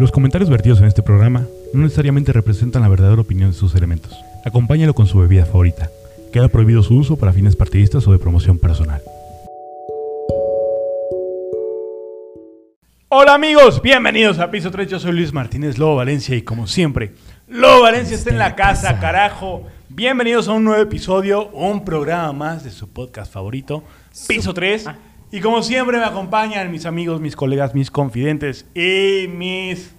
Los comentarios vertidos en este programa no necesariamente representan la verdadera opinión de sus elementos. Acompáñalo con su bebida favorita. Queda prohibido su uso para fines partidistas o de promoción personal. Hola amigos, bienvenidos a Piso 3. Yo soy Luis Martínez Lobo Valencia y como siempre, Lobo Valencia está en la casa, carajo. Bienvenidos a un nuevo episodio, un programa más de su podcast favorito, Piso 3. Y como siempre me acompañan mis amigos, mis colegas, mis confidentes y mis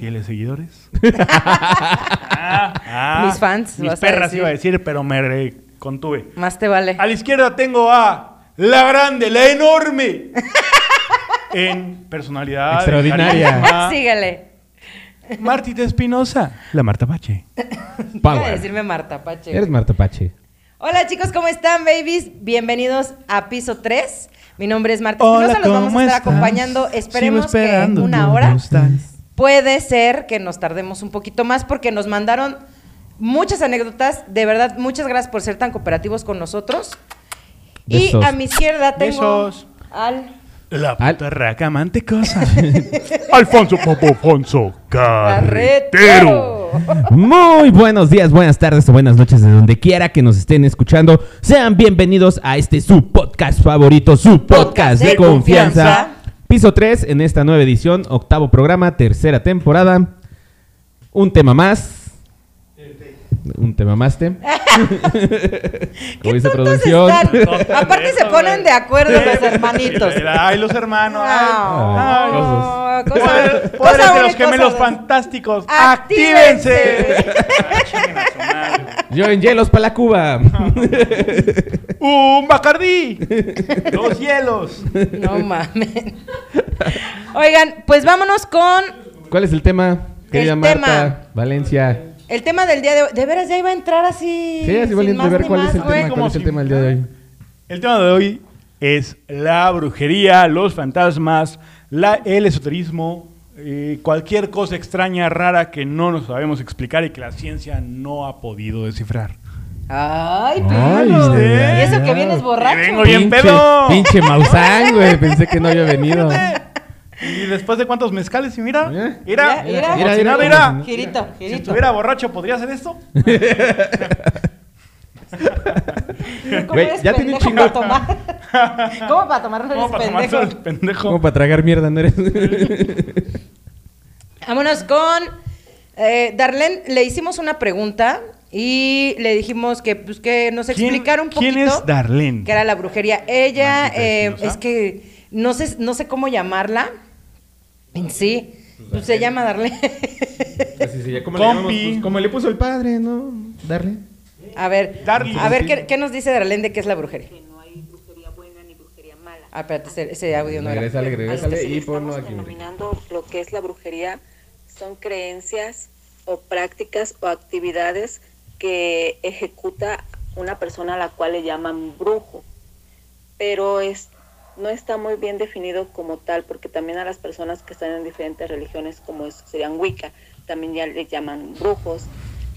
fieles seguidores. Ah, ah, Mis fans, Mis vas a perras decir. iba a decir, pero me contuve. Más te vale. A la izquierda tengo a la grande, la enorme. en personalidad. Extraordinaria. carisma, Síguele. Martita Espinosa. La Marta Pache. Voy a Power. decirme Marta Pache. Eres Marta Pache. Hola chicos, ¿cómo están, babies? Bienvenidos a Piso 3. Mi nombre es Marta Espinosa. Los vamos ¿cómo a estar estás? acompañando. Esperemos que una ¿cómo hora. estás? Puede ser que nos tardemos un poquito más porque nos mandaron muchas anécdotas. De verdad, muchas gracias por ser tan cooperativos con nosotros. Y a mi izquierda tengo Besos. al La Al- puta raca mantecosa. Alfonso Popofonso Carretero. Carretero. Muy buenos días, buenas tardes o buenas noches de donde quiera que nos estén escuchando. Sean bienvenidos a este su podcast favorito, su podcast de, de confianza. Piso 3 en esta nueva edición, octavo programa, tercera temporada. Un tema más. Un tema más, Tem. ¿Qué Como dice tontos producción. están? Aparte se ponen de acuerdo los hermanitos. Ay, los hermanos. No, Ay, no, de los gemelos dos. fantásticos. ¡Actívense! Yo en hielos para la Cuba. ¡Un Bacardí! ¡Los hielos! No mames. Oigan, pues vámonos con ¿Cuál es el tema, querida El Marta? tema. Valencia. El tema del día de hoy. De veras ya iba a entrar así. Sí, así valiendo más ver ni cuál más, es el güey. tema, como cuál es el si- tema del día de hoy. El tema de hoy es la brujería, los fantasmas, la, el esoterismo, eh, cualquier cosa extraña, rara que no nos sabemos explicar y que la ciencia no ha podido descifrar. Ay, sí. Y eso que vienes Y borracho. vengo bien Pinche- pedo. Pinche Mausán, güey. Pensé que no había venido. Y después de cuántos mezcales, y mira, ¿Eh? mira, Mira, mira. si Mira, mira. mira. Girito, Si girito. estuviera borracho, ¿podría hacer esto? ¿Cómo Güey, eres ya tiene chingo- para tomar? ¿Cómo para tomar no ¿Cómo eres para pendejo? pendejo? Como para tragar mierda, ¿no eres? Vámonos con eh, Darlene. Le hicimos una pregunta y le dijimos que, pues, que nos ¿Quién- explicara un poquito. ¿Quién es Darlene? Que era la brujería. Ella, eh, es que no sé, no sé cómo llamarla. En sí. Pues se llama. Así se llama. ¿Cómo le? Pues, como le puso el padre, ¿no? Darle. A ver, Darling. a ver ¿qué, qué nos dice Darlene de qué es la brujería? que no hay brujería buena ni brujería mala. Ah, espérate, ese, ese audio no era. Regrésale, regrésale y ponlo denominando lo que es la brujería son creencias o prácticas o actividades que ejecuta una persona a la cual le llaman brujo. Pero es, no está muy bien definido como tal, porque también a las personas que están en diferentes religiones, como es- serían Wicca, también ya le llaman brujos.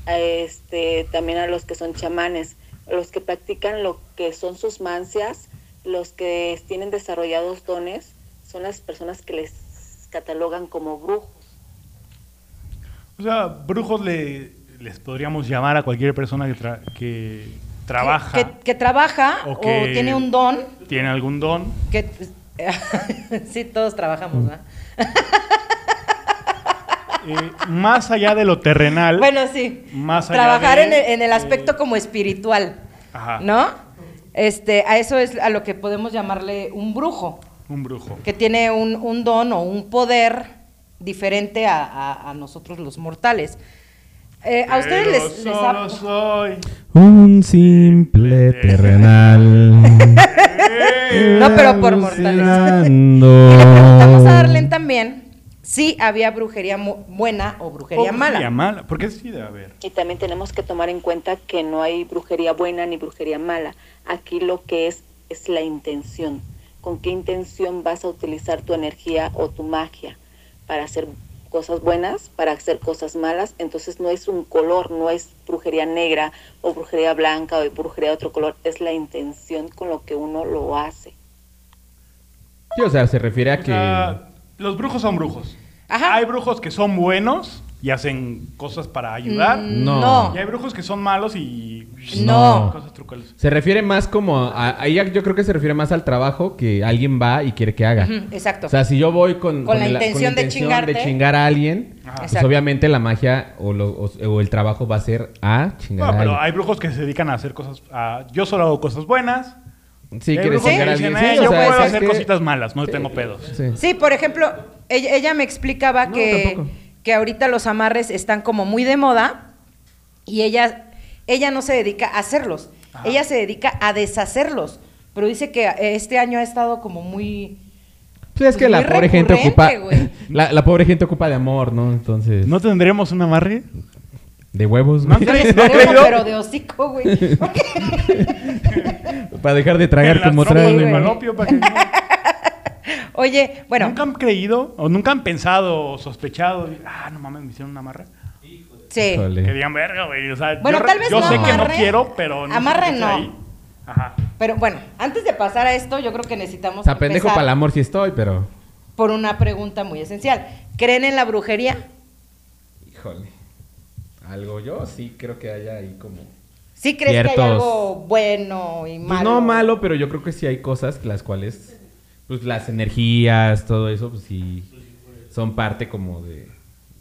A este, también a los que son chamanes, los que practican lo que son sus mancias, los que tienen desarrollados dones, son las personas que les catalogan como brujos. O sea, brujos le, les podríamos llamar a cualquier persona que trabaja, Que, que trabaja O tiene un don. tiene algún don. Que, sí, todos trabajamos, ¿verdad? eh, más allá de lo terrenal. Bueno, sí. Más allá Trabajar de, en, el, en el eh, aspecto como espiritual, Ajá. ¿no? Este, a eso es a lo que podemos llamarle un brujo, Un brujo. que tiene un, un don o un poder diferente a, a- a nosotros los mortales. Eh, a ustedes Pero les, les ha- solo soy. Un simple terrenal. No, pero por mortales. Alucinando. Y le preguntamos a Darlene también si había brujería buena o brujería O mala. brujería mala. Porque sí debe haber. Y también tenemos que tomar en cuenta que no hay brujería buena ni brujería mala. Aquí lo que es es la intención. ¿Con qué intención vas a utilizar tu energía o tu magia para hacer cosas buenas, para hacer cosas malas? Entonces no es un color, no es brujería negra o brujería blanca o brujería de otro color, es la intención con lo que uno lo hace. Sí, o sea, se refiere a O que. sea, los brujos son brujos. Ajá. Hay brujos que son buenos y hacen cosas para ayudar. Mm, No. no. Y hay brujos que son malos y... No. Cosas trucales. Se refiere más como. A, ahí yo creo que se refiere más al trabajo que alguien va y quiere que haga. Exacto. O sea, si yo voy con, Con la el- intención de intención chingarte. chingar a alguien, Ajá. pues Exacto. obviamente la magia o, lo- o- o el trabajo va a ser a chingar No, a pero alguien. hay brujos que se dedican a hacer cosas... a- yo solo hago cosas buenas. Sí, quieres chingar a que alguien. dicen, Sí, "Eh, o yo sea, puedo ¿sabes hacer qué? cositas malas, no tengo pedos. Sí. Sí, por ejemplo, ella, ella me explicaba No, que, tampoco. Que ahorita los amarres están como muy de moda y ella, ella no se dedica a hacerlos, Ajá. ella se dedica a deshacerlos, pero dice que este año ha estado como muy... Pues es que la pobre gente ocupa. La, la pobre gente ocupa de amor, ¿no? Entonces. ¿No tendremos un amarre? De huevos, ¿No güey. No ¿No pero de hocico, güey. Para dejar de tragar como de güey. falopio, para que- Oye, bueno, ¿Nunca han creído o nunca han pensado o sospechado? Ah, no mames, me hicieron un amarre. sí. Híjole. Que digan, verga, güey. O sea, Bueno, yo, tal vez yo no sé que no quiero, pero no Amarre no. ahí. Ajá. Pero bueno, antes de pasar a esto, yo creo que necesitamos O sea, pendejo para el amor sí estoy, pero. por una pregunta muy esencial. ¿Creen en la brujería? Híjole. Algo yo sí creo que haya ahí como. ¿Sí crees que hay algo bueno y Pues malo? no malo, pero yo creo que sí hay cosas las cuales. Pues las energías, todo eso, pues sí. Son parte como de.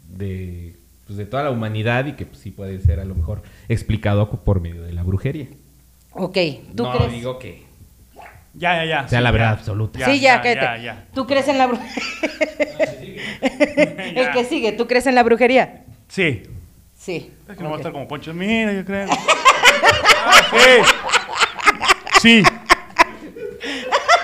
de. Pues de toda la humanidad y que pues, sí puede ser a lo mejor explicado por medio de la brujería. Ok, ¿tú no crees? digo que. Ya, ya, ya. Sea sí, la ya. verdad absoluta. sí, ya, ya, cállate. ya, ya. ¿Tú crees en la brujería? El Ya. que sigue, ¿tú crees en la brujería? Sí. Sí. Es que no va a estar como Poncho. Mira, yo creo. Ah, sí. Sí.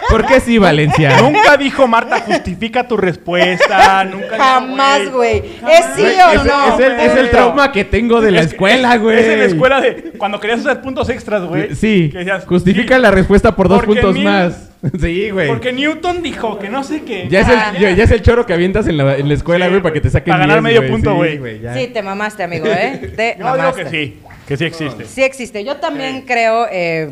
¿Por qué sí, Valencia? Nunca dijo Marta, justifica tu respuesta. Nunca dijo, Jamás, güey. ¿Es sí o es, no? es el, es el güey. trauma que tengo de la escuela, es- güey. Es en la escuela de cuando querías hacer puntos extras, güey. Sí, que decías, justifica sí, la respuesta por dos puntos mil- más. Sí, güey. Porque Newton dijo que no sé qué. Ya es, Ah, el, ya es el choro que avientas en la, en la escuela, Sí, güey, para que te saquen para ganar 10, medio punto, Sí, güey. ya. Sí, te mamaste, amigo, ¿eh? Te Yo digo mamaste. que sí, que sí existe. Sí existe. Yo también Sí. creo, eh,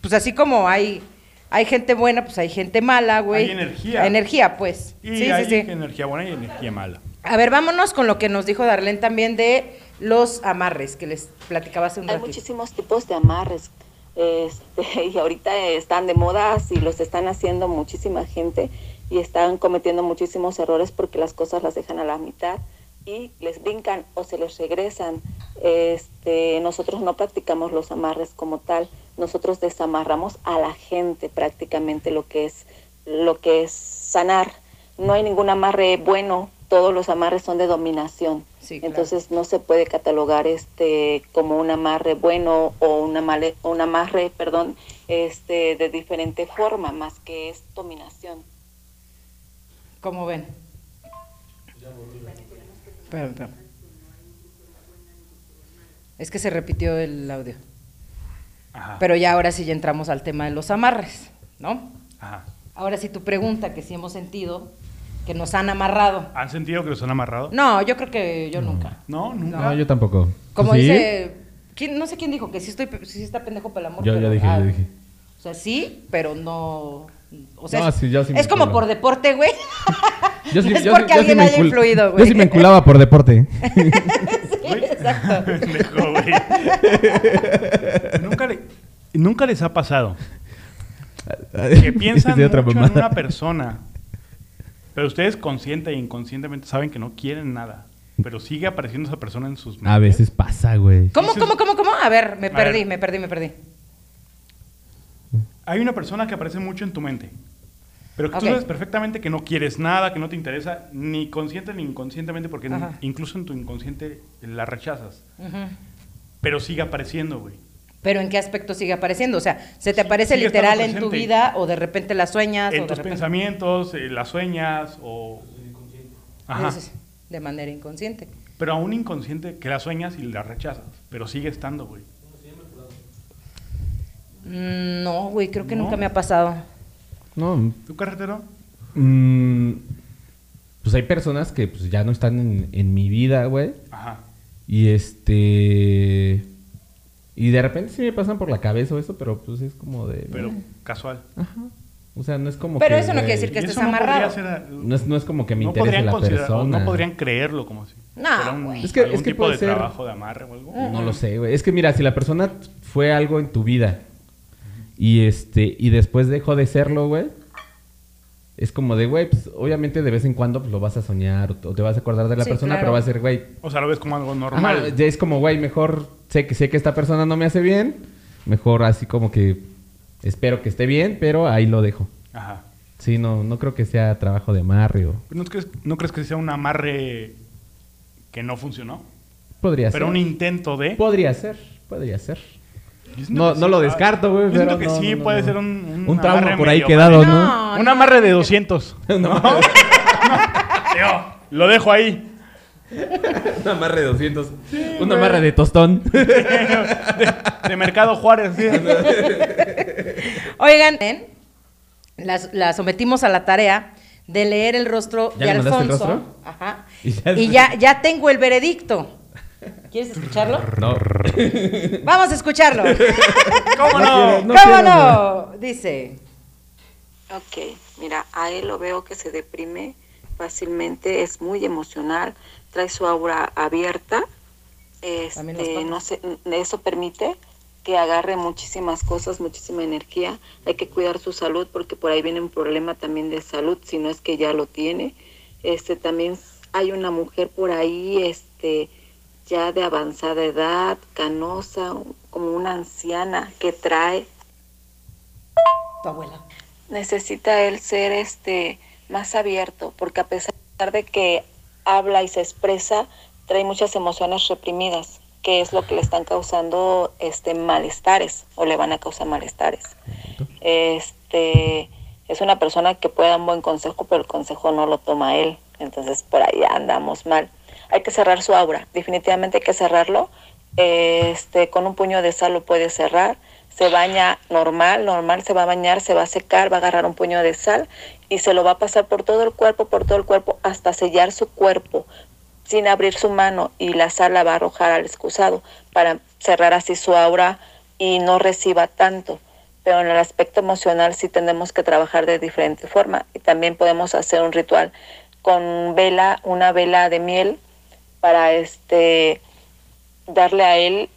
pues así como hay, hay gente buena, pues hay gente mala, güey. Hay energía. Energía, pues. Y sí, hay sí, sí. energía buena y energía mala. A ver, vámonos con lo que nos dijo Darlene también de los amarres que les platicaba hace un Hay ratito. muchísimos tipos de amarres este, y ahorita están de moda y los están haciendo muchísima gente y están cometiendo muchísimos errores porque las cosas las dejan a la mitad y les brincan o se les regresan. Este, nosotros no practicamos los amarres como tal, nosotros desamarramos a la gente prácticamente lo que es lo que es sanar. No hay ningún amarre bueno, todos los amarres son de dominación. Sí, claro. Entonces no se puede catalogar este como un amarre bueno o un amarre, un amarre, perdón, este de diferente forma, más que es dominación. ¿Cómo ven? Espérame, espérame. Es que se repitió el audio. Ajá. Pero ya ahora sí ya entramos al tema de los amarres, ¿no? Ajá. Ahora sí tu pregunta, que sí hemos sentido, que nos han amarrado. ¿Han sentido que los han amarrado? No, yo creo que yo nunca. No, nunca. No, yo tampoco. Como ¿Sí? dice, ¿quién- no sé quién dijo que sí, estoy, sí está pendejo para el amor. Yo- pero, yo dije, yo ah, dije. O sea, sí, pero no. O sea, No, es, sí, yo sí es como por deporte, güey. Yo sí, es yo sí- porque yo alguien haya influido, Yo güey. sí me enculaba por deporte. Sí, exacto. Pendejo, güey. nunca, le- nunca les ha pasado que piensan Sí, otra mucho en una persona, pero ustedes consciente e inconscientemente saben que no quieren nada, pero sigue apareciendo esa persona en sus mentes. A veces pasa, güey. ¿Cómo, cómo, cómo, cómo? A ver, me A perdí, ver. me perdí, me perdí. Hay una persona que aparece mucho en tu mente, pero que Ok. tú sabes perfectamente que no quieres nada, que no te interesa, ni consciente ni inconscientemente, porque Ajá. incluso en tu inconsciente la rechazas, pero sigue apareciendo, güey. Pero ¿en qué aspecto sigue apareciendo? O sea, ¿se te Sí, aparece literal en tu vida o de repente la sueñas? o En de tus repente... pensamientos, eh, las sueñas o... Ajá. De manera inconsciente. Pero aún inconsciente que la sueñas y la rechazas, pero sigue estando, güey. Mm, No, güey, creo que ¿No? nunca me ha pasado. No, ¿Tu carretero? mm, pues hay personas que pues, ya no están en, en mi vida, güey. Ajá. Y este. Y de repente sí me pasan por la cabeza o eso, pero pues es como de. Pero casual. Ajá. O sea, no es como Pero que, eso no quiere decir que estés no amarrado. ser- No es, no es como que me no interese la persona. no podrían creerlo como si No, un, güey. Es que- algún es que tipo puede de ser- trabajo de amarre o algo. No lo sé, güey. Es que mira, si la persona fue algo en tu vida y este y después dejó de serlo, güey, es como de, güey, pues obviamente de vez en cuando pues, lo vas a soñar o, te vas a acordar de la Sí, persona, claro. pero va a ser, güey. O sea, lo ves como algo Ajá, normal. ya es como, güey, mejor sé que sé que esta persona no me hace bien, mejor así como que espero que esté bien, pero ahí lo dejo. Ajá. Sí, no, no creo que sea trabajo de amarre o ¿No crees, ¿No crees que sea un amarre que no funcionó? podría Pero ser. un intento de... Podría ser, podría ser. No, no sí. lo descarto, güey. Yo siento pero que no, sí no, no, puede no. ser un... Un, Un trauma por ahí medio quedado. ¿no? No, Un amarre de no. 200. Un ¿no? lo dejo ahí. Un amarre de 200. un amarre de tostón. De, de Mercado Juárez. sí. Oigan. Las- la sometimos a la tarea de leer el rostro ¿Ya de el Alfonso. rostro? Ajá. Y ya- Y ya, ya tengo el veredicto. ¿Quieres escucharlo? No. Vamos a escucharlo. ¿Cómo No no? quiero, no. ¿Cómo quiero, no? Dice. Ok, mira, a él lo veo que se deprime fácilmente, es muy emocional, trae su aura abierta, este, no sé, eso permite que agarre muchísimas cosas, muchísima energía. Hay que cuidar su salud porque por ahí viene un problema también de salud, si no es que ya lo tiene. Este, también hay una mujer por ahí, este, ya de avanzada edad, canosa, como una anciana que trae Tu abuela. necesita él ser este más abierto, porque a pesar de que habla y se expresa, trae muchas emociones reprimidas, que es lo que le están causando este malestares o le van a causar malestares. Este es una persona que puede dar un buen consejo, pero el consejo no lo toma él, entonces por ahí andamos mal. Hay que cerrar su aura, definitivamente hay que cerrarlo. Este, con un puño de sal lo puede cerrar. Se baña normal, normal, se va a bañar, se va a secar, va a agarrar un puño de sal y se lo va a pasar por todo el cuerpo, por todo el cuerpo, hasta sellar su cuerpo sin abrir su mano y la sal la va a arrojar al excusado para cerrar así su aura y no reciba tanto. Pero en el aspecto emocional sí tenemos que trabajar de diferente forma y también podemos hacer un ritual con vela, una vela de miel para este darle a él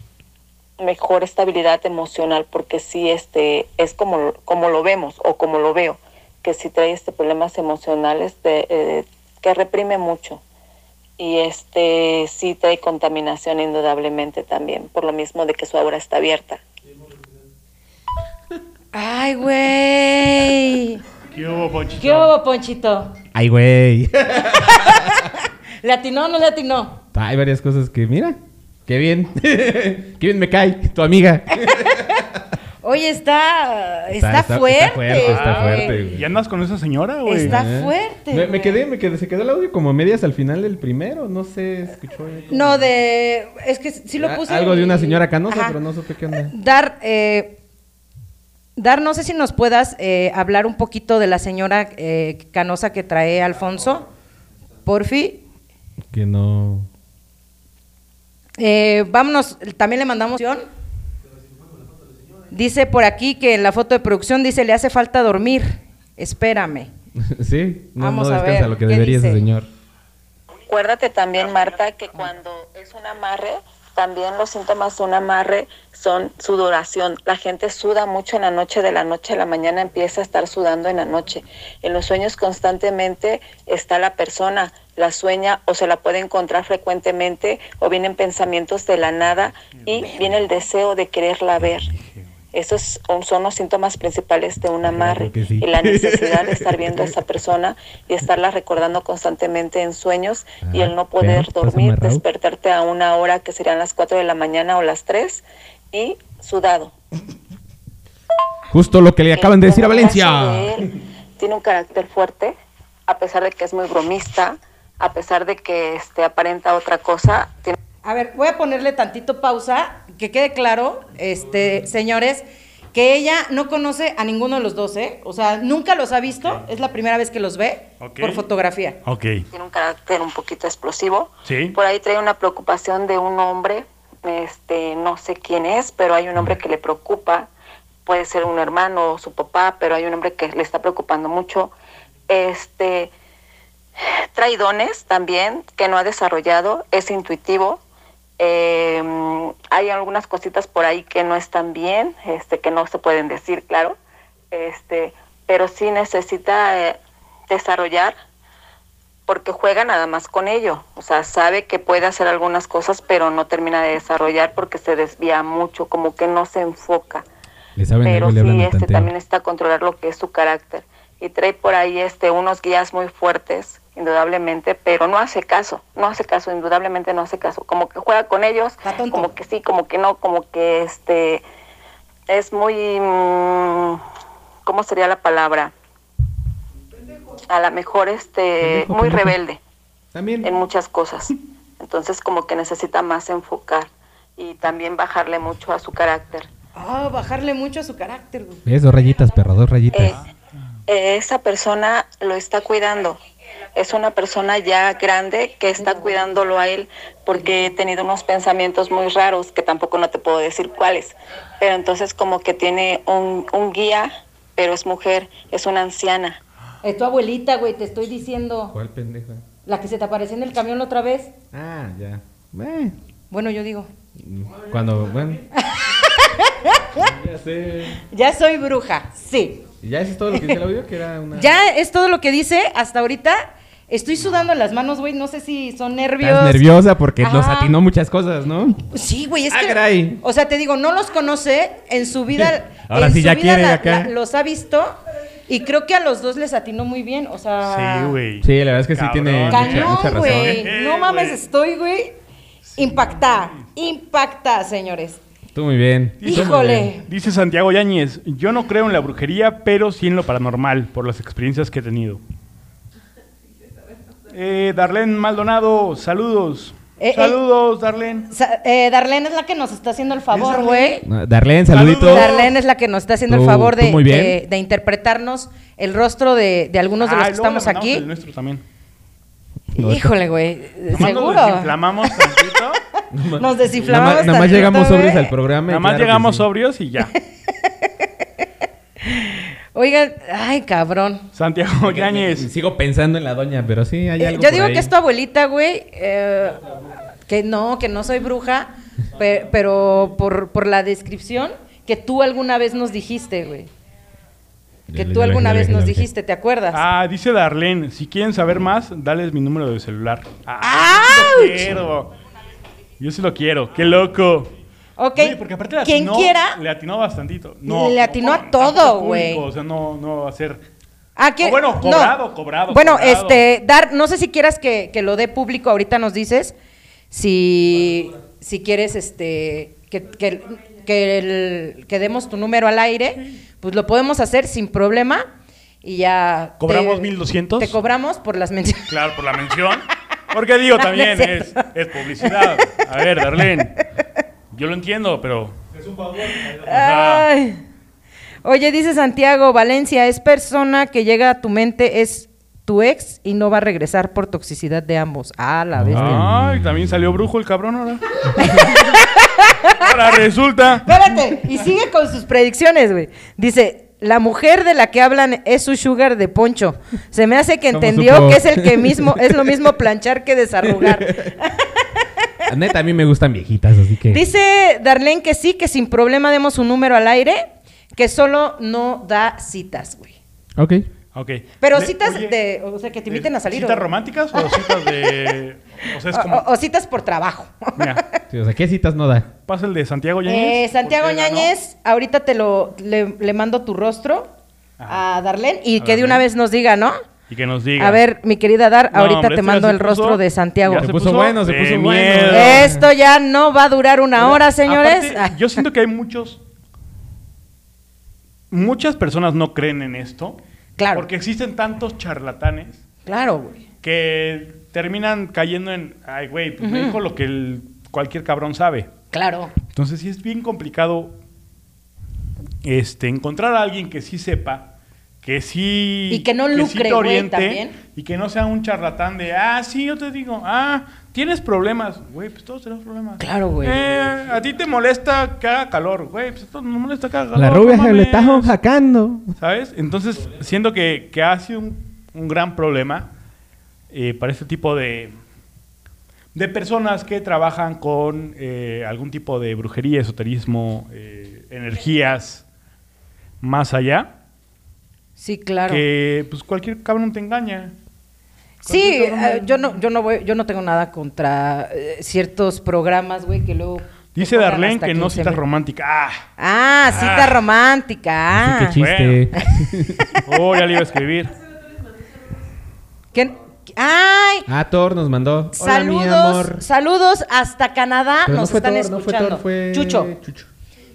mejor estabilidad emocional porque sí este es como como lo vemos o como lo veo que si trae este problemas emocionales de, eh, que reprime mucho y este sí trae contaminación indudablemente también por lo mismo de que su aura está abierta Ay, güey. ¿Qué hubo, Ponchito? ¿Qué hubo, Ponchito? Ay, güey. ¿Le atinó o no le atinó? Hay varias cosas que, mira, qué bien. qué bien me cae, tu amiga. Oye, está, está, está- fuerte. está fuerte, está güey. fuerte, güey. ¿Y andas con esa señora, güey? Está Eh. fuerte. Me, quedé, me quedé, se quedó el audio como medias al final del primero, no sé, escuchó. ahí No, de. Es que sí lo A- puse. Algo de una señora canosa, Ajá. pero no supe qué onda. Dar, eh, Dar, no sé si nos puedas eh, hablar un poquito de la señora eh, canosa que trae Alfonso. Porfi. Que no. Eh, vámonos, también le mandamos. Dice por aquí que en la foto de producción dice le hace falta dormir. Espérame. sí, no, Vamos no a descansa ver, lo que ¿qué debería ese señor. Acuérdate también, Marta, que cuando es un amarre, también los síntomas de un amarre son sudoración. La gente suda mucho en la noche, de la noche a la mañana empieza a estar sudando en la noche. En los sueños constantemente está la persona, la sueña o se la puede encontrar frecuentemente o vienen pensamientos de la nada y viene el deseo de quererla ver. Esos son los síntomas principales de un amarre sí. y la necesidad de estar viendo a esa persona y estarla recordando constantemente en sueños y Ah, el no poder dormir, despertarte a una hora que serían las 4 de la mañana o las 3 y sudado. Justo lo que le acaban de decir a Valencia. él tiene un carácter fuerte, a pesar de que es muy bromista, a pesar de que este, aparenta otra cosa, tiene A ver, voy a ponerle tantito pausa, que quede claro, este, señores, que ella no conoce a ninguno de los dos, ¿eh? O sea, nunca los ha visto, es la primera vez que los ve Ok. por fotografía. Ok. tiene un carácter un poquito explosivo. Sí. Por ahí trae una preocupación de un hombre, este, no sé quién es, pero hay un hombre que le preocupa puede ser un hermano o su papá, pero hay un hombre que le está preocupando mucho. Este trae dones también que no ha desarrollado, es intuitivo. Eh, hay algunas cositas por ahí que no están bien, este, que no se pueden decir, claro, este, pero sí necesita eh, desarrollar porque juega nada más con ello. O sea, sabe que puede hacer algunas cosas, pero no termina de desarrollar porque se desvía mucho, como que no se enfoca. Pero sí, este tanteo. también está a controlar lo que es su carácter. Y trae por ahí este unos guías muy fuertes, indudablemente, pero no hace caso, no hace caso, indudablemente no hace caso. Como que juega con ellos, como que sí, como que no, como que este es muy mm, ¿cómo sería la palabra? A lo mejor este muy rebelde También. en muchas cosas. Entonces como que necesita más enfocar y también bajarle mucho a su carácter. Ah, bajarle mucho a su carácter, güey. Es dos rayitas, perro, dos rayitas. Eh, esa persona lo está cuidando. Es una persona ya grande que está cuidándolo a él porque he tenido unos pensamientos muy raros que tampoco no te puedo decir cuáles. Pero entonces como que tiene un, un guía, pero es mujer, es una anciana. Es tu abuelita, güey, te estoy diciendo. ¿Cuál pendeja? La que se te apareció en el camión la otra vez. Ah, ya. Eh, Bueno, yo digo, cuando, bueno. ya sé. ya soy bruja, sí. ¿Y ¿Ya eso es todo lo que dice el audio? Que era una... Ya es todo lo que dice hasta ahorita. Estoy sudando las manos, güey. No sé si son nervios. Estás nerviosa porque nos Ajá. atinó muchas cosas, ¿no? Sí, güey, es Ah, que. caray. O sea, te digo, no los conoce. En su vida. Ahora en sí su ya vida quiere la- acá. la- los ha visto. Y creo que a los dos les atinó muy bien. O sea. Sí, güey. Sí, la verdad es que sí tiene mucha, Cañón, mucha razón. güey. No mames, estoy, güey. Impactada. Impactada, señores. Tú muy bien. Híjole. bien. Dice Santiago Yáñez, yo no creo en la brujería, pero sí en lo paranormal, por las experiencias que he tenido. Eh, Darlene Maldonado, saludos. Eh, saludos, Darlene. Sa- eh, Darlene es la que nos está haciendo el favor, ¿Es güey. Darlene, saludito. Saludos. Darlene es la que nos está haciendo el favor de, muy bien. de- de interpretarnos el rostro de, de algunos de los Ah, que estamos aquí. El nuestro también. Híjole, güey. Nomás nos Seguro. desinflamamos tantito. Nos desinflamamos. Nada más, nada más tantito, llegamos sobrios al programa. Nada más claro llegamos sí. sobrios y ya. Oigan, ay, cabrón. Santiago Yáñez. Sigo pensando en la doña, pero sí, hay Eh, algo yo digo ahí. que es tu abuelita, güey. eh, que no, que no soy bruja. pe- pero por, por la descripción que tú alguna vez nos dijiste, güey. Que tú alguna vez nos dijiste, ¿te acuerdas? Ah, dice Darlene, si quieren saber más, dales mi número de celular. ¡Auch! Yo sí lo quiero. Qué loco. ok. Oye, porque aparte le Quien atinó, quiera. Le atinó bastantito. Le atinó a todo, güey. O sea, no, no va a ser. Ah, que- bueno, no. cobrado, cobrado, Bueno, cobrado. este, dar, no sé si quieras que, que lo dé público, ahorita nos dices. Si, si quieres, este, que, que, que, el- que demos tu número al aire, pues lo podemos hacer sin problema. Y ya. ¿Cobramos te- 1200? Te cobramos por las menciones. Claro, por la mención. Porque digo, no también es es, cierto. es publicidad. A ver, Darlene. Yo lo entiendo, pero. Es un favor. Ay. Oye, dice Santiago, Valencia, es persona que llega a tu mente, es tu ex y no va a regresar por toxicidad de ambos. Ah, la bestia. Ay, también salió brujo el cabrón ahora. ahora resulta. Espérate, y sigue con sus predicciones, güey. Dice, la mujer de la que hablan es su sugar de Poncho. Se me hace que ¿Cómo entendió que es el que mismo, es lo mismo planchar que desarrugar. Neta, a mí me gustan viejitas, así que. Dice Darlene que sí, que sin problema demos un número al aire, que solo no da citas, güey. Ok. Ok. Pero Le- citas oye, de, o sea, que te inviten a salir. ¿Citas o- románticas o citas de.? O sea, es o- como. o- o citas por trabajo. Mira, Sí, o sea, ¿qué citas no da? pasa el de Santiago Eh, Yáñez. Santiago ganó. Ñañez, ahorita te lo le, le mando tu rostro Ajá. a Darlene y A que de una vez nos diga, ¿no? Y que nos diga. A ver, mi querida Dar, No, ahorita hombre, te mando se el puso- rostro de Santiago. ya Se puso bueno, se puso miedo. bueno. Esto ya no va a durar una hora, señores. Aparte, yo siento que hay muchos. Muchas personas no creen en esto. Claro. Porque existen tantos charlatanes Claro, güey. que terminan cayendo en. Ay, güey, pues me dijo lo que el- cualquier cabrón sabe. Claro. Entonces sí es bien complicado este, encontrar a alguien que sí sepa que sí. Y que no sí lucre, te güey, oriente también. Y que no sea un charlatán de, ah, sí, yo te digo, ah, tienes problemas. Güey, pues todos tenemos problemas. Claro, güey. Eh, a ti te molesta que haga calor. Güey, pues a todos nos molesta que haga calor. La rubia no se le está sacando. ¿Sabes? Entonces, siento que, que ha sido un, un gran problema eh, para este tipo de, de personas que trabajan con eh, algún tipo de brujería, esoterismo, eh, energías más allá. Sí, claro. Que pues cualquier cabrón te engaña. Sí, yo no, yo no voy, yo no tengo nada contra eh, ciertos programas, güey, que luego. Dice Darlene que no 15 citas mil. romántica. ¡Ah! Ah, cita Ah. romántica. Así Ah. que chiste. Oh, ya le iba a escribir. ¿Qué- Ay, Ah, Thor nos mandó. Hola, mi saludos, amor. saludos hasta Canadá, Pero no nos fue están Thor, no fue escuchando. Thor, fue Chucho. Chucho.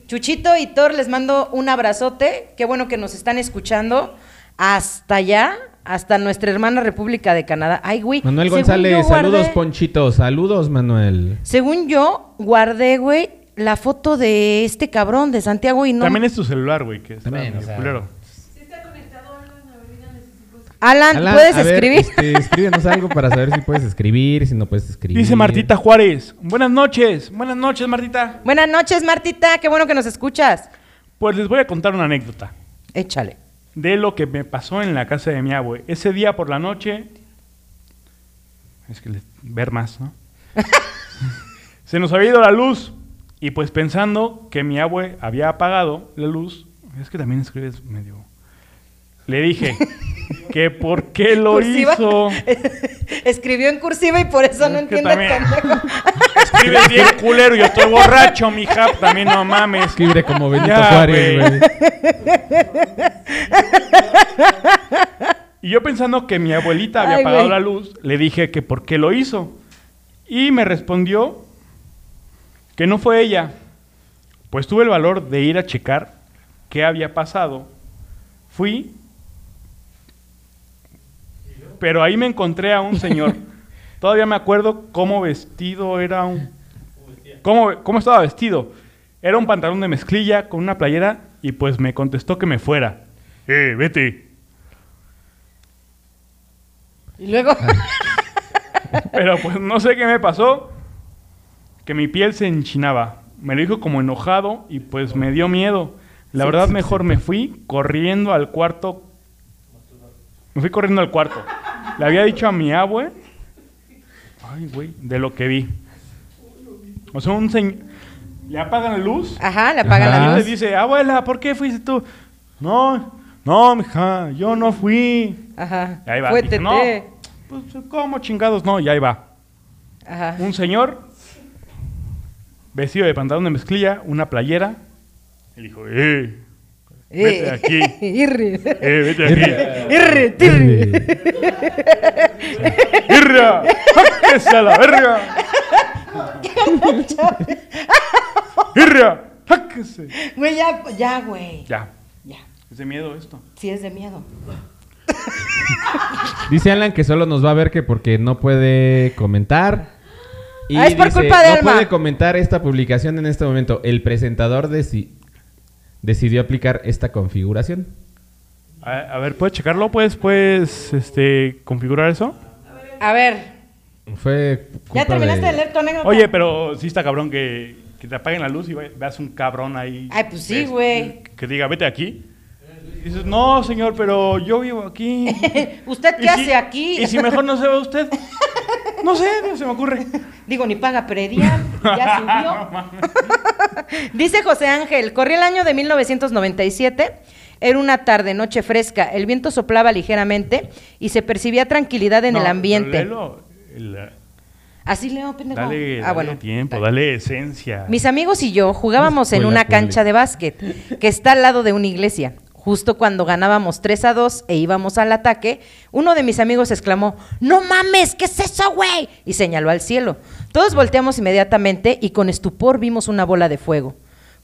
Chuchito y Thor, les mando un abrazote. Qué bueno que nos están escuchando hasta allá, hasta nuestra hermana República de Canadá. Ay, güey. Manuel según González, guardé- saludos, Ponchito. Saludos, Manuel. Según yo, guardé, güey, la foto de este cabrón de Santiago y no. También es tu celular, güey, que está También, o sea. culero. Alan, Alan, ¿puedes a ver, escribir? este, escríbenos algo para saber si puedes escribir, si no puedes escribir. Dice Martita Juárez. Buenas noches. Buenas noches, Martita. Buenas noches, Martita. Qué bueno que nos escuchas. Pues les voy a contar una anécdota. Échale. de lo que me pasó en la casa de mi abue. Ese día por la noche, es que le- ver más, ¿no? Se nos había ido la luz y pues pensando que mi abue había apagado la luz, es que también escribes medio... Le dije que por qué lo Cursiva. hizo. Escribió en cursiva y por eso no Es el también-. Escribes bien culero, yo estoy borracho, mija, también no mames. Escribe como Benito Ya, Juárez, güey. Y yo pensando que mi abuelita había Ay, apagado la luz, le dije que por qué lo hizo. Y me respondió que no fue ella. Pues tuve el valor de ir a checar qué había pasado. Fui, pero ahí me encontré a un señor. Todavía me acuerdo cómo vestido era un... Cómo, cómo estaba vestido. Era un pantalón de mezclilla con una playera y pues me contestó que me fuera. Eh, vete. Y luego, Pero pues no sé qué me pasó, que mi piel se enchinaba. Me lo dijo como enojado y pues me dio miedo. La verdad mejor me fui corriendo al cuarto. Me fui corriendo al cuarto. Le había dicho a mi abue, ay güey, de lo que vi. O sea, un señor, le apagan la luz ajá, le apagan Ajá. la y le luz. dice, abuela, ¿por qué fuiste tú? No, no, mija, yo no fui. Ajá. Y ahí va. Fue Dije, no, pues ¿cómo chingados? No, y ahí va. Ajá. Un señor vestido de pantalón de mezclilla, una playera. Y dijo, eh, vete Eh, aquí. Irri. eh, vete aquí. Irri, tirri. ¡Irra! ¡Jáquese a la verga! ¡Irra! ¡Jáquese! Güey, ya, ya, güey. Ya, Ya. es de miedo esto. Sí es de miedo. Dice Alan que solo nos va a ver que porque no puede comentar. Y Ah, es por dice, culpa de no Alma". puede comentar esta publicación en este momento. El presentador deci- decidió aplicar esta configuración. A, a ver, ¿puedes checarlo? ¿Puedes, puedes este, configurar eso? A ver, Fue ¿ya terminaste de, leer tu anécdota? Oye, pero sí está cabrón que, que te apaguen la luz y ve- veas un cabrón ahí. Ay, pues sí, güey. Que diga, vete aquí. Y dices, no, señor, pero yo vivo aquí. ¿Usted qué ¿Y si- hace aquí? ¿Y si mejor no se ve usted? No sé, no se me ocurre. Digo, ni paga predial, ya subió. Dice José Ángel, corría el año de 1997, era una tarde, noche fresca, el viento soplaba ligeramente y se percibía tranquilidad en No, el ambiente. léelo, el- Así leo, pendejo. dale, ah, dale bueno. tiempo, dale esencia. Mis amigos y yo jugábamos en una cancha de básquet que está al lado de una iglesia. Justo cuando ganábamos 3 a 2 e íbamos al ataque, uno de mis amigos exclamó, ¡No mames! ¿Qué es eso, güey? Y señaló al cielo. Todos volteamos inmediatamente y con estupor vimos una bola de fuego,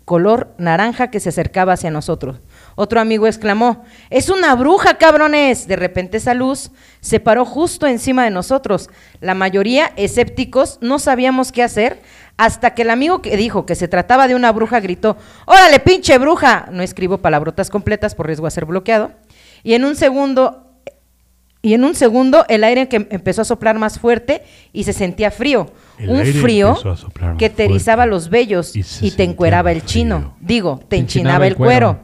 color naranja que se acercaba hacia nosotros. Otro amigo exclamó, ¡Es una bruja, cabrones! De repente esa luz se paró justo encima de nosotros. La mayoría, escépticos, no sabíamos qué hacer hasta que el amigo que dijo que se trataba de una bruja gritó, ¡Órale, pinche bruja! No escribo palabrotas completas por riesgo a ser bloqueado. Y en un segundo, y en un segundo el aire que empezó a soplar más fuerte y se sentía frío. El un frío que te erizaba los vellos y te encueraba el frío. chino. Digo, te Te enchinaba el cuero.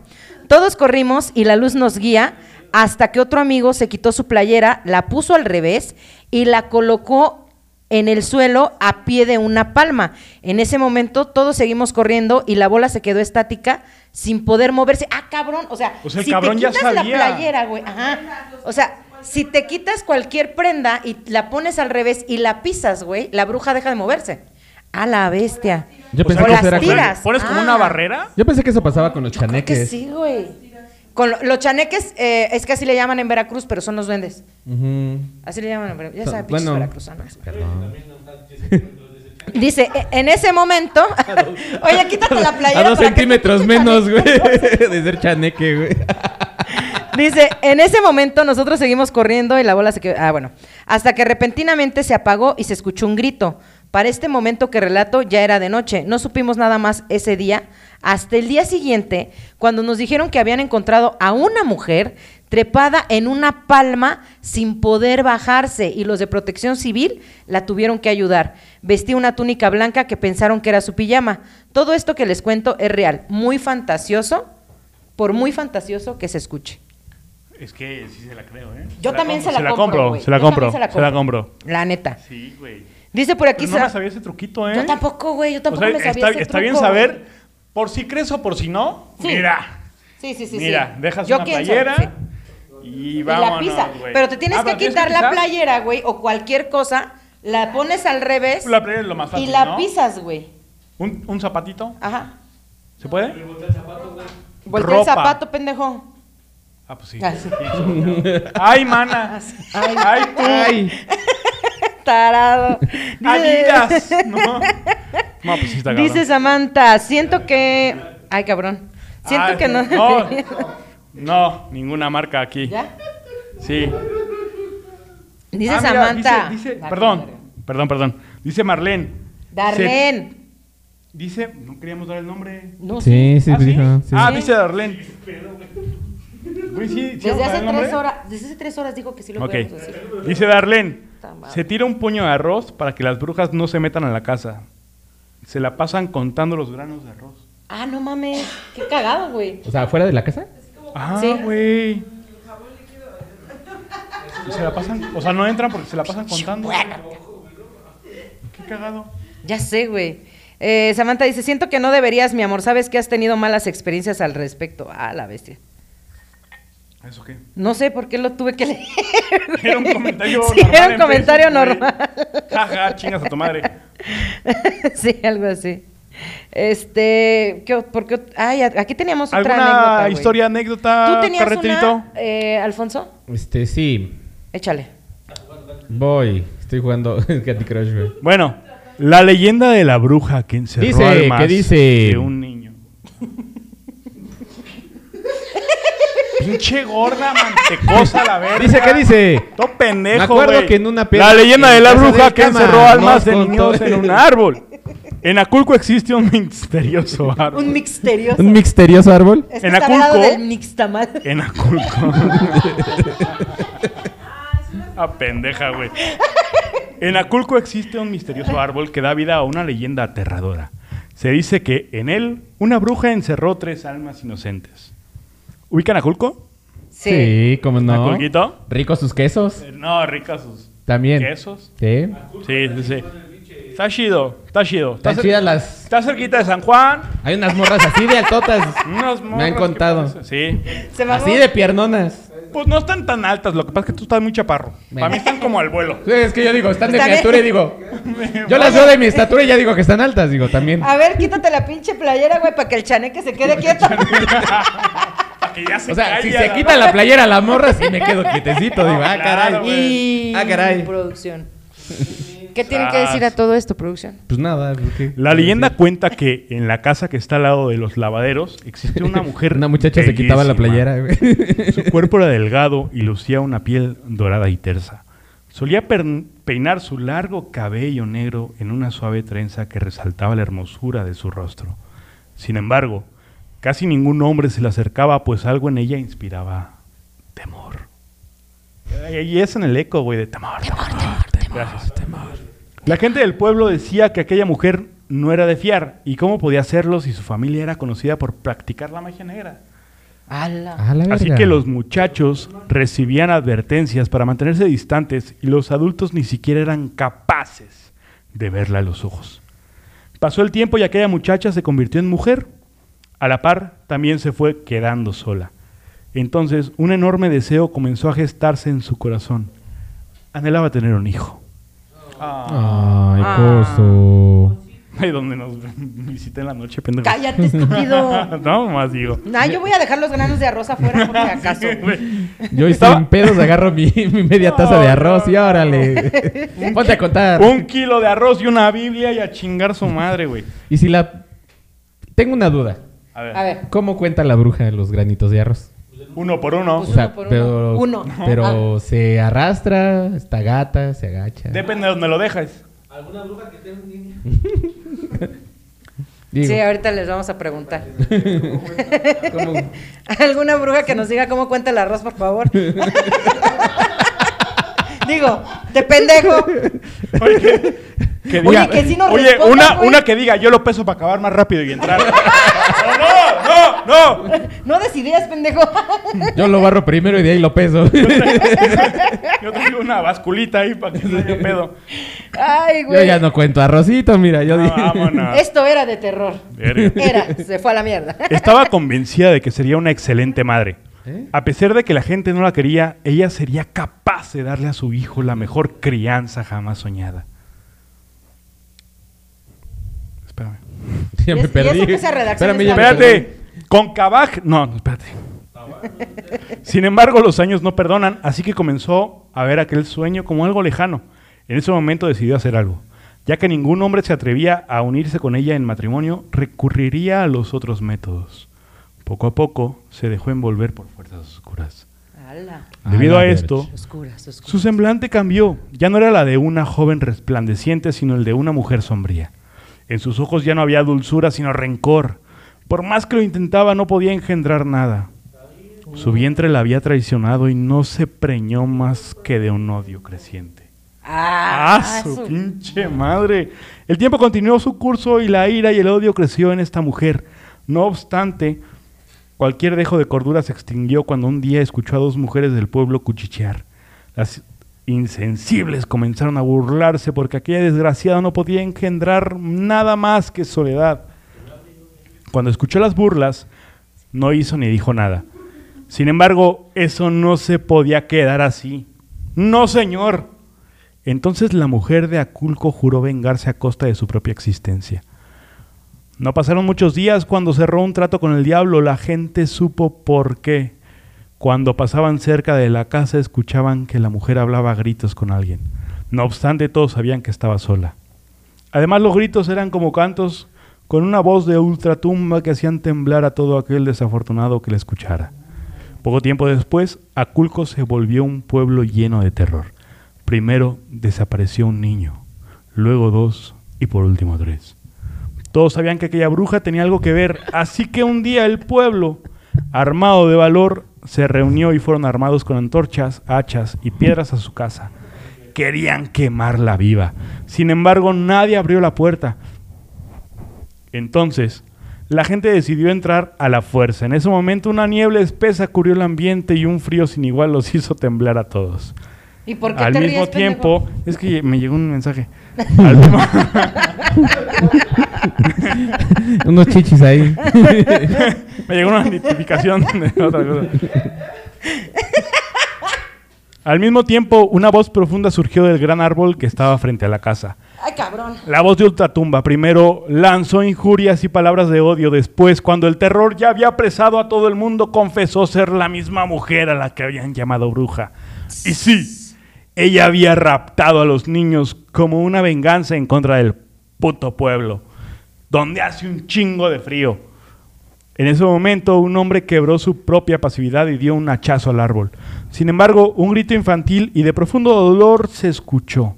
Todos corrimos y la luz nos guía hasta que otro amigo se quitó su playera, la puso al revés y la colocó en el suelo a pie de una palma. En ese momento todos seguimos corriendo y la bola se quedó estática sin poder moverse. Ah, cabrón, o sea, el si cabrón te ya quitas sabía. la playera, güey, ajá. O sea, si te quitas cualquier prenda y la pones al revés y la pisas, güey, la bruja deja de moverse. A la bestia. Yo pensé que las eso era con- tiras. ¿Pones como Ah. una barrera? Yo pensé que eso pasaba con los Creo que chaneques. sí, güey. Con lo- los chaneques, eh, es que así le llaman en Veracruz, pero son los duendes. Así le llaman en Veracruz. Ya pinches bueno. veracruzanos. Perdón. Dice, e- en ese momento. Oye, quítate la playera. A dos para centímetros menos, güey. De ser chaneque, güey. Dice, en ese momento nosotros seguimos corriendo y la bola se quedó. Ah, bueno. Hasta que repentinamente se apagó y se escuchó un grito. Para este momento que relato ya era de noche. No supimos nada más ese día. Hasta el día siguiente, cuando nos dijeron que habían encontrado a una mujer trepada en una palma sin poder bajarse y los de protección civil la tuvieron que ayudar. Vestía una túnica blanca que pensaron que era su pijama. Todo esto que les cuento es real, muy fantasioso, por muy fantasioso que se escuche. Es que sí se la creo, ¿eh? Yo también se la, se compro. Se la compro, se la compro. La neta. Sí, güey. Dice por aquí. Pero no me sabía ese truquito, ¿eh? Yo tampoco, güey. Yo O tampoco sea, me sabía está, ese está bien saber. Por si crees o por si no. Sí. Mira, Sí, sí, sí. mira, sí. dejas Yo una playera sí. y Y vámonos, la pisa. Pero te tienes Ah, que tienes quitar la pisar. playera, güey, o cualquier cosa, la pones al revés La playera es lo más y fácil, la ¿no? pisas, güey. ¿Un, un zapatito? Ajá. ¿Se puede? Voltea el zapato, pendejo. Ah, pues sí. Ah, sí. Ay, mana. Ay. Ay, tú. Ay. Tarado. Adidas. No. No, pues sí está cabrón. Dice Samantha, siento que. Ay, cabrón. Siento Ay, que no. No, no, ninguna marca aquí. ¿Ya? Sí. Dice Ah, mira, Samantha. dice- dice- perdón, perdón, perdón. Dice Marlene. Darlene. Se- dice, no queríamos dar el nombre. No, Sí, sí, ¿Ah, sí? dijo, sí. Ah, dice Darlene. Sí, sí, Desde hace tres horas, desde hace tres horas dijo que sí lo Ok. podíamos decir. Dice Darlene. Se tira un puño de arroz para que las brujas no se metan a la casa. Se la pasan contando los granos de arroz. Ah, no mames. Qué cagado, güey. O sea, ¿fuera de la casa? Ah, Sí. güey. Y Se la pasan, o sea, no entran porque se la pasan contando. Qué cagado. Ya sé, güey. Eh, Samantha dice, siento que no deberías, mi amor. Sabes que has tenido malas experiencias al respecto. Ah, la bestia. ¿Eso qué? No sé por qué lo tuve que leer. Era un comentario Sí, normal. era un en comentario Facebook, normal. Jaja, chingas a tu madre. sí, algo así. Este, ¿qué, por qué ot- Ay, aquí teníamos otra ¿Alguna anécdota, güey. historia, anécdota, ¿Tú tenías carreterito? una, eh, Alfonso? Este, sí. Échale. Voy. Estoy jugando Candy Crush, güey. Bueno, la leyenda de la bruja que encerró Dice, almas ¿qué dice? de un niño. Pinche gorda mantecosa la verga. Dice, ¿qué dice? Todo pendejo, Me acuerdo güey. que en una peda La leyenda en de la bruja del que Cama encerró almas de niños en un árbol. En Aculco existe un misterioso árbol. Un misterioso. ¿Un misterioso árbol? Es que En del mixtamal. En Aculco. ah, pendeja, güey. En Aculco existe un misterioso árbol que da vida a una leyenda aterradora. Se dice que en él una bruja encerró tres almas inocentes. ¿Ubican Aculco? Sí. cómo no. ¿Aculquito? Ricos sus quesos. Eh, No, ricas sus También. quesos. Sí. Sí, sí, sí. Está chido, está chido. Está, Están cer- chidas las... está cerquita de San Juan. Hay unas morras así de altotas. Unas Me morras han que contado. parecen- Sí. Se mamó. Así de piernonas. Pues no están tan altas, lo que pasa es que tú estás muy chaparro. Para mí están como al vuelo. Sí, es que yo digo, están de Están- criatura y digo... Yo las veo de mi estatura y ya digo que están altas, digo, también. A ver, quítate la pinche playera, güey, para que el chaneque se quede quieto. Para que ya se O sea, si se la- quita la playera la morra, sí me quedo quietecito. Digo, ah, caray. güey. y... Ah, caray. Producción. ¿Qué tienen que decir a todo esto, producción? Pues nada. ¿qué? La leyenda cuenta que en la casa que está al lado de los lavaderos existe una mujer. Una muchacha se quitaba la bellísima. playera, güey. Su cuerpo era delgado y lucía una piel dorada y tersa. Solía peinar su largo cabello negro en una suave trenza que resaltaba la hermosura de su rostro. Sin embargo, casi ningún hombre se le acercaba, pues algo en ella inspiraba temor. Y es en el eco, güey, de temor. Temor, temor, temor. Gracias. La gente del pueblo decía que aquella mujer no era de fiar. ¿Y cómo podía hacerlo si su familia era conocida por practicar la magia negra? A la Así que los muchachos recibían advertencias para mantenerse distantes y los adultos ni siquiera eran capaces de verla a los ojos. Pasó el tiempo y aquella muchacha se convirtió en mujer. A la par, también se fue quedando sola. Entonces, un enorme deseo comenzó a gestarse en su corazón. Anhelaba tener un hijo. Ay, Ah. coso. Ay, donde nos visité en la noche, pendejo. Cállate, estúpido. no, más digo. Nah, yo voy a dejar los granos de arroz afuera por si acaso. Yo Estaba- en pedos, agarro mi, mi media taza de arroz y órale. Ponte a contar. Un kilo de arroz y una Biblia y a chingar su madre, güey. Y si la... Tengo una duda. A ver. A ver. ¿Cómo cuenta la bruja los granitos de arroz? Uno por uno. Pues O sea, uno por uno. pero, Uno. pero se arrastra, está gata, se agacha. Depende de donde lo dejes. Digo, Sí, ahorita les vamos a preguntar. ¿cómo? ¿Alguna bruja que nos diga cómo cuenta el arroz, por favor? Digo, de pendejo. Oye, que, que Oye, diga, que sí nos oye, responda, una, güey. una que diga, yo lo peso para acabar más rápido y entrar. no, no, no, decidías, pendejo. Yo lo barro primero y de ahí lo peso. Yo traigo una basculita ahí para que no haya pedo. Ay, yo güey. ya no cuento arrocito, mira, yo dije. vámonos. Esto era de terror. Verga. Era, se fue a la mierda. Estaba convencida de que sería una excelente madre. ¿Eh? A pesar de que la gente no la quería, ella sería capaz de darle a su hijo la mejor crianza jamás soñada. Espérame. Ya ¿Y me perdí. eso que esa redacción Espérame, ya. Espérate, con Kabaj. No, no, espérate. Sin embargo, los años no perdonan, así que comenzó a ver aquel sueño como algo lejano. En ese momento decidió hacer algo. Ya que ningún hombre se atrevía a unirse con ella en matrimonio, recurriría a los otros métodos. Poco a poco se dejó envolver por fuerzas oscuras. Ala. Debido a esto, verga. Oscuras, oscuras. su semblante cambió. Ya no era la de una joven resplandeciente, sino el de una mujer sombría. En sus ojos ya no había dulzura, sino rencor. Por más que lo intentaba, no podía engendrar nada. Su vientre la había traicionado y no se preñó más que de un odio creciente. Ah, ¡Ah, su su- pinche madre! El tiempo continuó su curso y la ira y el odio creció en esta mujer. No obstante, cualquier dejo de cordura se extinguió cuando un día escuchó a dos mujeres del pueblo cuchichear. Las insensibles comenzaron a burlarse porque aquella desgraciada no podía engendrar nada más que soledad. Cuando escuchó las burlas, no hizo ni dijo nada. Sin embargo, eso no se podía quedar así. No, señor. Entonces la mujer de Aculco juró vengarse a costa de su propia existencia. No pasaron muchos días cuando cerró un trato con el diablo. La gente supo por qué. Cuando pasaban cerca de la casa escuchaban que la mujer hablaba a gritos con alguien. No obstante, todos sabían que estaba sola. Además, los gritos eran como cantos con una voz de ultratumba que hacían temblar a todo aquel desafortunado que la escuchara. Poco tiempo después, Aculco se volvió un pueblo lleno de terror. Primero desapareció un niño, luego dos y por último tres. Todos sabían que aquella bruja tenía algo que ver, así que un día el pueblo, armado de valor, se reunió y fueron armados con antorchas, hachas y piedras a su casa. Querían quemarla viva. Sin embargo, nadie abrió la puerta. Entonces, la gente decidió entrar a la fuerza. En ese momento una niebla espesa cubrió el ambiente y un frío sin igual los hizo temblar a todos. ¿Y por qué Al te mismo ríes, tiempo, pendejo? es que me llegó un mensaje. Al mismo, Unos chichis ahí. me llegó una notificación de otra cosa. Al mismo tiempo, una voz profunda surgió del gran árbol que estaba frente a la casa. La voz de Ultratumba primero lanzó injurias y palabras de odio. Después, cuando el terror ya había apresado a todo el mundo, confesó ser la misma mujer a la que habían llamado bruja. Y sí, ella había raptado a los niños como una venganza en contra del puto pueblo, donde hace un chingo de frío. En ese momento, un hombre quebró su propia pasividad y dio un hachazo al árbol. Sin embargo, un grito infantil y de profundo dolor se escuchó.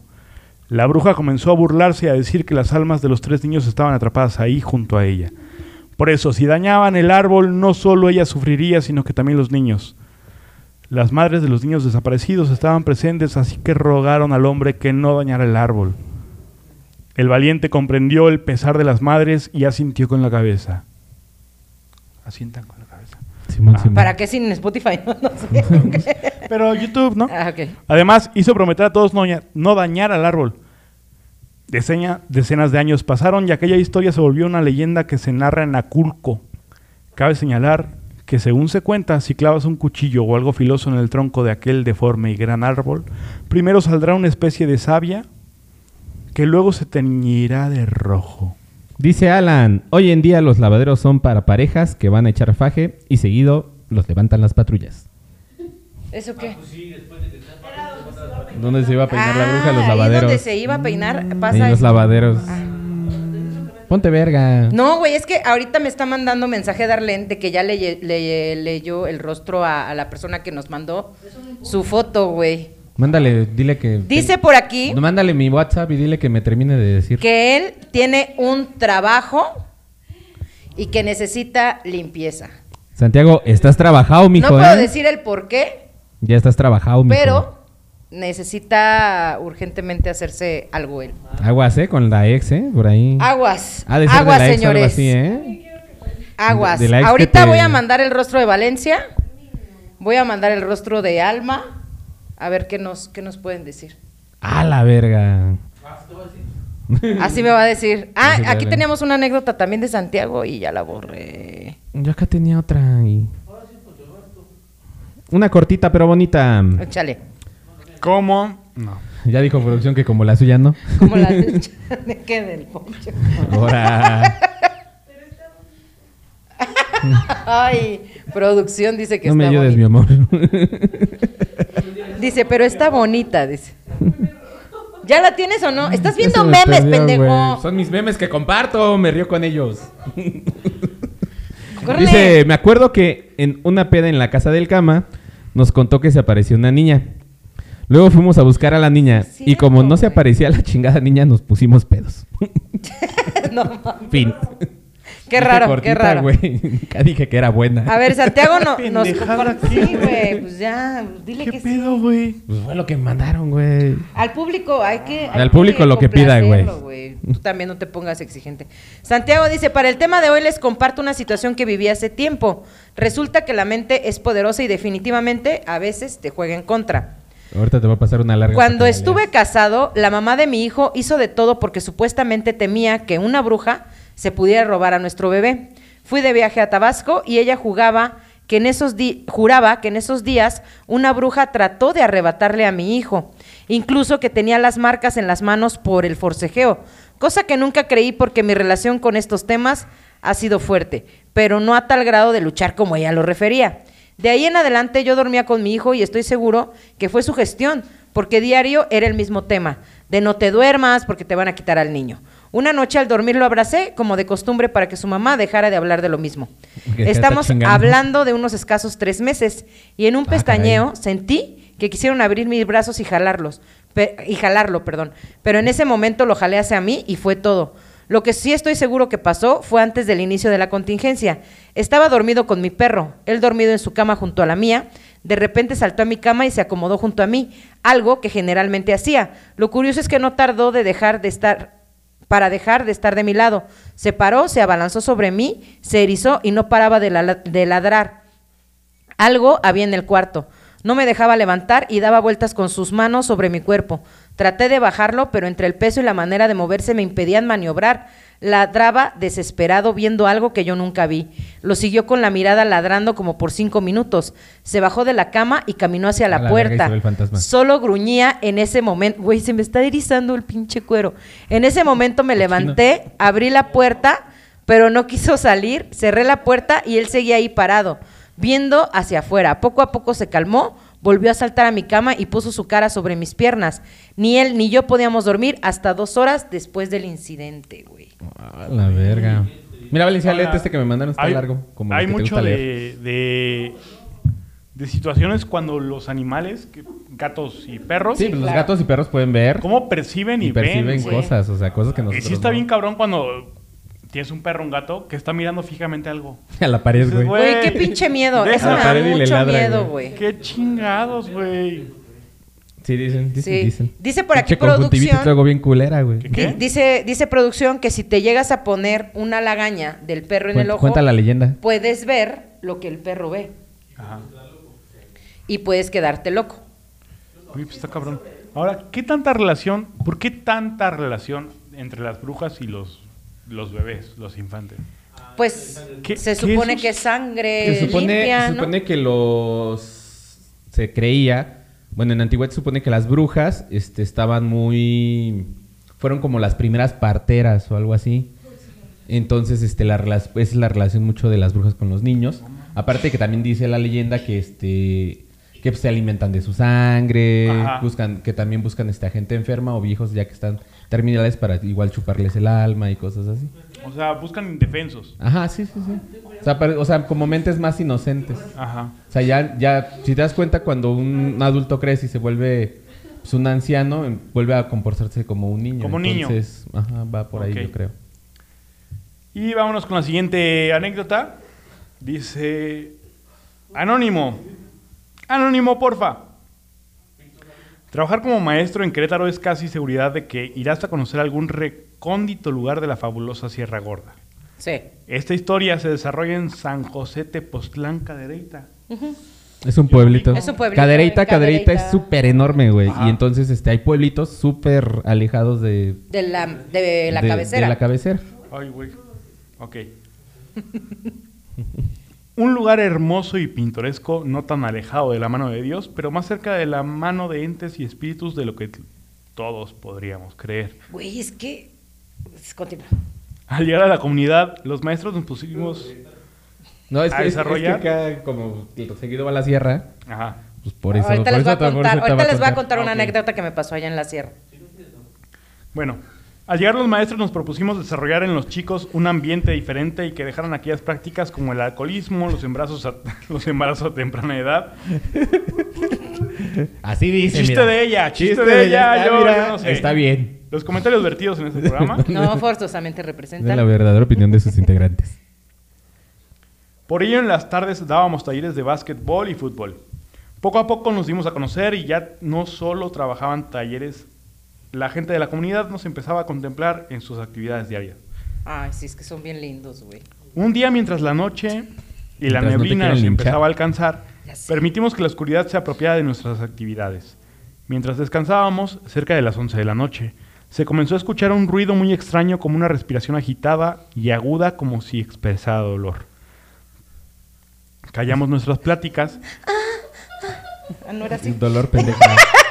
La bruja comenzó a burlarse y a decir que las almas de los tres niños estaban atrapadas ahí junto a ella. Por eso, si dañaban el árbol, no solo ella sufriría, sino que también los niños. Las madres de los niños desaparecidos estaban presentes, así que rogaron al hombre que no dañara el árbol. El valiente comprendió el pesar de las madres y asintió con la cabeza. Asientan con. Simón, Ah. Simón. ¿Para qué sin Spotify? No, no sé. Pero YouTube, ¿no? Ah, ok. Además, hizo prometer a todos no, daña- no dañar al árbol. Decenas de años pasaron y aquella historia se volvió una leyenda que se narra en Aculco. Cabe señalar que según se cuenta, si clavas un cuchillo o algo filoso en el tronco de aquel deforme y gran árbol, primero saldrá una especie de savia que luego se teñirá de rojo. Dice Alan, hoy en día los lavaderos son para parejas que van a echar faje y seguido los levantan las patrullas. ¿Eso qué? ¿Dónde se iba a peinar la bruja? Los Ah, lavaderos. donde se iba a peinar pasa En los lavaderos. Ponte verga. No, güey, es que ahorita me está mandando mensaje Darlene de que ya le, le- leyó el rostro a, a la persona que nos mandó su foto, güey. Mándale, dile que... Dice por aquí Mándale mi WhatsApp y dile que me termine de decir. que él tiene un trabajo y que necesita limpieza. Santiago, estás trabajado, mijo, no puedo ¿eh? decir el por qué, Ya estás trabajado, mijo. pero necesita urgentemente hacerse algo él. Aguas, ¿eh? Con la ex, ¿eh? Por ahí. Aguas, Ha de ser aguas, de la ex o algo señores. así, ¿eh? Aguas. De- de Ahorita te- voy a mandar el rostro de Valencia. Voy a mandar el rostro de Alma. A ver qué nos, qué nos pueden decir. A la verga. Así me va a decir. Ah, Así aquí teníamos una anécdota también de Santiago y ya la borré. Yo acá tenía otra y... Una cortita pero bonita. Échale. ¿Cómo? No. Ya dijo producción que como la suya no. Como la de que del poncho. Ahora. Ay, producción dice que No me ayudes, mi amor. Dice, pero está bonita, dice. ¿Ya la tienes o no? Estás viendo me memes, perdió, pendejo. Son mis memes que comparto, me río con ellos. Córrele. Dice, me acuerdo que en una peda en la casa del cama nos contó que se apareció una niña. Luego fuimos a buscar a la niña y como no se aparecía la chingada niña nos pusimos pedos. no fin. Qué raro, qué raro. Nunca dije que era buena. A ver, Santiago no, nos comparte- Sí, güey, pues ya, dile ¿Qué que sí. pedo, güey? Pues fue lo que mandaron, güey. Al público hay que... hay Al público lo que pida, güey. Tú también no te pongas exigente. Santiago dice, para el tema de hoy les comparto una situación que viví hace tiempo. Resulta que la mente es poderosa y definitivamente a veces te juega en contra. Ahorita te va a pasar una larga. Cuando estuve casado, la mamá de mi hijo hizo de todo porque supuestamente temía que una bruja se pudiera robar a nuestro bebé. Fui de viaje a Tabasco y ella jugaba que en esos juraba que en esos días una bruja trató de arrebatarle a mi hijo, incluso que tenía las marcas en las manos por el forcejeo, cosa que nunca creí porque mi relación con estos temas ha sido fuerte, pero no a tal grado de luchar como ella lo refería. De ahí en adelante yo dormía con mi hijo y estoy seguro que fue su gestión, porque diario era el mismo tema, de no te duermas porque te van a quitar al niño. Una noche al dormir lo abracé, como de costumbre, para que su mamá dejara de hablar de lo mismo. Estamos hablando de unos escasos tres meses y en un Ah, pestañeo caray. sentí que quisieron abrir mis brazos y jalarlos, y jalarlo, perdón. Pero en ese momento lo jalé hacia mí y fue todo. Lo que sí estoy seguro que pasó fue antes del inicio de la contingencia. Estaba dormido con mi perro, él dormido en su cama junto a la mía. De repente saltó a mi cama y se acomodó junto a mí, algo que generalmente hacía. Lo curioso es que no tardó de dejar de estar para dejar de estar de mi lado. Se paró, se abalanzó sobre mí, se erizó y no paraba de, la- de ladrar. Algo había en el cuarto. No me dejaba levantar y daba vueltas con sus manos sobre mi cuerpo. Traté de bajarlo, pero entre el peso y la manera de moverse me impedían maniobrar. Ladraba desesperado viendo algo que yo nunca vi. Lo siguió con la mirada ladrando como por cinco minutos. Se bajó de la cama y caminó hacia la, puerta. Solo gruñía en ese momento. Güey, se me está erizando el pinche cuero. En ese momento me levanté, abrí la puerta, pero no quiso salir. Cerré la puerta y él seguía ahí parado, viendo hacia afuera. Poco a poco se calmó, volvió a saltar a mi cama y puso su cara sobre mis piernas. Ni él ni yo podíamos dormir hasta dos horas después del incidente, güey. A la verga. Mira, Valencia, léete este que me mandaron, está hay, largo. Como hay mucho gusta leer. de, de, de situaciones cuando los animales, que- gatos y perros, Sí, pues los gatos y perros pueden ver cómo perciben y, y perciben ven, güey. cosas, o sea, cosas que Y nosotros sí está no. bien cabrón cuando tienes un perro, un gato, que está mirando fijamente algo. A la pared, güey. güey, qué pinche miedo. deja Eso la me da pared y le mucho ladra, miedo, güey. Qué chingados, güey. Sí, dicen, dicen, Sí. dicen. Dice por aquí producción- luego bien culera, güey. ¿Qué? Di- Dice, dice producción que si te llegas a poner una lagaña del perro en el ojo, Cuenta la leyenda. puedes ver lo que el perro ve Ajá. y puedes quedarte loco. Uy, pues está cabrón. Ahora, ¿qué tanta relación, por qué tanta relación entre las brujas y los, los bebés, los infantes? Pues ¿Qué- se qué supone esos- que es sangre Se supone, limpia, se supone que los... Se creía... Bueno, en antigüedad se supone que las brujas este, estaban muy... Fueron como las primeras parteras o algo así. Entonces, este, la, rela- esa es la relación mucho de las brujas con los niños. Aparte que también dice la leyenda que este que pues, se alimentan de su sangre, Ajá. buscan que también buscan este, a gente enferma o viejos ya que están terminales para igual chuparles el alma y cosas así. O sea, buscan indefensos. Ajá, sí, sí, sí. O sea, pare- o sea, como mentes más inocentes. Ajá. O sea, ya, ya, si te das cuenta, cuando un adulto crece y se vuelve pues, un anciano, em, vuelve a comportarse como un niño. Como un niño. Entonces, ajá, va por ahí, yo creo. Y vámonos con la siguiente anécdota. Dice Anónimo. Anónimo, porfa. Trabajar como maestro en Querétaro es casi seguridad de que irás a conocer algún recóndito lugar de la fabulosa Sierra Gorda. Sí. Esta historia se desarrolla en San José Tepoztlán, Cadereyta. Es un pueblito. Es un pueblito, Cadereyta, Cadereyta Cadereyta. es súper enorme, güey. Y entonces este, hay pueblitos súper alejados de, De la, de la de- cabecera. de la cabecera. Ay, güey. Ok. Un lugar hermoso y pintoresco, no tan alejado de la mano de Dios, pero más cerca de la mano de entes y espíritus de lo que todos podríamos creer. Güey, es que... Continúa. Al llegar a la comunidad, los maestros nos pusimos... No, es ¿A que, es- es desarrollar? que acá, como seguido va a la sierra, Ajá. pues por eso. ahorita por les voy eso a contar, ahorita va a les voy a contar. una anécdota que me pasó allá en la sierra. Bueno, al llegar los maestros nos propusimos desarrollar en los chicos un ambiente diferente y que dejaran aquellas prácticas como el alcoholismo, los embarazos a, los embarazos a temprana edad. Así dice. Chiste mira. de ella, chiste de ella, Ah, yo- mira, yo no sé. Está bien. Los comentarios vertidos en este programa. No forzosamente Es la representan. verdadera opinión de sus integrantes. Por ello en las tardes dábamos talleres de básquetbol y fútbol. Poco a poco nos dimos a conocer y ya no solo trabajaban talleres, la gente de la comunidad nos empezaba a contemplar en sus actividades diarias. Ay, sí, es que son bien lindos, güey. Un día mientras la noche y la Mientras neblina nos linchar. empezaba a alcanzar, permitimos que la oscuridad se apropiara de nuestras actividades. Mientras descansábamos, cerca de las 11 de la noche, se comenzó a escuchar un ruido muy extraño como una respiración agitada y aguda como si expresara dolor. Callamos nuestras pláticas Ah, no era así. Dolor pendejo.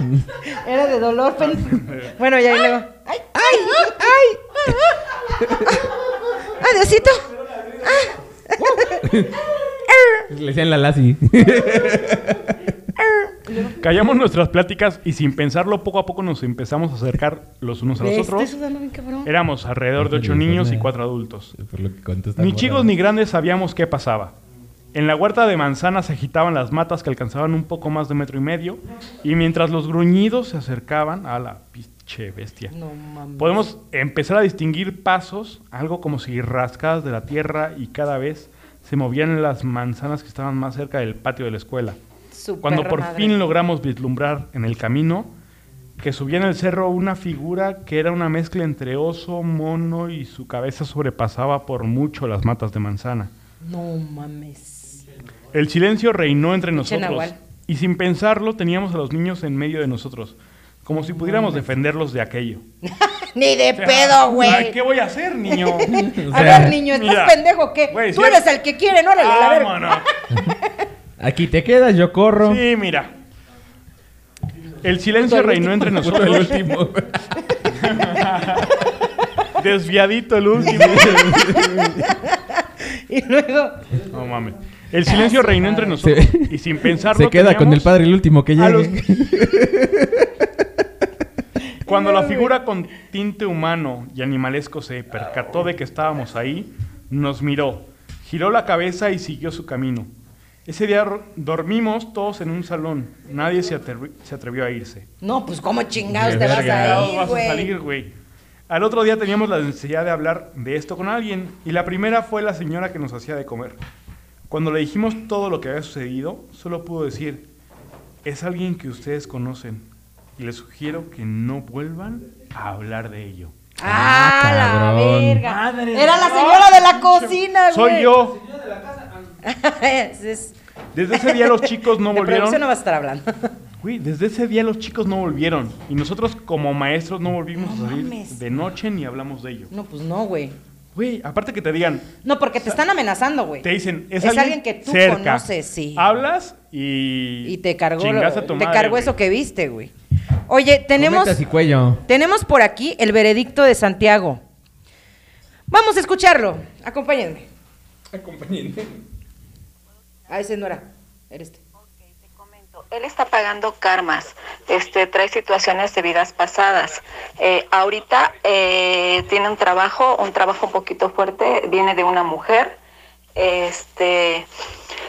Era de dolor. pen- bueno, ya y luego. ¡Ay, ay, ay! ¡Adiosito! Le decían la Lassie. Callamos nuestras pláticas y sin pensarlo poco a poco nos empezamos a acercar los unos a los otros. Éramos alrededor de ocho niños y cuatro adultos. Ni chicos ni grandes sabíamos qué pasaba. En la huerta de manzanas se agitaban las matas que alcanzaban un poco más de metro y medio y mientras los gruñidos se acercaban a la pinche bestia. No. Podemos empezar a distinguir pasos, algo como si rascadas de la tierra y cada vez se movían las manzanas que estaban más cerca del patio de la escuela. Cuando por madre. fin logramos vislumbrar en el camino que subía en el cerro una figura que era una mezcla entre oso, mono y su cabeza sobrepasaba por mucho las matas de manzana. No mames. El silencio reinó entre nosotros y sin pensarlo teníamos a los niños en medio de nosotros, como si pudiéramos defenderlos de aquello. Ni de O sea, pedo, güey. ¿Qué voy a hacer, niño? O A ver, niño, ¿estás mira, pendejo qué? güey, Tú si eres el que quiere, no, la. Aquí te quedas, yo corro. Sí, mira. El silencio reinó entre nosotros. el último. Desviadito el último. Y luego, No mames. El silencio reinó entre Se- nosotros y sin pensarlo Se queda con el teníamos padre el último que a los- llegue. Cuando la figura con tinte humano y animalesco se percató de que estábamos ahí, nos miró, giró la cabeza y siguió su camino. Ese día ro- dormimos todos en un salón. Nadie se, atrevi- se atrevió a irse. no, pues cómo chingados te vas a ir, vas a güey. salir, güey. Al otro día teníamos la necesidad de hablar de esto con alguien y la primera fue la señora que nos hacía de comer. Cuando le dijimos todo lo que había sucedido, solo pudo decir, es alguien que ustedes conocen y les sugiero que no vuelvan a hablar de ello. ¡Ah, Ah, la verga! Madre Era la señora de la cocina, güey. Soy yo. Es- es- Desde ese día los chicos no de volvieron. no vas a estar hablando. Güey, desde ese día los chicos no volvieron. Y nosotros como maestros no volvimos No a salir mames. de noche ni hablamos de ello. No, pues no, güey. Güey, aparte que te digan, No, porque te están amenazando, güey. te dicen, es, Es alguien que tú cerca. conoces, sí. Hablas y... Y te cargó, a tu te madre, cargó eso que viste, güey. Oye, tenemos, y cuello. tenemos por aquí el veredicto de Santiago. Vamos a escucharlo. Acompáñenme. Ah, ese no era. Eres tú. Él está pagando karmas, este, trae situaciones de vidas pasadas. Eh, ahorita eh, tiene un trabajo, un trabajo un poquito fuerte, viene de una mujer. Este,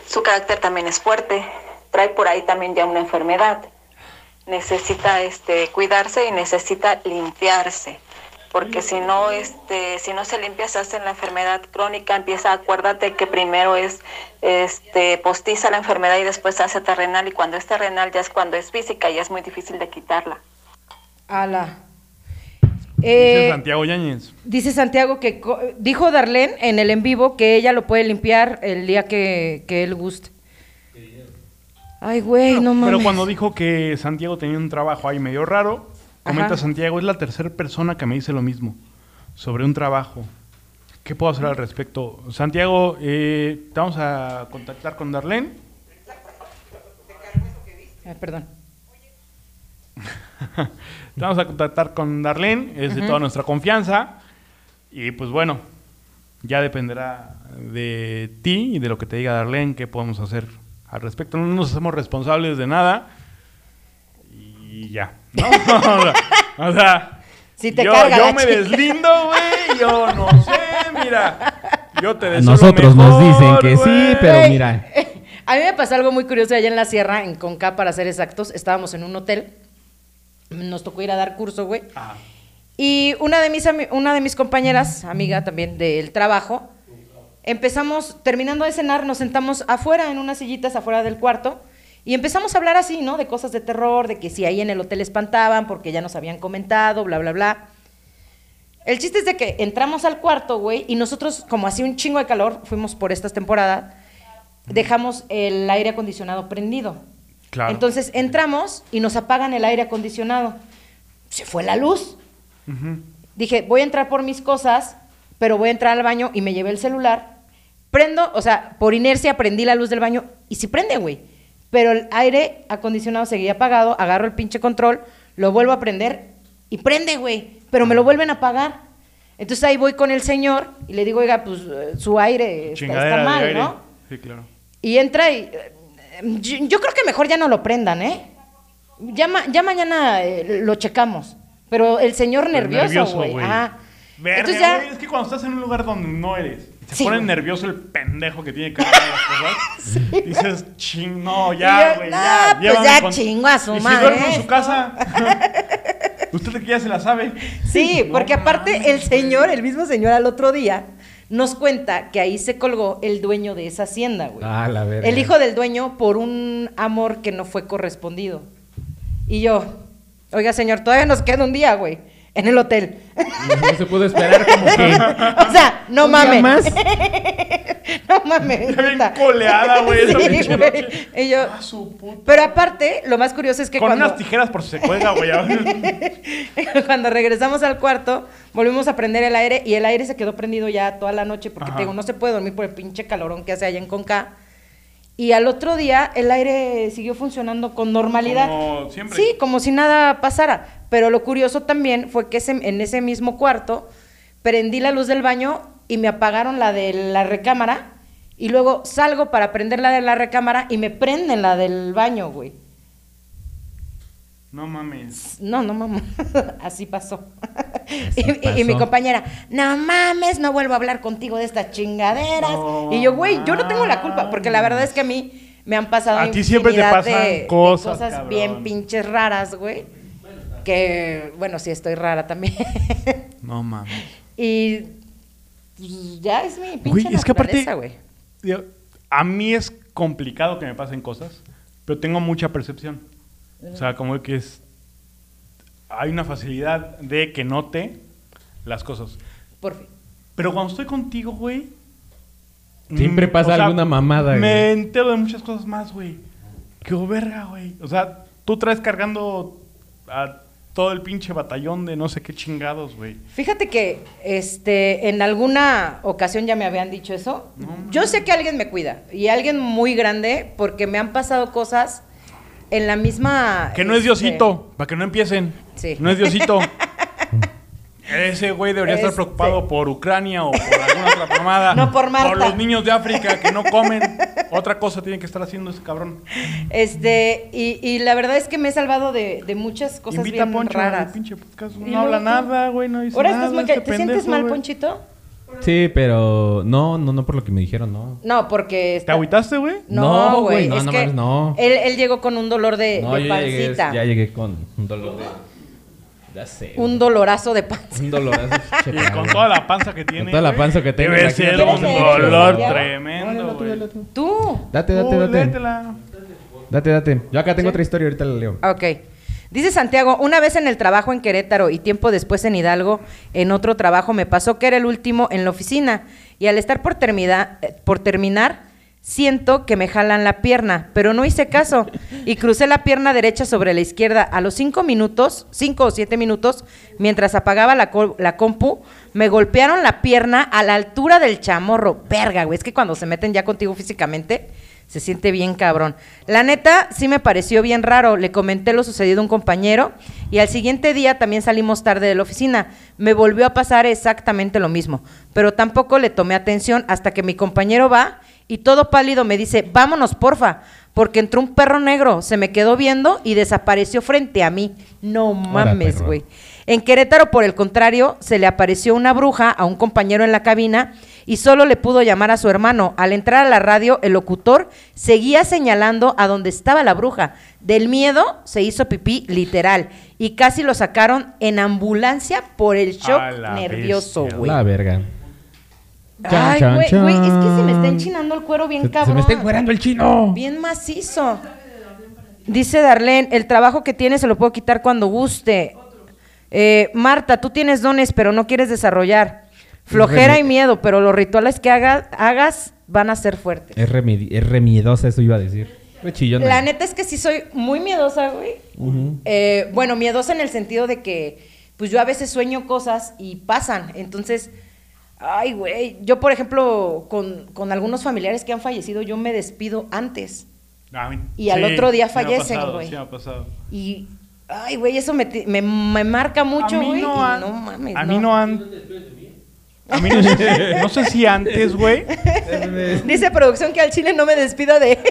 su carácter también es fuerte, trae por ahí también ya una enfermedad. Necesita este, cuidarse y necesita limpiarse. Porque si no, este, si no se limpia, se hace la enfermedad crónica, empieza, acuérdate que primero es este, postiza la enfermedad y después se hace terrenal, y cuando es terrenal ya es cuando es física y es muy difícil de quitarla. Ala. Dice Eh, Santiago Yáñez. dice Santiago que co- dijo Darlene en el en vivo que ella lo puede limpiar el día que, que él guste. Ay, güey, no mames. Pero cuando dijo que Santiago tenía un trabajo ahí medio raro, comenta Ajá. Santiago, es la tercera persona que me dice lo mismo sobre un trabajo. ¿Qué puedo hacer al respecto? Santiago, eh, te vamos a contactar con Darlene. Ah, perdón. Te vamos a contactar con Darlene, es de toda nuestra confianza. Y pues bueno, ya dependerá de ti y de lo que te diga Darlene, qué podemos hacer al respecto. No nos hacemos responsables de nada. Y ya, ¿no? o sea, Si te yo, yo me chica. deslindo, güey, yo no sé, mira. Yo te deseo Nosotros nos dicen que sí, pero mira. A mí me pasó algo muy curioso allá en la sierra, en Conca, para ser exactos. Estábamos en un hotel. Nos tocó ir a dar curso, güey. Ah, Y una de mis, una de mis compañeras, amiga también del trabajo, empezamos, terminando de cenar, nos sentamos afuera, en unas sillitas afuera del cuarto, y empezamos a hablar así, ¿no? De cosas de terror, de que si ahí en el hotel espantaban, porque ya nos habían comentado, bla, bla, bla. El chiste es de que entramos al cuarto, güey, y nosotros, como hacía un chingo de calor, fuimos por estas temporadas, dejamos el aire acondicionado prendido. Claro. Entonces entramos y nos apagan el aire acondicionado. Se fue la luz. ujú. Dije, voy a entrar por mis cosas, pero voy a entrar al baño y me llevé el celular. Prendo, o sea, por inercia prendí la luz del baño y sí prende, güey. Pero el aire acondicionado seguía apagado, agarro el pinche control, lo vuelvo a prender y prende, güey. Pero me lo vuelven a apagar. Entonces ahí voy con el señor y le digo, oiga, pues eh, su aire está, mal, aire. ¿no? Sí, claro. Y entra y... eh, Yo, yo creo que mejor ya no lo prendan, ¿eh? Ya, ma- ya mañana eh, lo checamos. Pero el señor nervioso, güey. Entonces ya... es que cuando estás en un lugar donde no eres, te Sí, pone güey. nervioso el pendejo que tiene que hacer las cosas, dices, ching, no, ya, güey, "No, ya. pues llévame ya con-". chingo a su ¿Y madre si duermo en su casa? Usted que ya se la sabe. Sí, No porque aparte mames, el señor, el mismo señor al otro día, nos cuenta que ahí se colgó el dueño de esa hacienda, güey. Ah, la verga. el hijo del dueño por un amor que no fue correspondido. Y yo, oiga señor, todavía nos queda un día, güey, en el hotel. No se pudo esperar como que. o sea, no ¿Un día mames. más? no mames. Ya bien coleada, güey, esa Sí. Y yo, Ah, su puta. pero aparte, lo más curioso es que Con cuando... unas tijeras por si se cuelga, güey. Cuando regresamos al cuarto, volvimos a prender el aire y el aire se quedó prendido ya toda la noche porque Ajá. te digo, no se puede dormir por el pinche calorón que hace allá en Conca. Y al otro día el aire siguió funcionando con normalidad. Como siempre. Sí, como si nada pasara. Pero lo curioso también fue que ese- en ese mismo cuarto prendí la luz del baño y me apagaron la de la recámara. Y luego salgo para prender la de la recámara y me prenden la del baño, güey. No mames. No, no mames. Así pasó. y, Así y- y mi compañera, no mames, no vuelvo a hablar contigo de estas chingaderas. No y yo, güey, yo no tengo la culpa, porque la verdad es que a mí me han pasado A ti siempre te pasan de- de cosas, cosas cabrón. bien pinches raras, güey. Que, bueno, sí, estoy rara también. No mames. Y pues, ya es mi pinche Güey, es que aparte- güey. A mí es complicado que me pasen cosas, pero tengo mucha percepción. O sea, como que es... Hay una facilidad de que note las cosas. Por fin. Pero cuando estoy contigo, güey... Siempre mm, pasa o sea, alguna mamada, Me güey. entero de muchas cosas más, güey. Qué verga, güey. O sea, tú traes cargando a todo el pinche batallón de no sé qué chingados, güey. Fíjate que este, en alguna ocasión ya me habían dicho eso. Yo sé que alguien me cuida y alguien muy grande porque me han pasado cosas en la misma... Que no es este, Diosito, para que no empiecen. Sí. No es Diosito. Ese güey debería estar Este- preocupado por Ucrania o por alguna otra mamada. No por Marta. Por los niños de África que no comen. Otra cosa tiene que estar haciendo ese cabrón. Este, y, y la verdad es que me he salvado de, de muchas cosas Invita a bien Poncho al raras. pinche podcast. No habla tú- nada, güey. No dice Ahora nada. estás muy... este ¿Te sientes mal, güey. Ponchito? Sí, pero no, no, no por lo que me dijeron, no. No, porque... ¿Te agüitaste, güey? No, No, güey. güey, no, es no que no. Él, él llegó con un dolor de, No, de yo ya llegué, pancita. ya llegué con un dolor de... Ya sé. Un dolorazo de panza. Un dolorazo. Y con toda la panza que tiene. Con toda la panza que tengo, Debe ser un ¿Quieres leer, dolor Santiago? tremendo. Tú. Date, date, date. Date, date. Yo acá tengo otra historia, ahorita la leo. Ok. Dice Santiago, una vez en el trabajo en Querétaro y tiempo después en Hidalgo, en otro trabajo me pasó que era el último en la oficina y al estar por, eh, por terminar, siento que me jalan la pierna, pero no hice caso y crucé la pierna derecha sobre la izquierda. A los cinco minutos, cinco o siete minutos, mientras apagaba la, la compu, me golpearon la pierna a la altura del chamorro. Verga, güey, es que cuando se meten ya contigo físicamente, se siente bien cabrón. La neta, sí me pareció bien raro. Le comenté lo sucedido a un compañero y al siguiente día también salimos tarde de la oficina. Me volvió a pasar exactamente lo mismo, pero tampoco le tomé atención hasta que mi compañero va y todo pálido me dice, vámonos, porfa, porque entró un perro negro, se me quedó viendo y desapareció frente a mí. No mames, güey. En Querétaro, por el contrario, se le apareció una bruja a un compañero en la cabina y solo le pudo llamar a su hermano. Al entrar a la radio, el locutor seguía señalando a donde estaba la bruja. Del miedo se hizo pipí literal y casi lo sacaron en ambulancia por el shock nervioso, güey. La verga. Ay, güey, es que se me está enchinando el cuero bien Se, se cabrón. me está encuerando el chino. Bien macizo. Dice Darlene, el trabajo que tienes se lo puedo quitar cuando guste. Eh, Marta, tú tienes dones, pero no quieres desarrollar. Flojera y miedo, pero los rituales que haga- hagas van a ser fuertes. Es, es remiedosa, eso iba a decir. Chillona. La neta es que sí soy muy miedosa, güey. Eh, bueno, miedosa en el sentido de que, pues yo a veces sueño cosas y pasan. Entonces, ay, güey. Yo, por ejemplo, con, con algunos familiares que han fallecido, yo me despido antes. A mí- Y al otro día fallecen, güey. Sí, me ha pasado. Y, ay, güey, eso me, me, me marca mucho, a mí güey. no, han- no mames. A mí no han. A mí no, sé, no sé si antes, güey. Dice producción que al chile no me despida de él.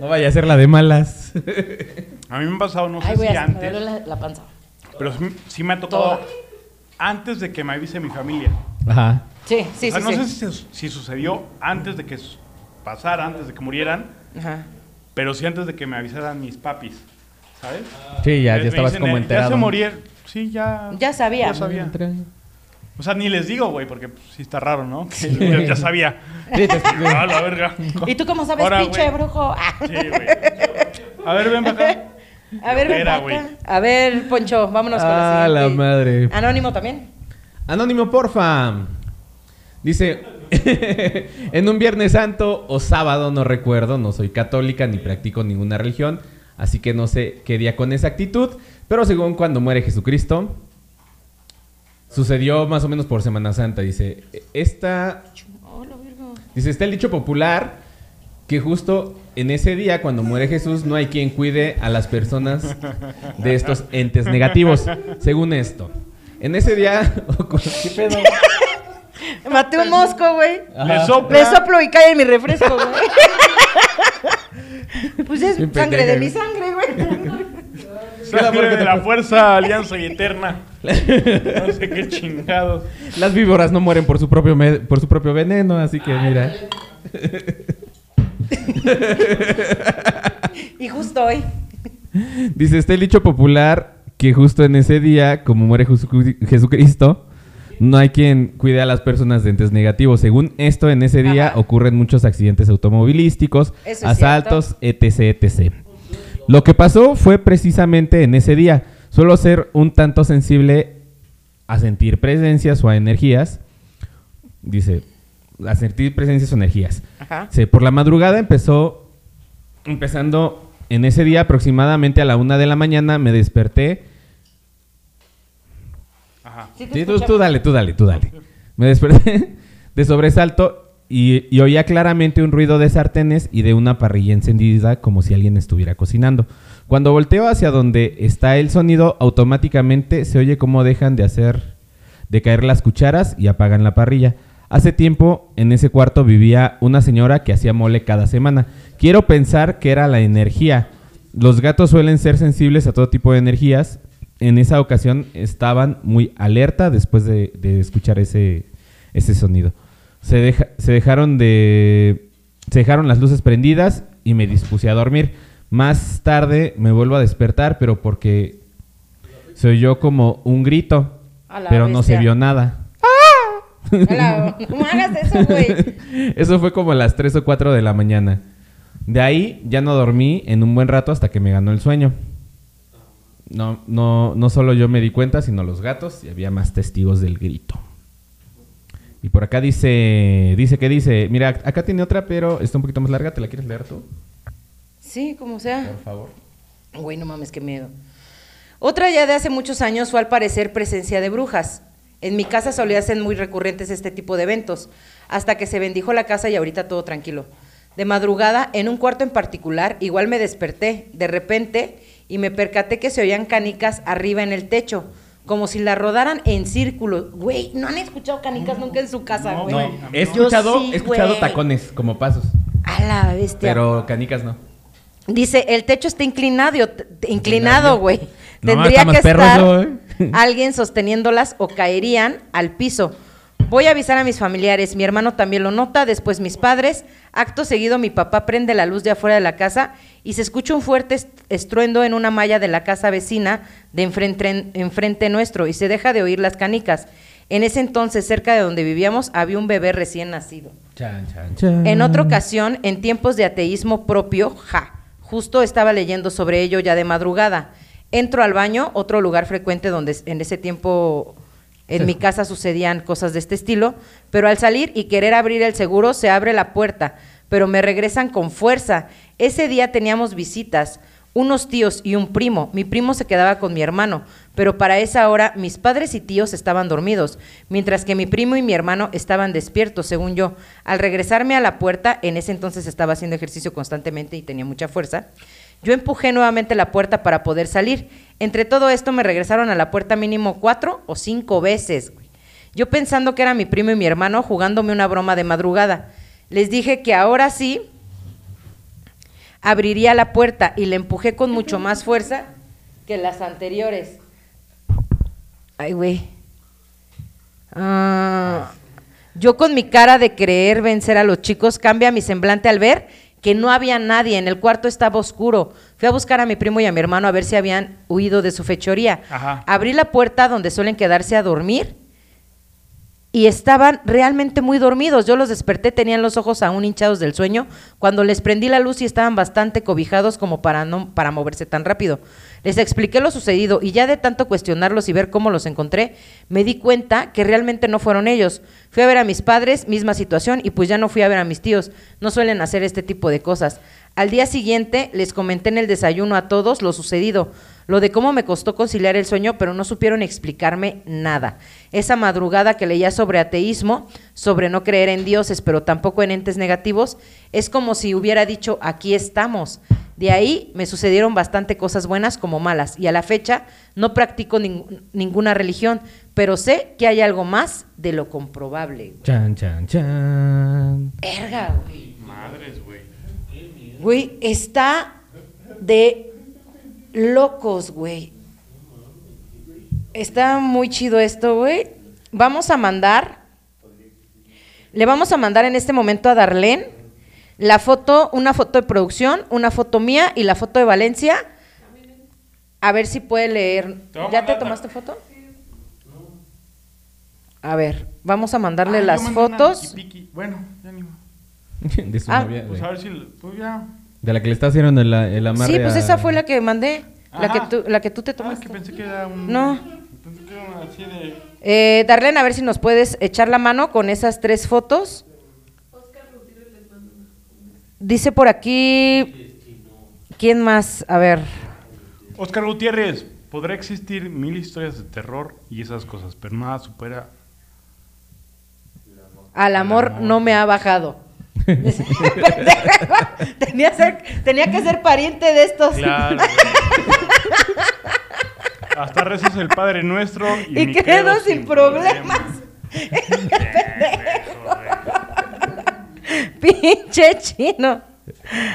No vaya a ser la de malas. A mí me ha pasado, no sé si hasta me antes. duele la, la panza. Pero sí, sí me ha tocado Toda. Antes de que me avise mi familia. Ajá. Sí, sí, o sea, sí. no sí. sé si, si sucedió antes de que pasara, antes de que murieran, Ajá. pero sí antes de que me avisaran mis papis, ¿sabes? Sí, ya, ya estabas dicen, como eh, enterado. Ya se murieron. Sí, ya. Ya sabía. Ya sabía. Sí, O sea, ni les digo, güey, porque pues, sí está raro, ¿no? Que yo ya sabía. te- Ah, la verga. ¿Y tú cómo sabes, Ahora, pinche brujo? Ah. Sí, güey. A ver, ven para acá. A ver, Era, güey. A ver, Poncho, vámonos con Ah, la la siguiente. madre. Anónimo también. Anónimo, porfa. Dice, en un Viernes Santo o sábado, no recuerdo, no soy católica ni practico ninguna religión, así que no sé qué día con exactitud, pero según cuando muere Jesucristo, sucedió más o menos por Semana Santa, dice, esta... Dice, está el dicho popular que justo en ese día, cuando muere Jesús, no hay quien cuide a las personas de estos entes negativos, según esto. En ese día... ¿Qué pedo? Maté un mosco, güey. Le sopla. Le soplo y cae en mi refresco, güey. pues es Bien sangre pendeja, de mi sangre, güey. Sangre de la fuerza, alianza y eterna. No sé qué chingados. Las víboras no mueren por su propio por su propio veneno, así que mira. Y justo hoy. Dice, está el dicho popular que justo en ese día, como muere Jesu- Jesucristo, no hay quien cuide a las personas de entes negativos. Según esto, en ese día Ajá. ocurren muchos accidentes automovilísticos, Eso asaltos, etc, etc. Lo que pasó fue precisamente en ese día. Suelo ser un tanto sensible a sentir presencias o a energías. Dice, a sentir presencias o energías. Ajá. Sí, por la madrugada empezó, empezando en ese día aproximadamente a la una de la mañana, me desperté. Ajá. Sí tú, tú dale, tú dale, tú dale. Me desperté de sobresalto y, y oía claramente un ruido de sartenes y de una parrilla encendida como si alguien estuviera cocinando. Cuando volteo hacia donde está el sonido, automáticamente se oye cómo dejan de hacer, de caer las cucharas y apagan la parrilla. Hace tiempo en ese cuarto vivía una señora que hacía mole cada semana. Quiero pensar que era la energía. Los gatos suelen ser sensibles a todo tipo de energías. En esa ocasión estaban muy alerta después de, de escuchar ese, ese sonido. Se, deja- se dejaron de se dejaron las luces prendidas y me dispuse a dormir. Más tarde me vuelvo a despertar, pero porque se oyó como un grito, pero no se vio nada. Hola, no hagas eso, güey. Eso fue como a las 3 o 4 de la mañana. De ahí ya no dormí en un buen rato hasta que me ganó el sueño. No, no, no solo yo me di cuenta, sino los gatos y había más testigos del grito. Y por acá dice, dice que dice, mira, acá tiene otra, pero está un poquito más larga, ¿te la quieres leer tú? Sí, como sea. Por favor. Güey, no mames, qué miedo. Otra ya de hace muchos años fue al parecer presencia de brujas. En mi casa solía ser muy recurrentes este tipo de eventos, hasta que se bendijo la casa y ahorita todo tranquilo. De madrugada, en un cuarto en particular, igual me desperté, de repente, y me percaté que se oían canicas arriba en el techo, como si la rodaran en círculo. Güey, ¿no han escuchado canicas nunca en su casa, No, güey? güey. He escuchado, sí, he escuchado tacones como pasos, A la bestia. pero canicas no. Dice, el techo está inclinado, inclinado, güey. No, Tendría está más que estar ¿eh? Alguien sosteniéndolas o caerían al piso. Voy a avisar a mis familiares, mi hermano también lo nota, después mis padres. Acto seguido mi papá prende la luz de afuera de la casa y se escucha un fuerte est- estruendo en una malla de la casa vecina de enfrente, enfrente nuestro y se deja de oír las canicas. En ese entonces, cerca de donde vivíamos, había un bebé recién nacido. Chan, chan, chan. En otra ocasión, en tiempos de ateísmo propio, ja, justo estaba leyendo sobre ello ya de madrugada. Entro al baño, otro lugar frecuente donde en ese tiempo en mi casa sucedían cosas de este estilo, pero al salir y querer abrir el seguro se abre la puerta, pero me regresan con fuerza. Ese día teníamos visitas, unos tíos y un primo. Mi primo se quedaba con mi hermano, pero para esa hora mis padres y tíos estaban dormidos, mientras que mi primo y mi hermano estaban despiertos, según yo. Al regresarme a la puerta, en ese entonces estaba haciendo ejercicio constantemente y tenía mucha fuerza, yo empujé nuevamente la puerta para poder salir. Entre todo esto me regresaron a la puerta mínimo cuatro o cinco veces. Yo pensando que era mi primo y mi hermano jugándome una broma de madrugada. Les dije que ahora sí abriría la puerta y le empujé con mucho más fuerza que las anteriores. Ay, güey. Ah, yo con mi cara de creer vencer a los chicos cambia mi semblante al ver que no había nadie, en el cuarto estaba oscuro. Fui a buscar a mi primo y a mi hermano a ver si habían huido de su fechoría. Ajá. Abrí la puerta donde suelen quedarse a dormir y estaban realmente muy dormidos. Yo los desperté, tenían los ojos aún hinchados del sueño. Cuando les prendí la luz y estaban bastante cobijados como para no para moverse tan rápido. Les expliqué lo sucedido y ya de tanto cuestionarlos y ver cómo los encontré, me di cuenta que realmente no fueron ellos. Fui a ver a mis padres, misma situación, y pues ya no fui a ver a mis tíos. No suelen hacer este tipo de cosas. Al día siguiente les comenté en el desayuno a todos lo sucedido, lo de cómo me costó conciliar el sueño, pero no supieron explicarme nada. Esa madrugada que leía sobre ateísmo, sobre no creer en dioses, pero tampoco en entes negativos, es como si hubiera dicho, aquí estamos. De ahí me sucedieron bastante cosas buenas como malas, y a la fecha no practico ning- ninguna religión, pero sé que hay algo más de lo comprobable. Chan, chan, chan. Erga, güey. Madres, güey. Güey, está de locos, güey. Está muy chido esto, güey. Vamos a mandar, le vamos a mandar en este momento a Darlene la foto, una foto de producción, una foto mía y la foto de Valencia. A ver si puede leer. ¿Ya te tomaste foto? A ver, vamos a mandarle Ah, las fotos. Bueno, ya ni modo. de su Ah, novia, Pues a ver si. Pues ya. De la que le está haciendo el, el amarre Sí, pues a- esa fue la que mandé. La que, tú, la que tú te Ah, es tomaste. que pensé que era un. No. Pensé que era una así de. Eh, Darlene, a ver si nos puedes echar la mano con esas tres fotos. Dice por aquí. ¿Quién más? A ver. Oscar Gutiérrez, podrá existir mil historias de terror y esas cosas, pero nada supera. Al amor, amor. no me ha bajado. Tenía, ser- tenía que ser pariente de estos. Claro. Hasta rezas el Padre Nuestro y, Y me quedo sin problemas. Pinche chino.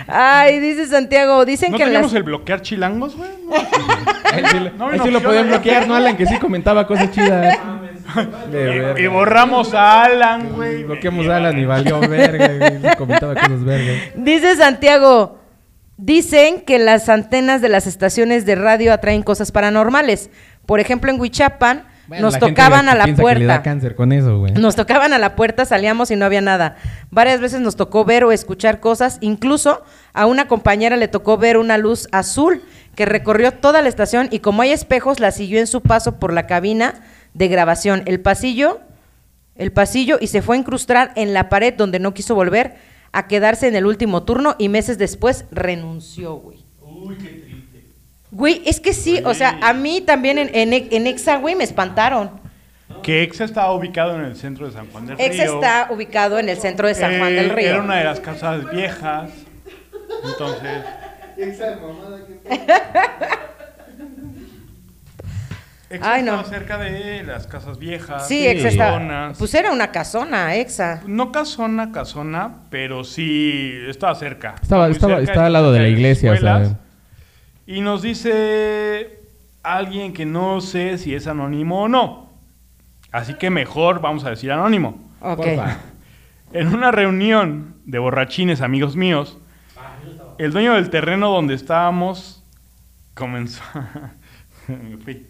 Ay, dice Santiago, dicen ¿No que en teníamos las... el bloquear chilangos, güey? Él sí, lo- No, no, sí lo podían no- bloquear, ¿no, Alan? Que sí comentaba cosas chidas. De Y, verga. y borramos a Alan, güey. Bloqueamos a Alan y valió verga. güey. Sí comentaba cosas verga. Dice Santiago, dicen que las antenas de las estaciones de radio atraen cosas paranormales. Por ejemplo, en Huichapan Bueno, nos la gente tocaban a la piensa que le da puerta. cáncer con eso, güey. Nos tocaban a la puerta, salíamos y no había nada. Varias veces nos tocó ver o escuchar cosas, incluso a una compañera le tocó ver una luz azul que recorrió toda la estación y como hay espejos la siguió en su paso por la cabina de grabación, el pasillo, el pasillo y se fue a incrustar en la pared donde no quiso volver a quedarse en el último turno y meses después renunció, güey. Güey, es que sí, o sea, a mí también en, en, en Exa, güey, me espantaron. Que Exa estaba ubicado en el centro de San Juan del Río. Exa está ubicado en el centro de San Juan del Eh, Río. Era una de las casas viejas. Entonces. Exa Ay, no. estaba cerca de las casas viejas. Sí, Exa zonas. Pues era una casona, Exa. No casona, casona, pero sí estaba cerca. Estaba- estaba- cerca, estaba al lado de la iglesia, o sea. escuelas. Y nos dice alguien que no sé si es anónimo o no. Así que mejor vamos a decir anónimo. Ok. Porfa. En una reunión de borrachines, amigos míos, el dueño del terreno donde estábamos comenzó, Me fui.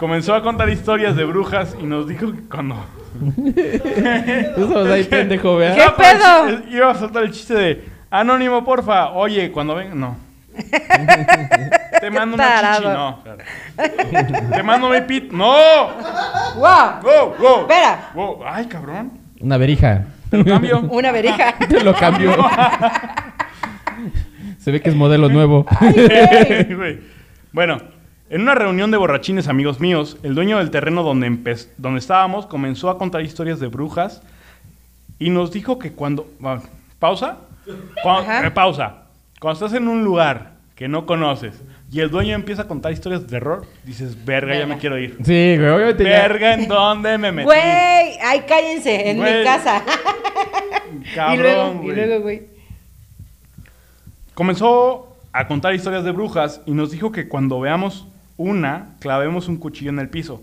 Comenzó a contar historias de brujas y nos dijo que cuando... Tú estabas ahí pendejo, ¿Qué ¿verdad? El pedo? Iba a soltar el chiste de, anónimo, porfa, oye, cuando venga... No. Te mando una chichi, no. claro. Te mando mi pit, no. ¡Wow! Go, go. Espera. Go. Ay, cabrón. Una verija. Te lo cambio. Una verija. Te lo cambio. Se ve que es modelo nuevo. Güey. bueno, en una reunión de borrachines amigos míos, el dueño del terreno donde, empe- donde estábamos comenzó a contar historias de brujas y nos dijo que cuando... ¿Pausa? Cuando- eh, pausa. Cuando estás en un lugar que no conoces y el dueño empieza a contar historias de terror, dices, verga, ya me quiero ir. Sí, güey, obviamente Verga, ¿en dónde me metí? Güey, ay, cállense, en Güey. mi casa. Cabrón, y luego, y güey. luego, güey. Comenzó a contar historias de brujas y nos dijo que cuando veamos una, clavemos un cuchillo en el piso.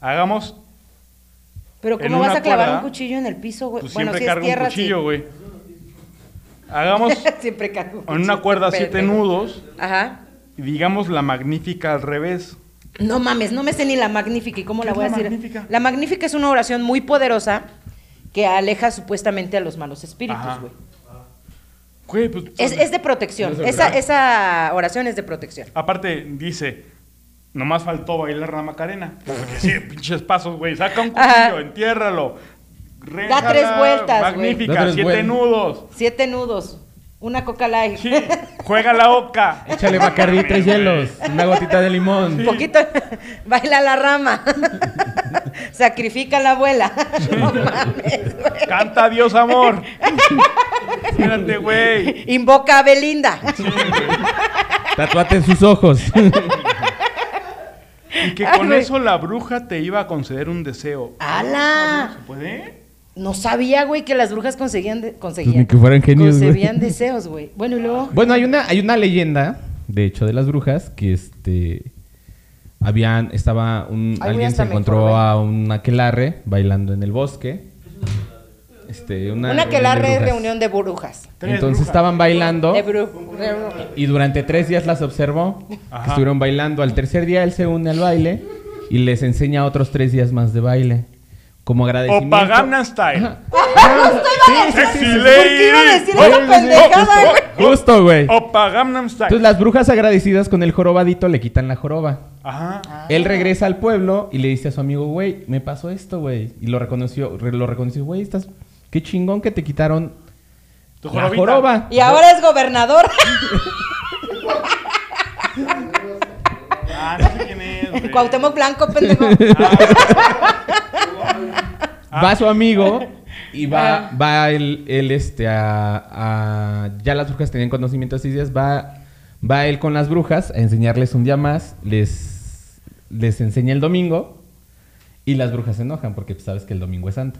Hagamos, Pero ¿cómo vas a clavar cuerda, un cuchillo en el piso, güey? pues bueno, siempre si es tierra, un cuchillo, sí. güey. Hagamos siempre cargo un en una cuchillo, cuerda siete nudos Ajá. y digamos la magnífica al revés. No mames, no me sé ni la magnífica. ¿Y cómo ¿Qué la voy a la decir? magnífica? La magnífica es una oración muy poderosa que aleja supuestamente a los malos espíritus, güey. Güey, pues, Es, es de protección. No es Esa, esa oración es de protección. Aparte, dice, nomás faltó bailar la Macarena. Porque sí, pinches pasos, güey. Saca un cuchillo, Ajá. entiérralo. Da tres vueltas. Magnífica, Da tres siete vueltas. nudos. Siete nudos. Una coca light. Sí, juega la oca. Échale Bacardí, tres hielos, una gotita de limón. Un poquito. Baila la rama. Sacrifica a la abuela. no mames, güey. Canta Dios amor. Espérate, güey. Invoca a Belinda. Tatuate en sus ojos. Y que con eso la bruja te iba a conceder un deseo. ¡Hala! ¿Se puede? No sabía, güey, que las brujas conseguían, de- Pues conseguían, ni que fueran genios, güey. concebían deseos, güey. Bueno, y luego, Bueno, hay una, hay una leyenda, de hecho, de las brujas, que este habían, estaba un, Ay, güey, alguien se hasta me encontró acordé. a un aquelarre bailando en el bosque. Este, una, Una que la de reunión de brujas. Entonces brujas. estaban bailando De y durante tres días las observó. Ajá. Estuvieron bailando. Al tercer día él se une al baile y les enseña otros tres días más de baile. Como agradecimiento. Opa Gangnam Style. Ajá. Sexy ¿Por qué iba a lady. decir esa pendejada, güey? Justo, güey. Opa Gangnam Style. Entonces las brujas agradecidas con el jorobadito le quitan la joroba. Ajá. Él regresa al pueblo y le dice a su amigo, güey, me pasó esto, güey. Y lo reconoció, re- lo reconoció, güey, estás... Qué chingón que te quitaron Tu la joroba. Y ahora es gobernador. Ah, no sé quién es. güey. Cuauhtémoc Blanco, pendejo. Va su amigo y va, va él, él, este, a, a- Ya las brujas tenían conocimiento de días. Va, va él con las brujas a enseñarles un día más. Les, les enseña el domingo. Y las brujas se enojan porque pues, sabes que el domingo es santo.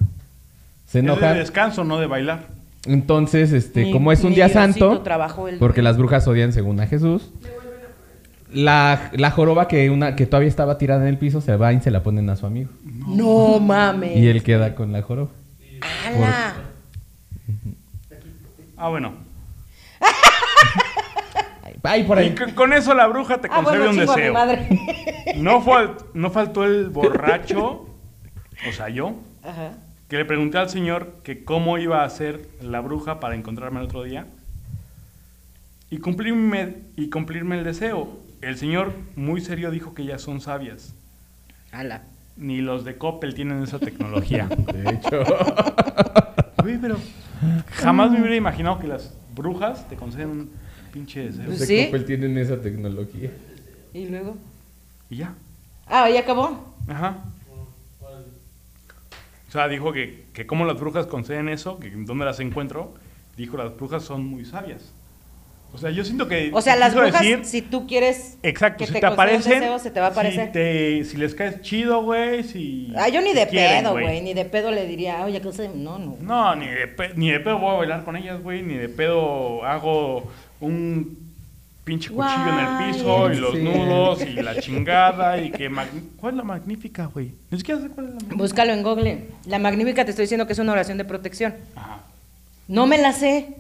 Se Es de descanso, no de bailar. Entonces, este, como es un día santo, el porque las brujas odian según a Jesús, la, la joroba que una que todavía estaba tirada en el piso se va y se la ponen a su amigo. No mames. Y él queda con la joroba. ¡Hala! Ah, bueno. Ay, por Y ahí. con, con eso la bruja te Ah, concede bueno, un chingo a mi deseo. madre. No, fal- no faltó el borracho, o sea, yo, Ajá. Que le pregunté al señor que cómo iba a hacer la bruja para encontrarme el otro día y cumplirme, y cumplirme el deseo. El señor muy serio dijo que ya son sabias. Ni los de Coppel tienen esa tecnología. De hecho. Oye, pero jamás me hubiera imaginado que las brujas te conceden un pinche deseo. Los sí. de Coppel tienen esa tecnología. ¿Y luego? Y ya. Ah, ¿ya acabó? Ajá. Sea, dijo que, que cómo las brujas conceden eso, que dónde las encuentro. Dijo, las brujas son muy sabias. O sea, yo siento que... O sea, las brujas, decir- si tú quieres exacto, que si te, te, aparecen... deseo, se te va a aparecer. Si, te- si les caes chido, güey, si... Ah, yo ni de quieren, pedo, güey. Ni de pedo le diría, oye, ¿qué cosa? No, no. No, ni de, pe- ni de pedo voy a bailar con ellas, güey. Ni de pedo hago un pinche cuchillo en el piso y los Sí. nudos y la chingada y que... ¿Cuál es la magnífica, güey? Ni siquiera sé cuál es la magnífica. Búscalo en Google. La magnífica te estoy diciendo que es una oración de protección. Ajá. No me la sé.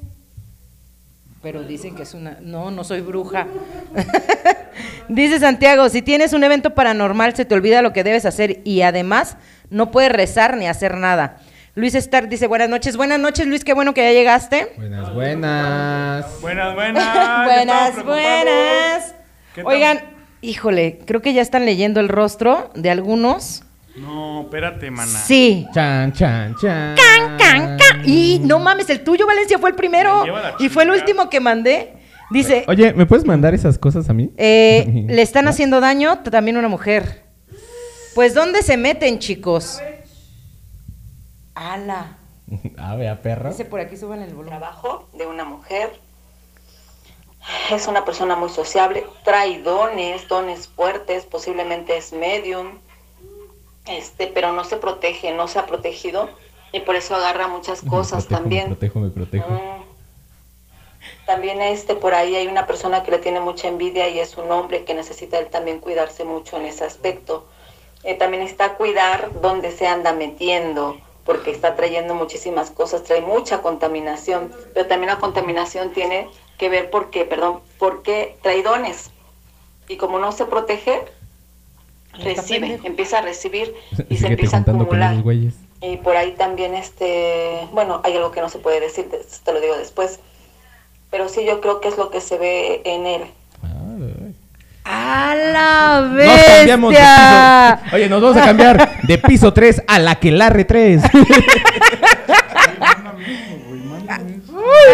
Pero dicen que es una... No, no soy bruja. Dice Santiago, si tienes un evento paranormal se te olvida lo que debes hacer y además no puedes rezar ni hacer nada. Luis Stark dice, buenas noches. Buenas noches, Luis, qué bueno que ya llegaste. Buenas, buenas. Buenas, buenas. buenas, buenas. Oigan, híjole, creo que ya están leyendo el rostro de algunos. No, espérate, maná. Sí. Chan, chan, chan. Can, can, can. Y no mames, el tuyo, Valencia, fue el primero. Y fue el último que mandé. Dice, Oye, ¿me puedes mandar esas cosas a mí? eh, le están haciendo daño también una mujer. Pues, ¿dónde se meten, chicos? Ala. A ver, perro. Dice por aquí, suban el volumen. trabajo de una mujer. Es una persona muy sociable, trae dones, dones fuertes, posiblemente es medium, este, pero no se protege, no se ha protegido y por eso agarra muchas Me cosas protejo, también. Me protejo, me protejo. Mm. También este por ahí hay una persona que le tiene mucha envidia y es un hombre que necesita él también cuidarse mucho en ese aspecto. Eh, también está cuidar dónde se anda metiendo, porque está trayendo muchísimas cosas, trae mucha contaminación, pero también la contaminación tiene que ver porque, perdón, porque trae dones. Y como no se protege, recibe, empieza a recibir y se empieza a acumular. Y por ahí también, este, bueno, hay algo que no se puede decir, te, te lo digo después. Pero sí, yo creo que es lo que se ve en él. ¡A la Nos cambiamos de bestia! piso. Oye, nos vamos a cambiar de piso 3 a la que larre 3.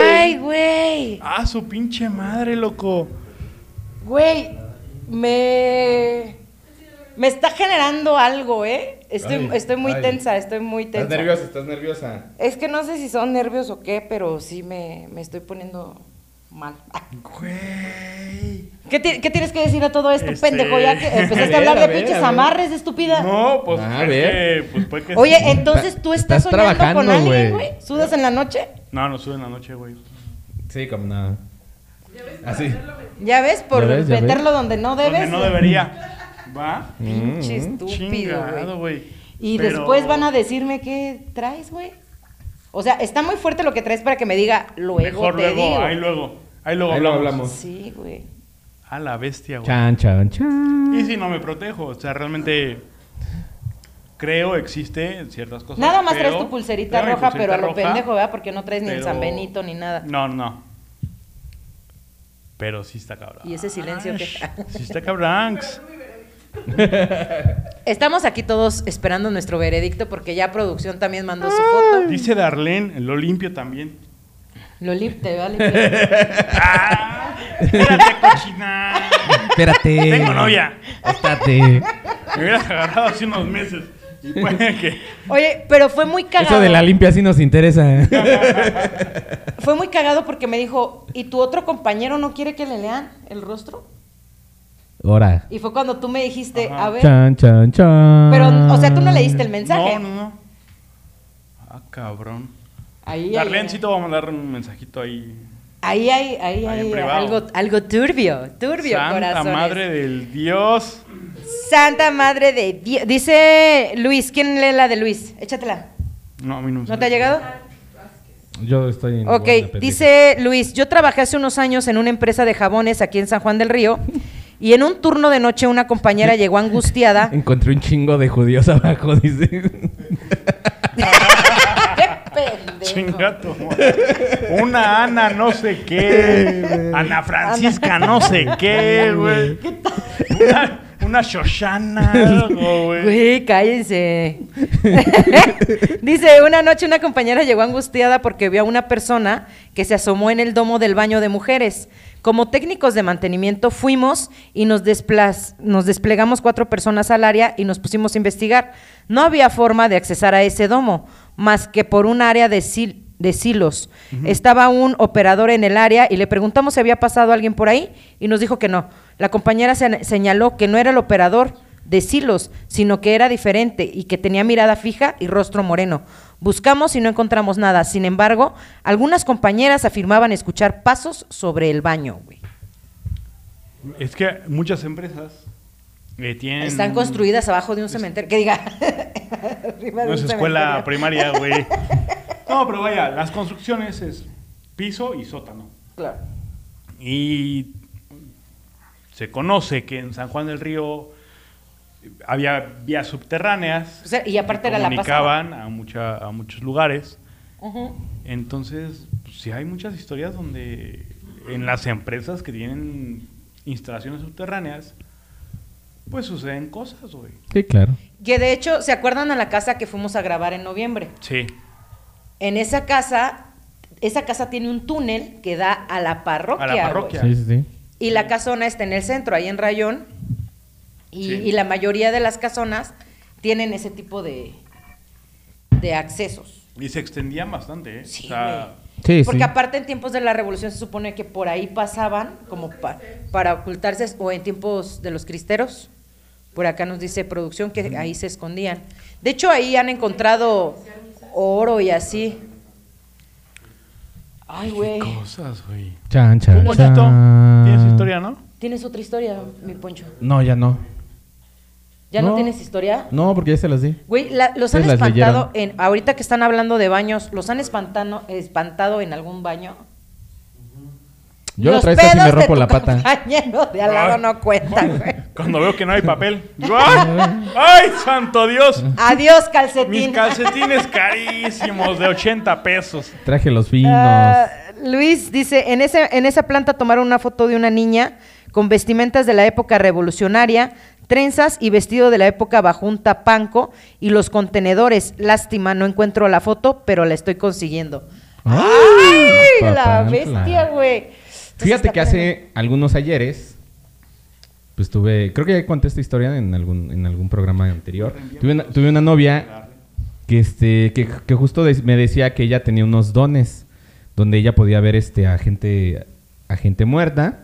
¡Ay, güey! Ah, su pinche madre, loco. Güey, me... Me está generando algo, ¿eh? Estoy, Ay, estoy muy ay. tensa, estoy muy tensa. Estás nerviosa, estás nerviosa. Es que no sé si son nervios o qué, pero sí me, me estoy poniendo mal. Güey. ¿Qué, ti- qué tienes que decir a todo esto, Este- pendejo? Ya que empezaste A a, hablar a de ver, pinches a ver. amarres, estúpida. No, pues, A es ver. que, pues puede que Oye, sí. entonces tú estás, Estás soñando con trabajando, alguien, güey. güey. ¿Sudas en la noche? No, no sube en la noche, güey. Sí, como nada. Así. Ya ves, por Ya ves, ya meterlo donde no debes. Donde no debería. ¿Va? Pinche Mm, estúpido, Chingado, güey. güey. Y Pero- después van a decirme qué traes, güey. O sea, está muy fuerte lo que traes para que me diga luego Mejor te luego, digo. ahí luego. Ahí luego Ahí luego hablamos. hablamos. Sí, güey. A la bestia, güey. Chan, chan, chan. Y si no me protejo, o sea, realmente creo existe ciertas cosas. Nada más traes tu pulserita roja, pero a lo roja, pendejo, ¿verdad? Porque no traes ni el San Benito ni nada. No, no. Pero sí está cabrón. ¿Y ese silencio qué? Sí está cabrón. Estamos aquí todos esperando nuestro veredicto porque ya producción también mandó su foto. Dice Darlene, lo limpio también. Lo lim- te va a limpiar. ¡Ah! Espérate, cochina. Espérate. Tengo novia. Estate. Me hubieras agarrado hace unos meses. Y puede que. Oye, pero fue muy cagado. Eso de la limpia sí nos interesa. Fue muy cagado porque me dijo, ¿y tu otro compañero no quiere que le lean el rostro? Ahora. Y fue cuando tú me dijiste, Ajá. a ver. Chan, chan, chan. Pero, o sea, tú no leíste el mensaje. No, no, no. Ah, cabrón. Ahí, ahí, sí te voy a mandar un mensajito ahí. ahí hay, ahí Ahí hay algo, algo turbio, turbio, Santa corazones. madre del Dios. Santa madre de Dios. Dice Luis, ¿quién lee la de Luis? Échatela. No, a mí no me ¿No te ha llegado? Yo estoy en. Ok, dice Luis, yo trabajé hace unos años en una empresa de jabones aquí en San Juan del Río y en un turno de noche una compañera llegó angustiada. Encontré un chingo de judíos abajo, dice. Chingato. Una Ana no sé qué. Ana Francisca no sé qué, güey. Una, una Shoshana. Güey, cállense. Dice, una noche una compañera llegó angustiada porque vio a una persona que se asomó en el domo del baño de mujeres. Como técnicos de mantenimiento fuimos y nos, desplegamos cuatro personas al área y nos pusimos a investigar. No había forma de accesar a ese domo, más que por un área de, sil- de silos. Estaba un operador en el área y le preguntamos si había pasado alguien por ahí y nos dijo que no. La compañera se- señaló que no era el operador de silos, sino que era diferente y que tenía mirada fija y rostro moreno. Buscamos y no encontramos nada. Sin embargo, algunas compañeras afirmaban escuchar pasos sobre el baño, güey. Es que muchas empresas eh, tienen. Están construidas abajo de un cementerio. Que diga. arriba de No un es escuela cementerio. primaria, güey. No, pero vaya, las construcciones es piso y sótano. Claro. Y se conoce que en San Juan del Río había vías subterráneas. O sea, y aparte que era la comunicaban a, mucha, a muchos lugares. Ujú. Entonces, pues, sí hay muchas historias donde en las empresas que tienen instalaciones subterráneas, pues suceden cosas, güey. Sí, claro. Que de hecho, ¿se acuerdan a la casa que fuimos a grabar en noviembre? Sí. En esa casa, esa casa tiene un túnel que da a la parroquia. A la parroquia. Sí, sí, sí. Y la casona está en el centro, ahí en Rayón. Y, Sí. y la mayoría de las casonas tienen ese tipo de, de accesos. Y se extendían bastante, ¿eh? Sí, O sea, Sí, Porque sí. aparte en tiempos de la revolución se supone que por ahí pasaban como pa- para ocultarse o en tiempos de los cristeros. Por acá nos dice producción que ahí se escondían. De hecho ahí han encontrado oro y así. Ay, güey. cosas, güey. Chan, chan, Ponchito, chan. tienes historia, ¿no? ¿Tienes otra historia, mi poncho? No, ya no. ¿Ya no, No. tienes historia? No, porque ya se las di. Güey, la- los han Ustedes espantado en ahorita que están hablando de baños, los han espantado espantado en algún baño. Yo la los otra vez casi pedos me rompo la pata. compañero de al lado no cuentan, güey. Cuando veo que no hay papel. ¡Ay! ¡Ay, santo Dios! Adiós, calcetín. Mis calcetines carísimos de 80 pesos. Traje los finos. Ah, Luis dice, en, ese, en esa planta tomaron una foto de una niña con vestimentas de la época revolucionaria, trenzas y vestido de la época bajo un tapanco y los contenedores. Lástima, no encuentro la foto, pero la estoy consiguiendo. ¡Ay! la bestia, güey. Fíjate que hace algunos ayeres, pues tuve, creo que ya conté esta historia en algún, en algún programa anterior. Tuve una, tuve una novia que, este, que, que justo me decía que ella tenía unos dones, donde ella podía ver este, a, gente, a gente muerta.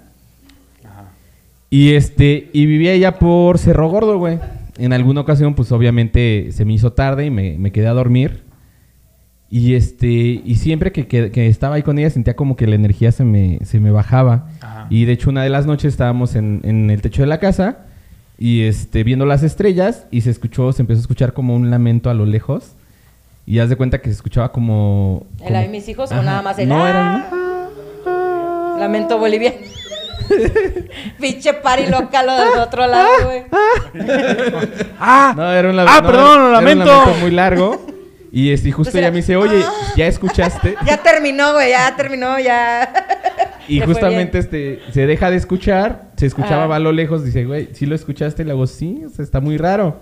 Y este, y vivía ella por Cerro Gordo, güey. En alguna ocasión, pues obviamente se me hizo tarde y me, me quedé a dormir. Y este, y siempre que, que- que estaba ahí con ella sentía como que la energía se me, se me bajaba. Ajá. Y de hecho, una de las noches estábamos en, en el techo de la casa y este, viendo las estrellas, y se escuchó, se empezó a escuchar como un lamento a lo lejos. Y haz de cuenta que se escuchaba como... ¿El de mis hijos o nada más el No, era... Lamento boliviano. Pinche pari loca lo del otro lado, güey. ¡Ah! No, era un la- Ah, no, perdón, lo era un lamento. muy largo. Y este, y justo Entonces ella me dice, oye, ¿ya escuchaste? Ya terminó, güey, ya terminó, ya. Y justamente este se deja de escuchar, se escuchaba Ah. va a lo lejos, dice, güey, ¿sí lo escuchaste? Y le hago, sí, o sea, está muy raro.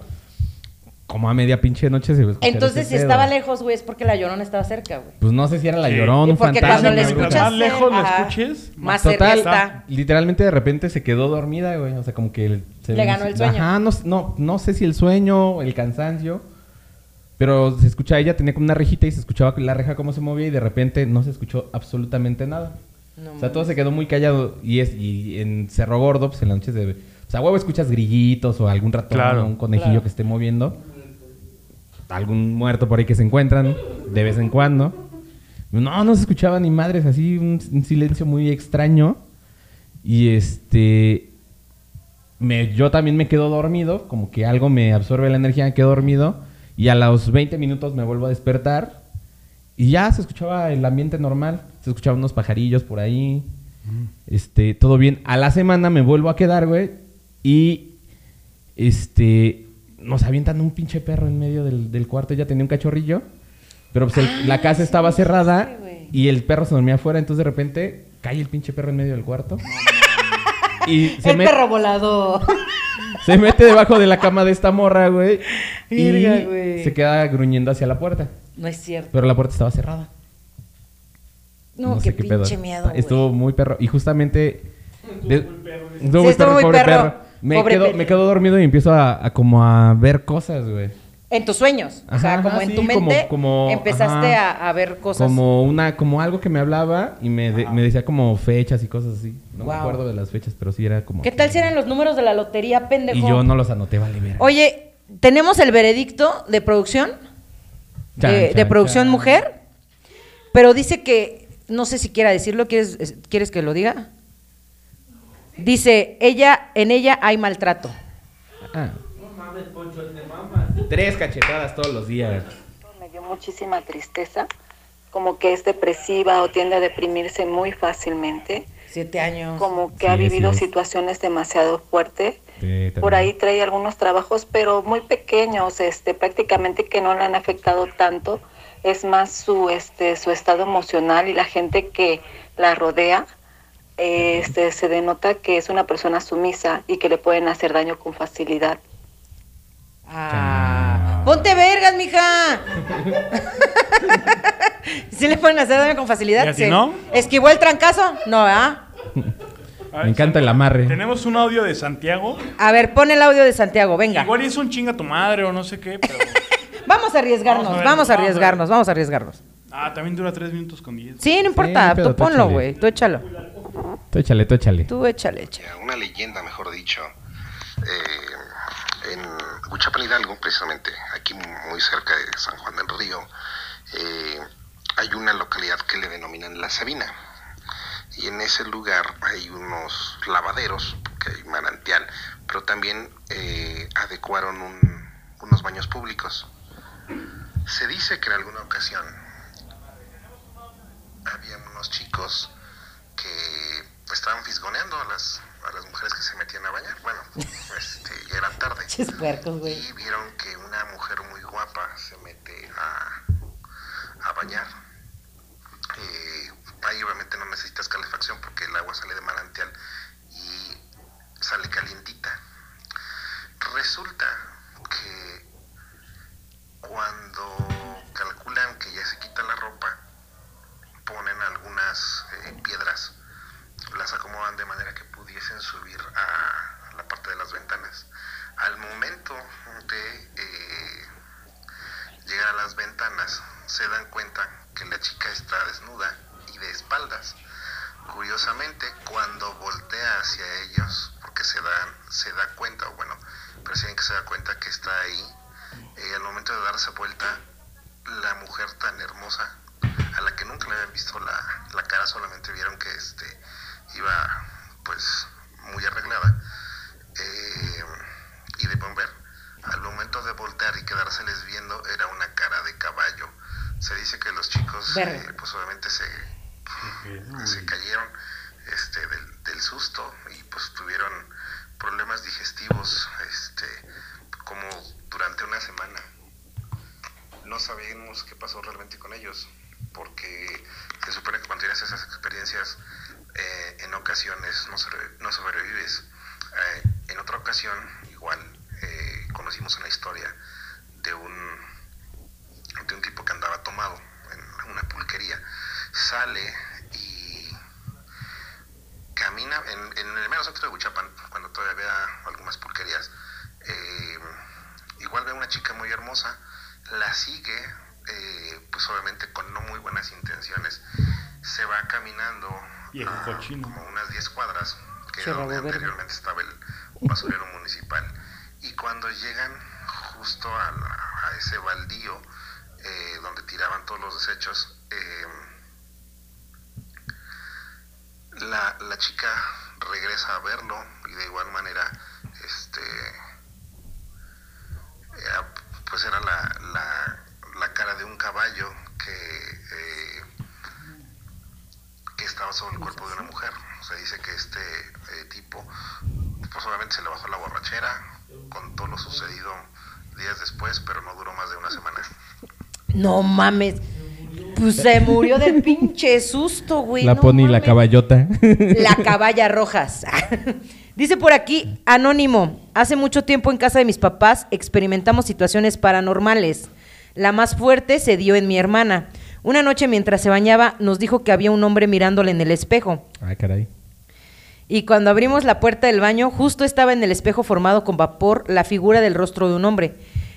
Como a media pinche noche se va a escuchar Entonces, ese si pedo. estaba lejos, güey, es porque la llorona estaba cerca, güey. Pues no sé si era la Y un porque fantasma. cuando le Mientras escuchas. más lejos la escuches, más Total, cerca está. literalmente de repente se quedó dormida, güey. O sea, como que... se- Le ganó el sueño. Ajá, no, no, no sé si el sueño, el cansancio. Pero se escucha, ella tenía como una rejita y se escuchaba la reja cómo se movía y de repente no se escuchó absolutamente nada. No o sea, todo se quedó muy callado. Y es y en Cerro Gordo, pues en las noches de... O sea, huevo escuchas grillitos o algún ratón Claro. o un conejillo Claro. que esté moviendo. Algún muerto por ahí que se encuentran de vez en cuando. No, no se escuchaba ni madres, así un, un silencio muy extraño. Y este. Me, yo también me quedo dormido, como que algo me absorbe la energía, me quedo dormido. Y a los 20 minutos me vuelvo a despertar. Y ya se escuchaba el ambiente normal. Se escuchaban unos pajarillos por ahí. Este, todo bien. A la semana me vuelvo a quedar, güey. Y este. Nos avientan un pinche perro en medio del, del cuarto. Ella tenía un cachorrillo. Pero pues el- la casa estaba cerrada. sí, y el perro se dormía afuera. Entonces de repente cae el pinche perro en medio del cuarto. y se el perro volado. se mete debajo de la cama de esta morra, güey. y güey. se queda gruñendo hacia la puerta. No es cierto. Pero la puerta estaba cerrada. No, sé qué, pedo. pinche miedo, güey. Estuvo muy perro. Y justamente. de- Estuvo Sí, muy estuvo perro, muy pobre perro. perro. Me, Pobre quedo, me quedo dormido y empiezo a, a como a ver cosas, güey. En tus sueños. o sea, como ajá, en tu mente como- empezaste a, a ver cosas. Como una, como algo que me hablaba y me, de- me decía como fechas y cosas así. No me acuerdo de las fechas, pero sí era como. ¿Qué tal si eran los números de la lotería, pendejo? Y yo no los anoté, vale, ver. Oye, tenemos el veredicto de producción, Chan, de, chan, de producción chan. mujer, pero dice que, no sé si quiera decirlo, ¿quieres, es- ¿quieres que lo diga? Dice, ella, en ella hay maltrato. Ah. Tres cachetadas todos los días. Me dio muchísima tristeza, como que es depresiva o tiende a deprimirse muy fácilmente, Siete años. como que Sí, ha vivido sí es. situaciones demasiado fuertes. Sí, Por ahí trae algunos trabajos, pero muy pequeños, este, prácticamente que no le han afectado tanto. Es más su, este, su estado emocional y la gente que la rodea, este, se denota que es una persona sumisa y que le pueden hacer daño con facilidad. Ah, ponte vergas, mija. ¿Sí le pueden hacer daño con facilidad? ¿Y a ti Sí. no? ¿Esquivó el trancazo? No, ¿ah? A ver, Me encanta el amarre. Tenemos un audio de Santiago. A ver, pon el audio de Santiago, venga. Igual es un chinga tu madre o no sé qué, pero. Vamos a arriesgarnos, Vamos a vamos ver, a, vamos a ver. arriesgarnos, vamos a arriesgarnos. Ah, también dura 3 minutos con 10. Sí, no importa, tú ponlo, güey, tú échalo. Tú échale, tú échale. Tú échale, échale. una leyenda, mejor dicho, eh, en Huichapan Hidalgo, precisamente, aquí muy cerca de San Juan del Río, eh, hay una localidad que le denominan La Sabina. Y en ese lugar hay unos lavaderos, que hay manantial, pero también eh, adecuaron un- unos baños públicos. Se dice que en alguna ocasión había unos chicos que estaban fisgoneando a las, a las mujeres que se metían a bañar. Bueno, este, ya era tarde. Puercos, güey. Y vieron que una mujer muy guapa se mete a, a bañar. Eh, ahí obviamente no necesitas calefacción porque el agua sale de manantial y sale calientita. Resulta que cuando calculan que ya se quita la ropa, ponen algunas eh, piedras, las acomodan de manera que pudiesen subir a la parte de las ventanas. Al momento de eh, llegar a las ventanas, se dan cuenta que la chica está desnuda y de espaldas. Curiosamente, cuando voltea hacia ellos, porque se, dan, se da cuenta, o bueno, perciben que se da cuenta que está ahí, eh, al momento de darse vuelta, la mujer tan hermosa, a la que nunca le habían visto la, la cara, solamente vieron que este, iba pues muy arreglada, eh, y de bomber, al momento de voltear y quedárseles viendo era una cara de caballo. Se dice que los chicos eh, pues obviamente se, se cayeron este, del, del, susto y pues tuvieron problemas digestivos este, como durante una semana. No sabemos qué pasó realmente con ellos, porque se supone que cuando tienes esas experiencias eh, en ocasiones no, sobre- no sobrevives. Eh, en otra ocasión, igual, eh, conocimos una historia de un, de un tipo que andaba tomado en una pulquería. Sale y camina en, en el mero centro de Huichapan, cuando todavía había algunas pulquerías. eh, igual ve a una chica muy hermosa, la sigue, eh, pues obviamente con no muy buenas intenciones. Se va caminando Viejo a cochino. como unas 10 cuadras, que Se era donde anteriormente estaba el basurero municipal. Y cuando llegan justo a, la- a ese baldío eh, donde tiraban todos los desechos, eh, la, la chica regresa a verlo y de igual manera, este, eh, pues era la, la, la cara de un caballo que estaba sobre el cuerpo de una mujer. Se dice que este eh, tipo, pues obviamente se le bajó la borrachera, contó lo sucedido días después, pero no duró más de una semana. No mames. Pues se murió del pinche susto, güey. la no pony y la caballota. La caballa rojas. Dice por aquí, anónimo, hace mucho tiempo en casa de mis papás experimentamos situaciones paranormales. La más fuerte se dio en mi hermana. Una noche mientras se bañaba nos dijo que había un hombre mirándole en el espejo. Ay, caray. Y cuando abrimos la puerta del baño, justo estaba en el espejo formado con vapor la figura del rostro de un hombre.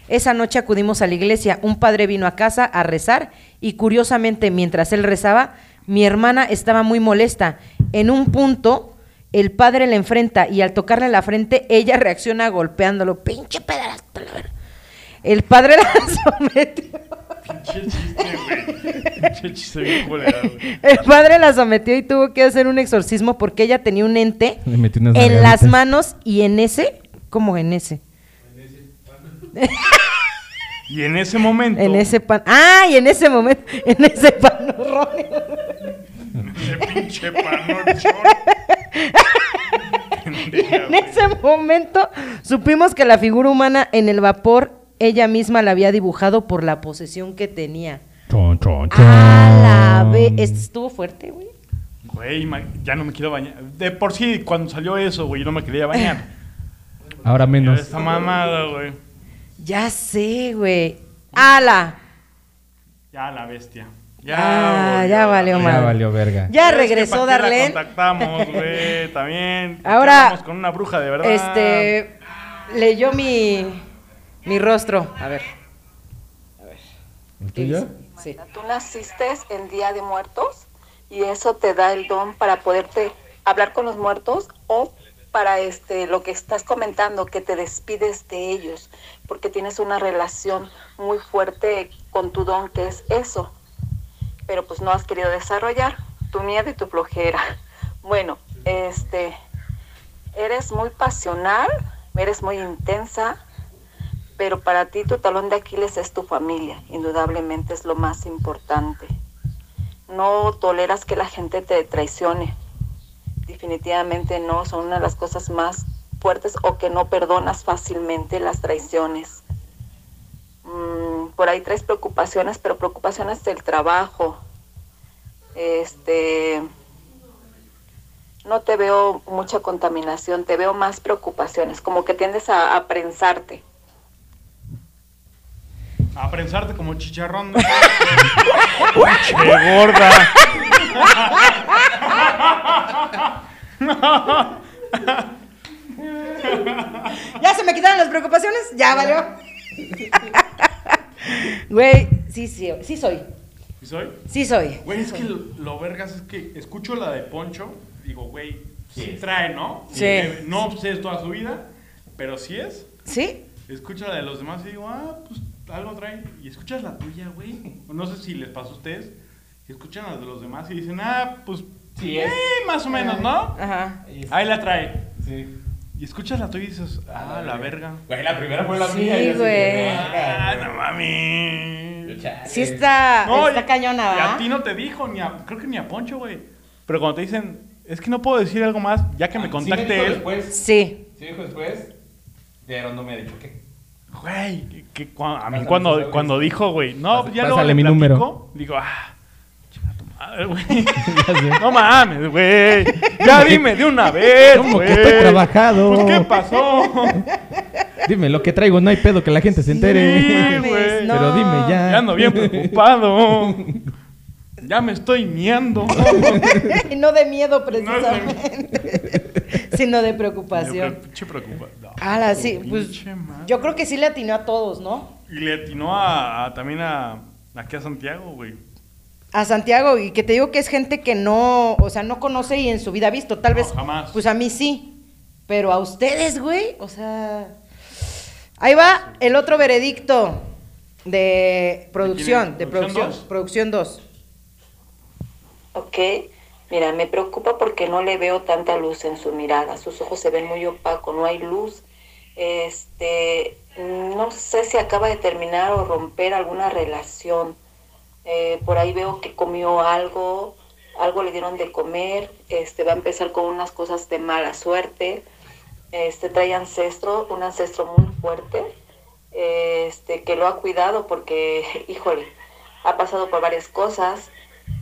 Esa noche acudimos a la iglesia, un padre vino a casa a rezar y curiosamente mientras él rezaba, mi hermana estaba muy molesta. En un punto, el padre la enfrenta y al tocarle la frente, ella reacciona golpeándolo. Pinche pedazo. la verga". El padre la sometió. Pinche chiste, güey. Pinche chiste bien culero, güey. El padre la sometió y tuvo que hacer un exorcismo porque ella tenía un ente Le metí unas en las nalgaditas. manos y en ese, ¿cómo en ese? Y en ese momento. En ese pan. Ah, y en ese momento, en ese panorrón. Ese pinche panorchón. Pendeja, En güey. ese momento supimos que la figura humana en el vapor ella misma la había dibujado por la posesión que tenía. Chon, chon, chon. A la vez. Este estuvo fuerte, güey. Güey, ya no me quiero bañar. De por sí, cuando salió eso, güey, yo no me quería bañar. Ahora menos. Esta mamada, güey. Ya sé, güey. ¡Hala! Ya la bestia. Ah, Ya, ya valió Ya madre. valió verga. Ya Es que regresó ¿para qué la Darlene. contactamos, güey, también. Ahora- con una bruja de verdad. Este leyó mi mi rostro. A ver. ¿El ¿qué tuyo? dice? Sí. Tú naciste en Día de Muertos y eso te da el don para poderte hablar con los muertos o para este lo que estás comentando que te despides de ellos porque tienes una relación muy fuerte con tu don que es eso pero pues no has querido desarrollar tu miedo y tu flojera bueno este eres muy pasional eres muy intensa pero para ti tu talón de Aquiles es tu familia, indudablemente es lo más importante. No toleras que la gente te traicione, definitivamente no, son una de las cosas más fuertes o que no perdonas fácilmente las traiciones. Mm, por ahí traes preocupaciones, pero preocupaciones del trabajo. Este, no te veo mucha contaminación, te veo más preocupaciones, como que tiendes a, a prensarte. A prensarte como chicharrón. de- Pinche gorda. ¿Ya se me quitaron las preocupaciones? Ya valió. Güey, sí, sí, sí soy. ¿Y soy? Sí soy. Güey, es que lo, lo vergas es que escucho la de Poncho, digo, güey, sí trae, ¿no? Sí. Eh, No es toda su vida, pero sí es. ¿Sí? Escucho la de los demás y digo, ah, pues algo trae. Y escuchas la tuya, güey. O No sé si les pasa a ustedes. que Escuchan las de los demás y dicen, ah, pues, Sí, eh, es. más o menos, ¿no? Ajá. Ahí la trae. Sí. Y escuchas la tuya y dices, ah, la verga. Güey, la primera fue la Sí, mía. y de, güey. Ah, no mami. Yo Sí está, No, está y- cañona, y ¿verdad? a ti no te dijo, ni a, creo que ni a Poncho, güey. Pero cuando te dicen, es que no puedo decir algo más, ya que me contacte él. Después, Sí. sí me dijo después, pero no me ha dicho qué. Güey, que, que cua- a mí Pásame cuando, sus cuando dijo, güey, no, Pás- ya le mi número. Digo, ah, chinga tu madre, güey. no mames, güey. Ya dime de una vez, ¿Cómo que güey. estoy trabajado? Pues, ¿qué pasó? Dime lo que traigo, no hay pedo que la gente se entere. Sí, mames, güey. no. Pero dime ya. Ya ando bien preocupado. Ya me estoy miando. Y no de miedo precisamente, sino de preocupación. pre- pinche preocupa. No. Ala, sí, pues yo creo que sí le atinó a todos, ¿no? Y le atinó a, a- también a aquí a Santiago, güey. A Santiago, y que te digo que es gente que no, o sea, no conoce y en su vida ha visto, tal No, vez, jamás. pues a mí sí, pero a ustedes, güey, o sea, ahí va el otro veredicto de producción, de. ¿Producción producción, dos? producción 2. Ok, mira, me preocupa porque no le veo tanta luz en su mirada, sus ojos se ven muy opacos, no hay luz. Este, no sé si acaba de terminar o romper alguna relación. Eh, por ahí veo que comió algo, algo le dieron de comer, este, va a empezar con unas cosas de mala suerte. Este, trae ancestro, un ancestro muy fuerte, este, que lo ha cuidado porque, híjole, ha pasado por varias cosas.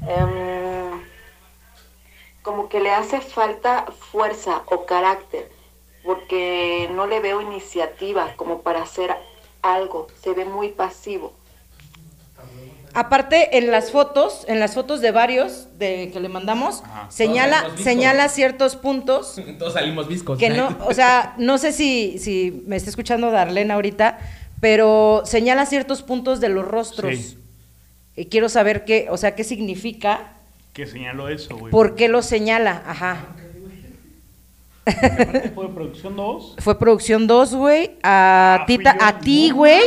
Em, como que le hace falta fuerza o carácter, porque no le veo iniciativa como para hacer algo, se ve muy pasivo. Aparte, en las fotos, en las fotos de varios de que le mandamos, Ajá. señala, señala ciertos puntos Todos salimos viscos. que no, o sea, no sé si, si me está escuchando Darlene ahorita, pero señala ciertos puntos de los rostros. Sí. Y quiero saber qué, o sea, qué significa, Que señaló eso, güey. por qué lo señala, ajá. Fue producción 2. Fue producción 2, güey, a, Ah, ti, fui ta- yo. a ti, güey.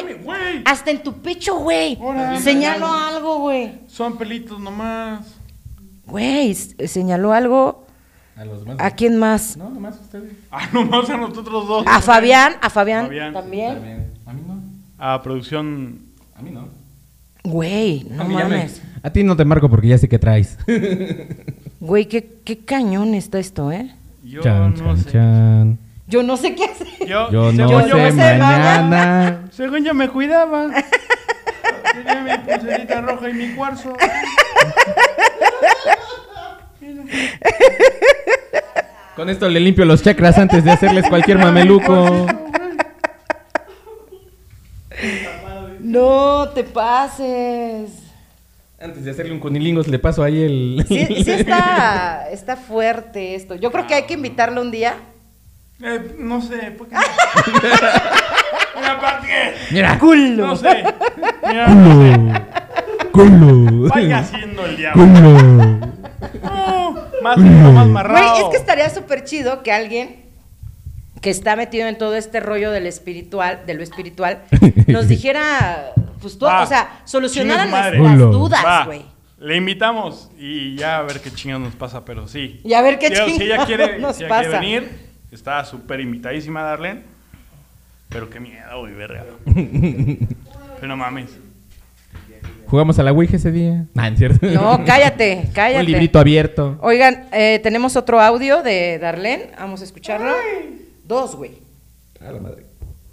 Hasta en tu pecho, güey. Señaló algo, güey. Son pelitos nomás. Güey, señaló algo. A los demás. ¿A quién más? No, nomás ustedes. Ah, nomás a nosotros dos. A Fabián, a Fabián, Fabián. también. También. A mí no. A producción. A mí no. Güey, no a, me- mames. a ti no te marco porque ya sé qué traes. Güey, qué, qué cañón está esto, ¿eh? Yo chan, no chan, sé. chan. Yo no sé qué hacer. Yo, Yo no según sé yo, me- sé mañana. según yo me cuidaba. Tenía mi pulserita roja y mi cuarzo. Con esto le limpio los chakras antes de hacerles cualquier mameluco. No te pases. Antes de hacerle un cunilingos le paso ahí el... Sí, sí está, está fuerte esto. Yo creo que hay que invitarlo un día. Eh, no sé, ¿por qué? Mira, aparte que- Mira. No sé. Mira, no sé. Culo. Vaya haciendo el diablo. Culo. No, más rico, más marrado. Güey, es que estaría súper chido que alguien que está metido en todo este rollo del espiritual, de lo espiritual, nos dijera, pues todo, Va, o sea, solucionara chingue su madre. nuestras dudas, güey. Le invitamos y ya a ver qué chingados nos pasa, pero sí. Y a ver qué Si- Si ella chingados quiere, nos si ella quiere venir, está súper invitadísima Darlene. Pero qué miedo, güey, verga. Pero no mames. Jugamos a la Ouija ese día. Nah, es cierto. No, cállate, cállate. Un librito abierto. Oigan, eh, tenemos otro audio de Darlene, vamos a escucharlo. Dos, güey. A la madre.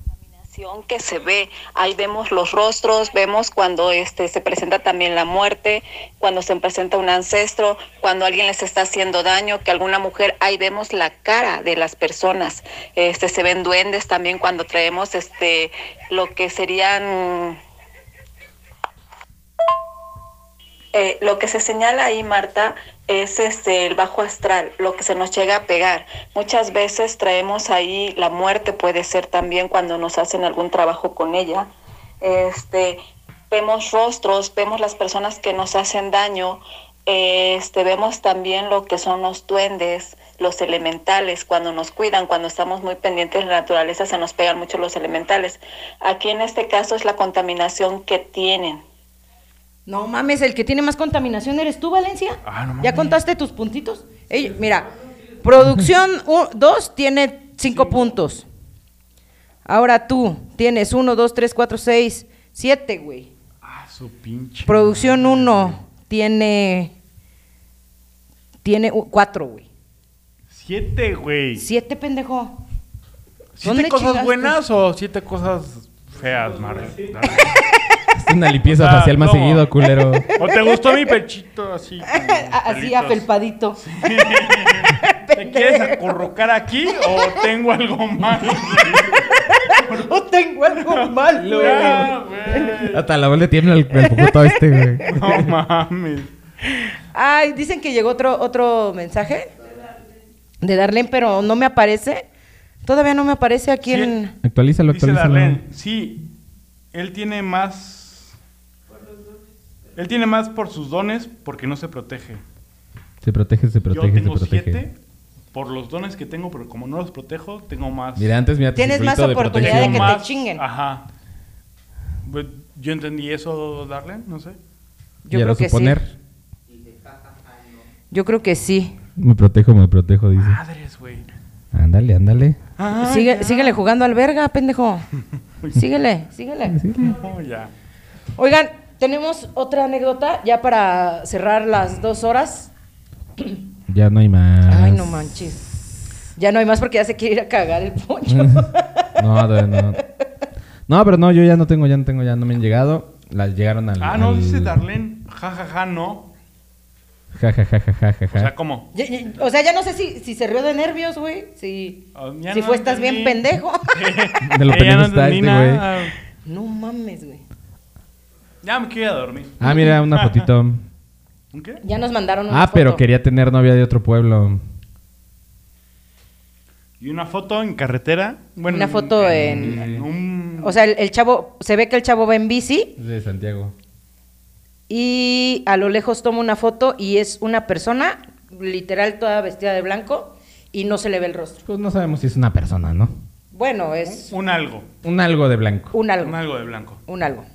contaminación que se ve. Ahí vemos los rostros, vemos cuando este se presenta también la muerte, cuando se presenta un ancestro, cuando alguien les está haciendo daño, que alguna mujer, ahí vemos la cara de las personas. Este se ven duendes también cuando traemos este lo que serían eh, lo que se señala ahí, Marta, es este el bajo astral, lo que se nos llega a pegar. Muchas veces traemos ahí la muerte, puede ser también cuando nos hacen algún trabajo con ella. Este, vemos rostros, vemos las personas que nos hacen daño, este, vemos también lo que son los duendes, los elementales, cuando nos cuidan, cuando estamos muy pendientes de la naturaleza, se nos pegan mucho los elementales. Aquí en este caso es la contaminación que tienen. No mames, el que tiene más contaminación eres tú, Valencia. Ah, no ¿Ya mames. contaste tus puntitos? Ey, mira, producción 2 tiene 5 puntos. Ahora tú tienes 1, 2, 3, 4, 6, 7, güey. Ah, Su pinche. Producción 1 tiene. Tiene u- cuatro, güey. Siete, güey. Siete, pendejo. ¿Siete ¿Dónde cosas chingaste? buenas o siete cosas feas, Mare? Es una limpieza Ah, facial más ¿cómo? seguido, culero. ¿O te gustó mi pechito así? Así pelitos? afelpadito. ¿Te quieres acurrucar aquí o tengo algo mal? No tengo algo mal, güey. Ya, güey. Hasta la voz le tiembla el, el puto este, güey. No mames. Ay, dicen que llegó otro, otro mensaje de Darlene, pero no me aparece. Todavía no me aparece aquí Sí. en. Actualízalo, Dice actualízalo. Darlene, sí, él tiene más... Él tiene más por sus dones porque no se protege. Se protege, se Yo protege, se tengo protege. siete por los dones que tengo, pero como no los protejo, tengo más... Mira, antes mira Tienes más oportunidad de que te chinguen. Ajá. Pues, Yo entendí eso, Darlene, no sé. Yo Quiero creo que suponer. sí. Yo creo que sí. Me protejo, me protejo, dice. Madres, güey. Ándale, ándale. Ah, Sigue, ya. síguele jugando al verga, pendejo. síguele, síguele. No, ya. Oigan, tenemos otra anécdota ya para cerrar las dos horas. Ya no hay más. Ay, no manches. Ya no hay más porque ya se quiere ir a cagar el pollo. No, todavía no. No, pero no, yo ya no tengo, ya no tengo, ya no me han llegado. Las llegaron al. Ah, no, al- dice Darlene. Ja, ja, ja, no. Ja, ja, ja, ja, ja, ja, O sea. ¿cómo? Ya- ya- o sea, ya no sé si, si se rió de nervios, güey. Si, Oh, si no fue estás bien pendejo. De lo pendejo no está este, güey. no mames, güey. Ya me quiero ir a dormir. Ah, mira, una fotito. ¿Un qué? Ya nos mandaron una Ah, pero quería tener novia de otro pueblo. Y una foto en carretera. Bueno, Una foto en- en un... O sea, el, el chavo, se ve que el chavo va en bici Es de Santiago. y a lo lejos toma una foto y es una persona, literal, toda vestida de blanco y no se le ve el rostro. Pues no sabemos si es una persona, ¿no? Bueno, es un algo. Un algo de blanco. un algo. Un algo de blanco. Un algo.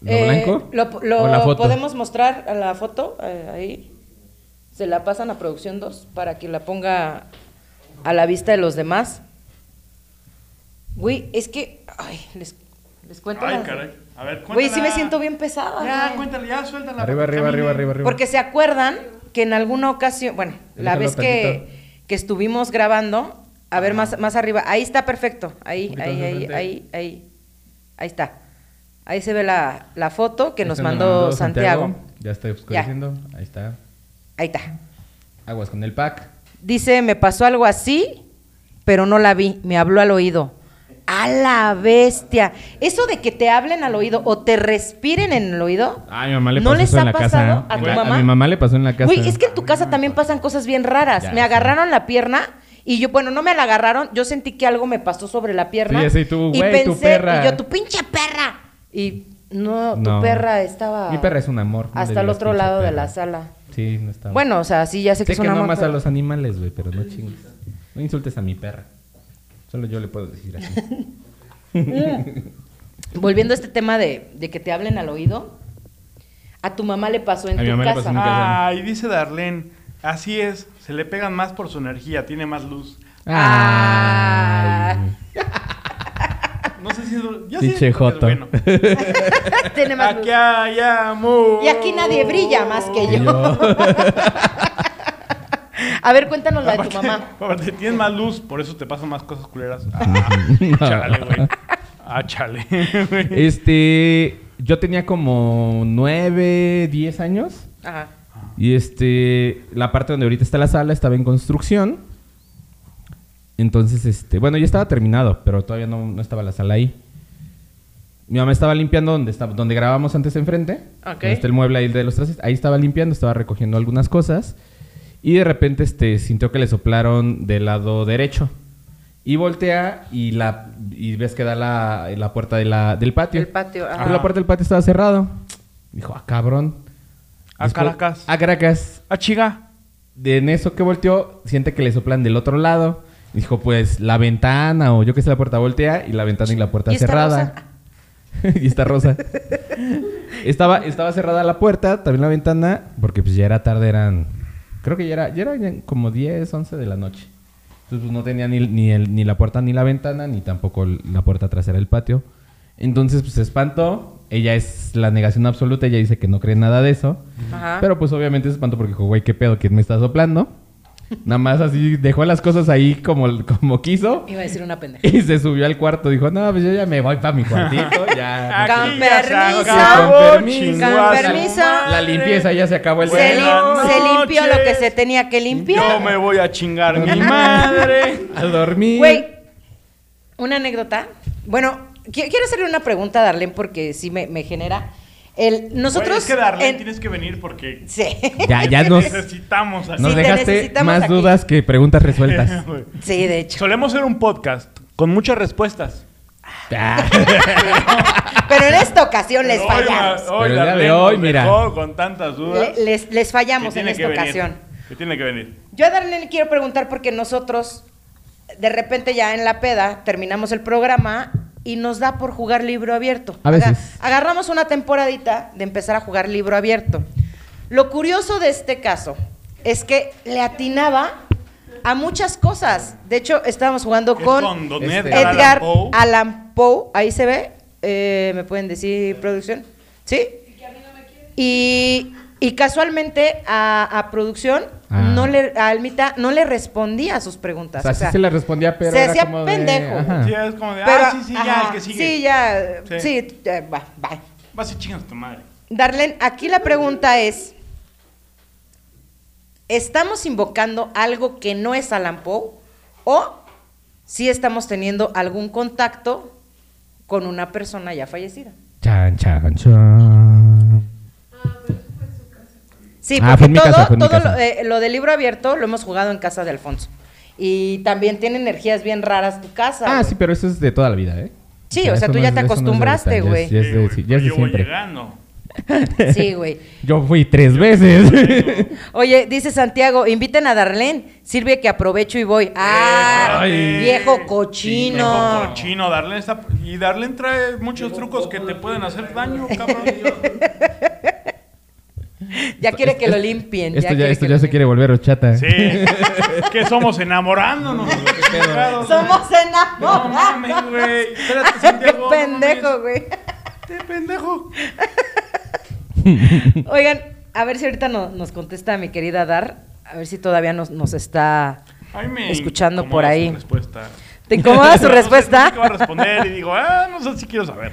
¿Lo Eh, blanco? Lo, lo ¿O la foto? podemos mostrar a la foto eh, ahí. Se la pasan a producción 2 para que la ponga a la vista de los demás. Güey, es que. Ay, les, les cuento. Ay, las- caray. A ver, cuéntala. Güey, sí me siento bien pesada. Ya, güey. cuéntale, ya, suéltala. Arriba, arriba, arriba, arriba, arriba. Porque se acuerdan que en alguna ocasión, bueno, la vez que, que estuvimos grabando, a ver más, más arriba, ahí está perfecto, ahí, ahí, ahí, ahí, ahí, ahí está. Ahí se ve la, la foto que nos mandó Santiago. Ya está oscureciendo. Ahí está. Ahí está. Aguas con el pack. Dice, me pasó algo así, pero no la vi, me habló al oído. A la bestia. Eso de que te hablen al oído o te respiren en el oído. A mi mamá le ¿No pasó les eso ha en la pasado casa. a tu la- mamá? mi mamá le pasó en la casa. Güey, es que en tu casa también pasan cosas bien raras. Ya me agarraron la pierna y yo, bueno, no me la agarraron, yo sentí que algo me pasó sobre la pierna. Sí, ya y tú, y tu pensé, perra. y yo, tu pinche perra. Y no, tu No. perra estaba. Mi perra es un amor. no le Hasta el otro lado de la sala. Sí, no está. Bueno, o sea, sí, ya sé que sé es que una no amor, más a los animales, güey, pero no chingues. No insultes a mi perra. Solo yo le puedo decir así. Volviendo a este tema de, de que te hablen al oído, a tu mamá le pasó en A mi tu le casa. pasó en mi casa. Ay, dice Darlene. Así es, se le pegan más por su energía, tiene más luz. Ah. Ay. No sé si es. Yo Pinche es joto. bueno. Tiene más luz. Aquí hay amor. Y aquí nadie brilla más que yo. yo. A ver, cuéntanos la de tu mamá. aparte, tienes más luz, por eso te pasan más cosas culeras. Ah, chale, güey. Ah, chale, güey. Este. Yo tenía como 9, 10 años. Ajá. Y este. La parte donde ahorita está la sala estaba en construcción. Entonces, este. Bueno, ya estaba terminado, pero todavía no, no estaba la sala ahí. Mi mamá estaba limpiando donde, estaba, donde grabábamos antes enfrente. Ok. Donde está el mueble ahí de los trastes. Ahí estaba limpiando, estaba recogiendo algunas cosas. Y de repente este, sintió que le soplaron del lado derecho. Y voltea y, la, y ves que da la, la puerta de la, del patio. El patio, ajá. Pero la puerta del patio estaba cerrado. Dijo, ah, cabrón. A Después- Caracas. A Caracas. Ah, chiga. De en eso que volteó, siente que le soplan del otro lado. Dijo, pues la ventana o yo que sé, la puerta voltea y la ventana y la puerta ¿Y está cerrada. y está rosa. estaba, estaba cerrada la puerta, también la ventana, porque pues ya era tarde, eran... Creo que ya era, ya eran como 10, 11 de la noche. Entonces pues no tenía ni, ni, el- ni la puerta ni la ventana, ni tampoco la puerta trasera del patio. Entonces, pues se espantó. Ella es la negación absoluta. Ella dice que no cree nada de eso. Ajá. Pero pues obviamente se espantó porque dijo, güey, ¿qué pedo? ¿Quién me está soplando? Nada más así dejó las cosas ahí como, como quiso. Iba a decir una pendeja. Y se subió al cuarto. Dijo, no, pues yo ya me voy para mi cuartito. Ya. Con permiso. Con permiso. La limpieza ya se acabó el Se, lim- se limpió lo que se tenía que limpiar. Yo me voy a chingar mi madre. A dormir. Güey, una anécdota. Bueno, qui- quiero hacerle una pregunta a Darlene porque sí me, me genera. El, nosotros. Güey, es que Darlene en- tienes que venir porque Sí. Ya, ya nos, necesitamos aquí. nos Sí, te dejaste necesitamos más aquí. dudas que preguntas resueltas. Sí, de hecho. Solemos hacer un podcast con muchas respuestas. Ah. Pero en esta ocasión les Pero hoy, fallamos. hoy Pero el día de hoy, mira. con tantas dudas. Le- les, les fallamos en esta ocasión. Que tiene que venir. Yo a Darlene le quiero preguntar porque nosotros, de repente ya en la peda, terminamos el programa y nos da por jugar libro abierto. A veces. agarramos una temporadita de empezar a jugar libro abierto. Lo curioso de este caso es que le atinaba a muchas cosas. De hecho, estábamos jugando Es con, con Don Este- Edgar, Edgar Allan Poe. Allan Poe. Ahí se ve. Eh, ¿Me pueden decir producción? ¿Sí? Y, y casualmente a, a producción Ah. no le, a Almita no le respondía a sus preguntas. O sea, sí se le respondía, pero se hacía de- pendejo. ajá. Sí, es como de, Pero, ah, sí, sí, ya, ajá, el que sigue. Sí, ya. Sí. Sí, eh, va, va. Vas y chingas a tu madre. Darlene, aquí la pregunta es: ¿estamos invocando algo que no es Alan Poe? ¿O si estamos teniendo algún contacto con una persona ya fallecida? Chan, chan, chan. Sí, Ah, porque todo, casa, todo. Lo, eh, lo del libro abierto lo hemos jugado en casa de Alfonso. Y también tiene energías bien raras tu casa. Ah, sí, pero eso es de toda la vida, ¿eh? Sí, o sea, eso tú no ya es- te no es acostumbraste, güey. Ya es, Sí, de, güey, sí, ya es de yo voy siempre. llegando. Sí, güey. Yo fui tres veces. Oye, dice Santiago, inviten a Darlene. Sirve que aprovecho y voy. ¡Ah! Ay. viejo cochino. Viejo cochino. Darlene está... Y Darlene trae muchos trucos que te pueden hacer daño, cabrón. Ya quiere que lo limpien. Esto ya, esto ya se quiere volver horchata. Sí. que somos enamorándonos. Somos No mames, enamorados. güey. Espérate, Qué Santiago. no pendejo, güey. Qué pendejo. Oigan, a ver si ahorita no- nos contesta mi querida Dar. A ver si todavía nos, nos está Ay, me escuchando por ahí. respuesta. ¿Te incomoda su No sé- respuesta? No sé qué va a responder y digo, ah, no sé si quiero saber.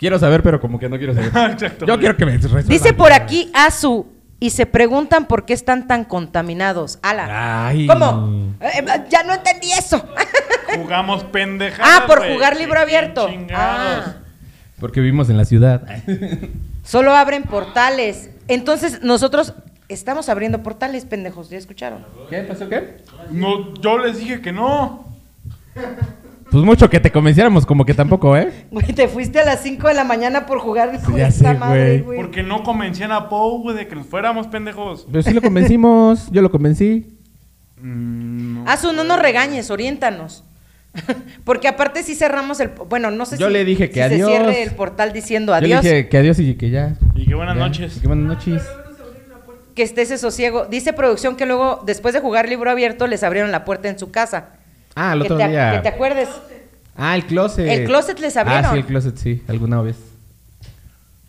Quiero saber, pero como que no quiero saber. Exacto. Yo quiero que me resuelvan. Dice por aquí Azu y se preguntan por qué están tan contaminados. Ala. Ay. ¿Cómo? Eh, eh, ya no entendí eso. Jugamos pendejadas. ah, por jugar libro abierto. chingados. Ah, Porque vivimos en la ciudad. solo abren portales. Entonces nosotros estamos abriendo portales, pendejos. ¿Ya escucharon? ¿Qué pasó qué? No, yo les dije que no. Pues mucho que te convenciéramos, como que tampoco, ¿eh? Güey, te fuiste a las 5 de la mañana por jugar de ya esta sé, madre, güey. Porque no convencían a Poe, güey, de que nos fuéramos pendejos. Pero sí lo convencimos. Yo lo convencí. Mm, no. Azu, no nos regañes, oriéntanos. Porque aparte sí cerramos el... Bueno, no sé Yo si, le dije que si adiós. se cierre el portal diciendo Yo le adiós. dije que adiós y que ya. Y que buenas Ya. noches. Y que buenas noches. Que esté ese sosiego. Dice producción que luego, después de jugar libro abierto, les abrieron la puerta en su casa. Ah, el que otro te, día. que te acuerdes. Ah, el closet. El closet les abrieron. Ah, sí, el closet, sí. Alguna vez.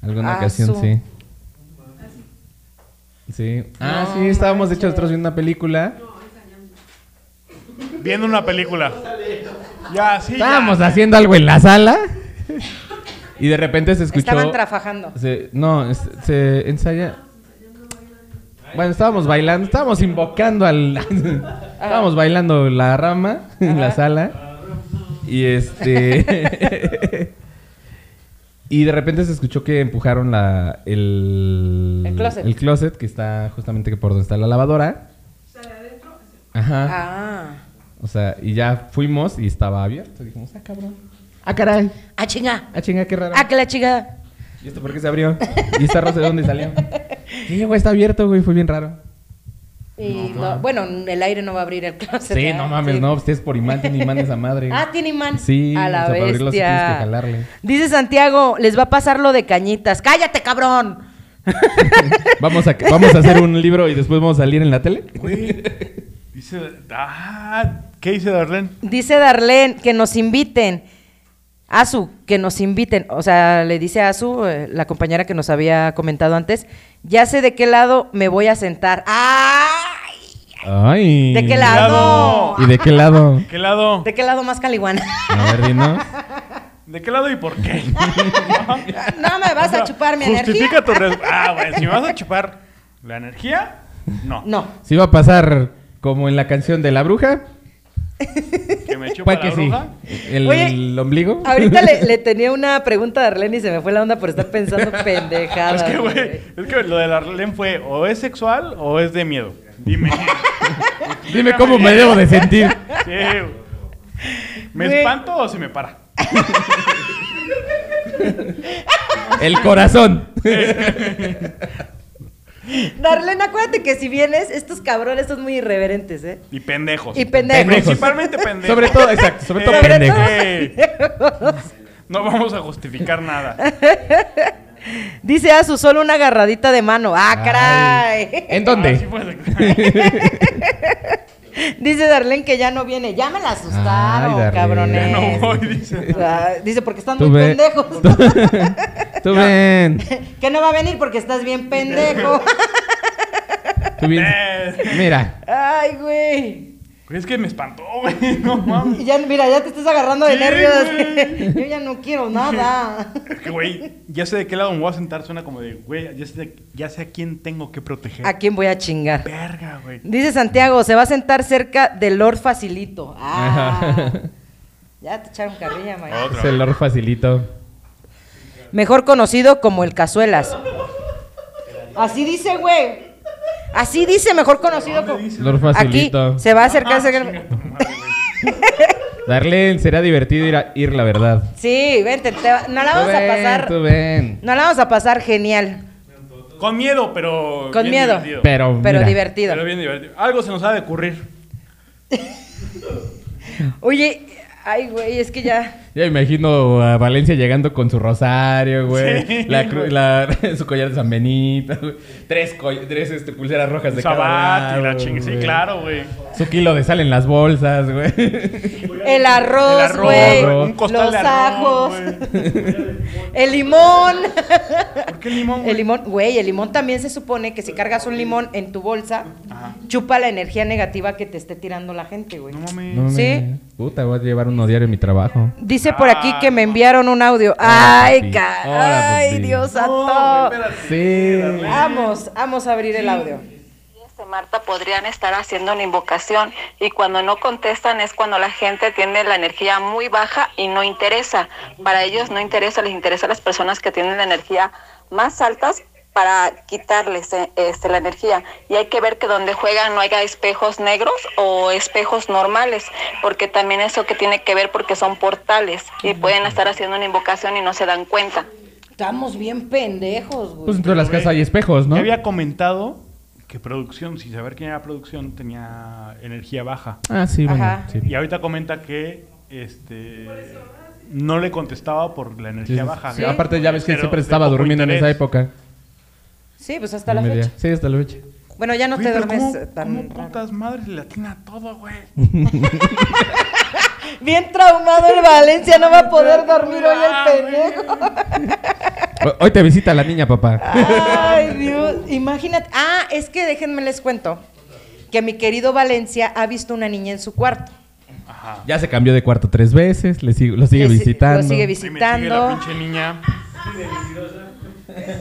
Alguna Ah, ocasión, su. sí. Sí. Ah, sí, estábamos de hecho nosotros viendo una película. Viendo una película. Ya, sí. ya. Estábamos haciendo algo en la sala. Y de repente se escuchó. Estaban trabajando. se- no, se ensaya. Bueno, estábamos bailando, estábamos invocando al. estábamos bailando la rama en la sala. Y este. y de repente se escuchó que empujaron la, el. El closet. el closet, que está justamente por donde está la lavadora. Ajá. Ah. O sea, y ya fuimos y estaba abierto. Dijimos, ah, cabrón. Ah, caray. Ah, chinga. Ah, chinga, qué raro. Ah, que la chica. ¿Y esto por qué se abrió? ¿Y esta rosa de dónde salió? Sí, güey, está abierto, güey, fue bien raro. Y no, bueno, el aire no va a abrir el closet. Sí, ¿verdad? no mames, Sí. no, usted es por imán, tiene imán esa madre. Ah, tiene imán. Sí, a la o sea, para abrirlo sí bestia. tienes que jalarle. Dice Santiago, les va a pasar lo de cañitas. ¡Cállate, cabrón! Vamos a, vamos a hacer un libro y después vamos a salir en la tele. Güey. Dice. Ah, ¿qué dice Darlene? Dice Darlene que nos inviten. Azu, que nos inviten. O sea, le dice a Azu, eh, la compañera que nos había comentado antes, ya sé de qué lado me voy a sentar. ¡Ay! Ay. ¿De qué lado? lado? ¿Y de qué lado? ¿Qué lado? ¿De qué lado más caliguana? A ver, dinos. ¿De qué lado y por qué? no me vas a chupar mi Justifica energía. tu res- Ah, bueno, si me vas a chupar la energía, no. No. Si va a pasar como en la canción de la bruja, Que me pues la que sí. El Oye, ombligo. Ahorita le, le tenía una pregunta a Arlene y se me fue la onda por estar pensando pendejadas. Es que, güey, es que lo de la Arlene fue o es sexual o es de miedo. Dime. Dime cómo me debo de sentir. Sí. ¿Me espanto o se me para? El corazón. Darlene, acuérdate que si vienes, estos cabrones son muy irreverentes, ¿eh? Y pendejos. Y pendejos. Principalmente pendejos. Sobre todo, exacto, sobre todo Eh, pendejos. eh. No vamos a justificar nada. Dice Azu, solo una agarradita de mano. ¡Ah, caray! ¿En Ah, sí dónde? Dice Darlene que ya no viene. Ya me la asustaron, Ay, cabrones. Ya no voy, dice. Dice, porque están Tú muy ven. pendejos. Tú ven. que no va a venir porque estás bien pendejo. Tú bien. Mira. Ay, güey. Es que me espantó, güey. No mames. Ya, mira, ya te estás agarrando de Sí, nervios. Yo ya no quiero nada. Es que, güey, ya sé de qué lado me voy a sentar. Suena como de, güey, ya sé, ya sé a quién tengo que proteger. ¿A quién voy a chingar? Verga, güey. Dice Santiago, se va a sentar cerca del Lord Facilito. Ah. ya te echaron carrilla, Maya. Es el Lord facilito. Mejor conocido como el Cazuelas. Así dice, güey. Así dice, mejor conocido como. Aquí se va a acercar. güey. Darlene, será divertido ir, a- ir la verdad. Sí, vente, te no la Tú vamos a pasar. tú ven. No la vamos a pasar genial, Con miedo, pero. Con bien miedo. divertido. Pero, pero mira, divertido. Pero bien divertido. Algo se nos ha de ocurrir. Oye, ay, güey, es que ya. Ya imagino a Valencia llegando con su rosario, güey. Sí, la, la- su collar de San Benito, güey. Tres, tres este, pulseras rojas de Sabat cada y la chingue. Sí, claro, güey. Su kilo de sal en las bolsas, güey. El arroz, El arroz, güey. un costal Los de arroz, ajos. El limón. ¿Por qué el limón, güey? El limón, güey, el limón también se supone que si cargas un limón en tu bolsa, Ajá. chupa la energía negativa que te esté tirando la gente, güey. No mames. No, Sí. Puta, voy a llevar uno diario en mi trabajo. Dice por aquí Ah, que me no. enviaron un audio. Hola, Ay, papi. ca- Hola, ay. Dios No, santo. espérate. Sí. Vamos, vamos a abrir el audio. Marta, podrían estar haciendo una invocación y cuando no contestan es cuando la gente tiene la energía muy baja y no interesa. Para ellos no interesa, les interesa a las personas que tienen la energía más altas para quitarles eh, este, la energía. Y hay que ver que donde juegan no haya espejos negros o espejos normales, porque también eso que tiene que ver porque son portales y pueden estar haciendo una invocación y no se dan cuenta. Estamos bien pendejos, güey. Pues en todas las casas hay espejos, ¿no? Ya había comentado que producción, sin saber quién era producción, tenía energía baja. Ah, sí, bueno. Sí. Y ahorita comenta que este no le contestaba por la energía sí, baja. sí. Aparte ya ves que Pero siempre estaba durmiendo en esa época. Sí, pues hasta la Media. fecha. Sí, hasta la fecha. Bueno, ya no te pero duermes ¿cómo- tan cómo raro. putas madres le atina todo, güey? Bien traumado el Valencia, no va a poder dormir hoy el pendejo. Ho- Hoy te visita la niña, papá. Ay, Dios. Imagínate. Ah, es que déjenme les cuento que mi querido Valencia ha visto una niña en su cuarto. Ajá. Ya se cambió de cuarto tres veces, le sigue- lo sigue Le si- visitando. Lo sigue Sí, me sigue visitando. la pinche niña.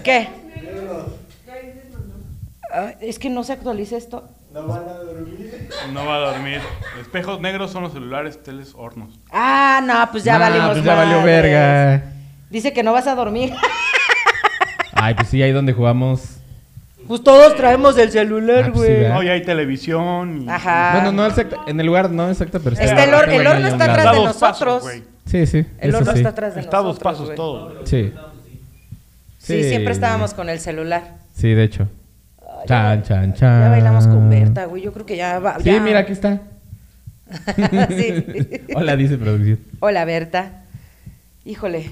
¿Qué? Ay, es que no se actualiza esto. No va a dormir. Espejos negros son los celulares, teles, hornos. Ah, no, pues ya Ah, valimos pues ya valió verga. Dice que no vas a dormir. Ay, pues sí, ahí donde jugamos. Pues todos traemos el celular, Ah, pues sí, güey. ¿verdad? Hoy hay televisión. Y... Ajá. Bueno, no exacta- en el lugar no exacto, pero. Está el, hor- el horno está Está atrás a de pasos, nosotros. Sí, sí. el horno sí. está atrás de Está a nosotros. dos pasos güey. todo. Sí. Sí, siempre estábamos con el celular. Sí, de hecho. Ay, Chan, ya- chan, chan. Ya bailamos con Berta, güey. Yo creo que ya va. Sí, ya. mira, aquí está. Sí. Hola, dice producción. Hola, Berta. Híjole.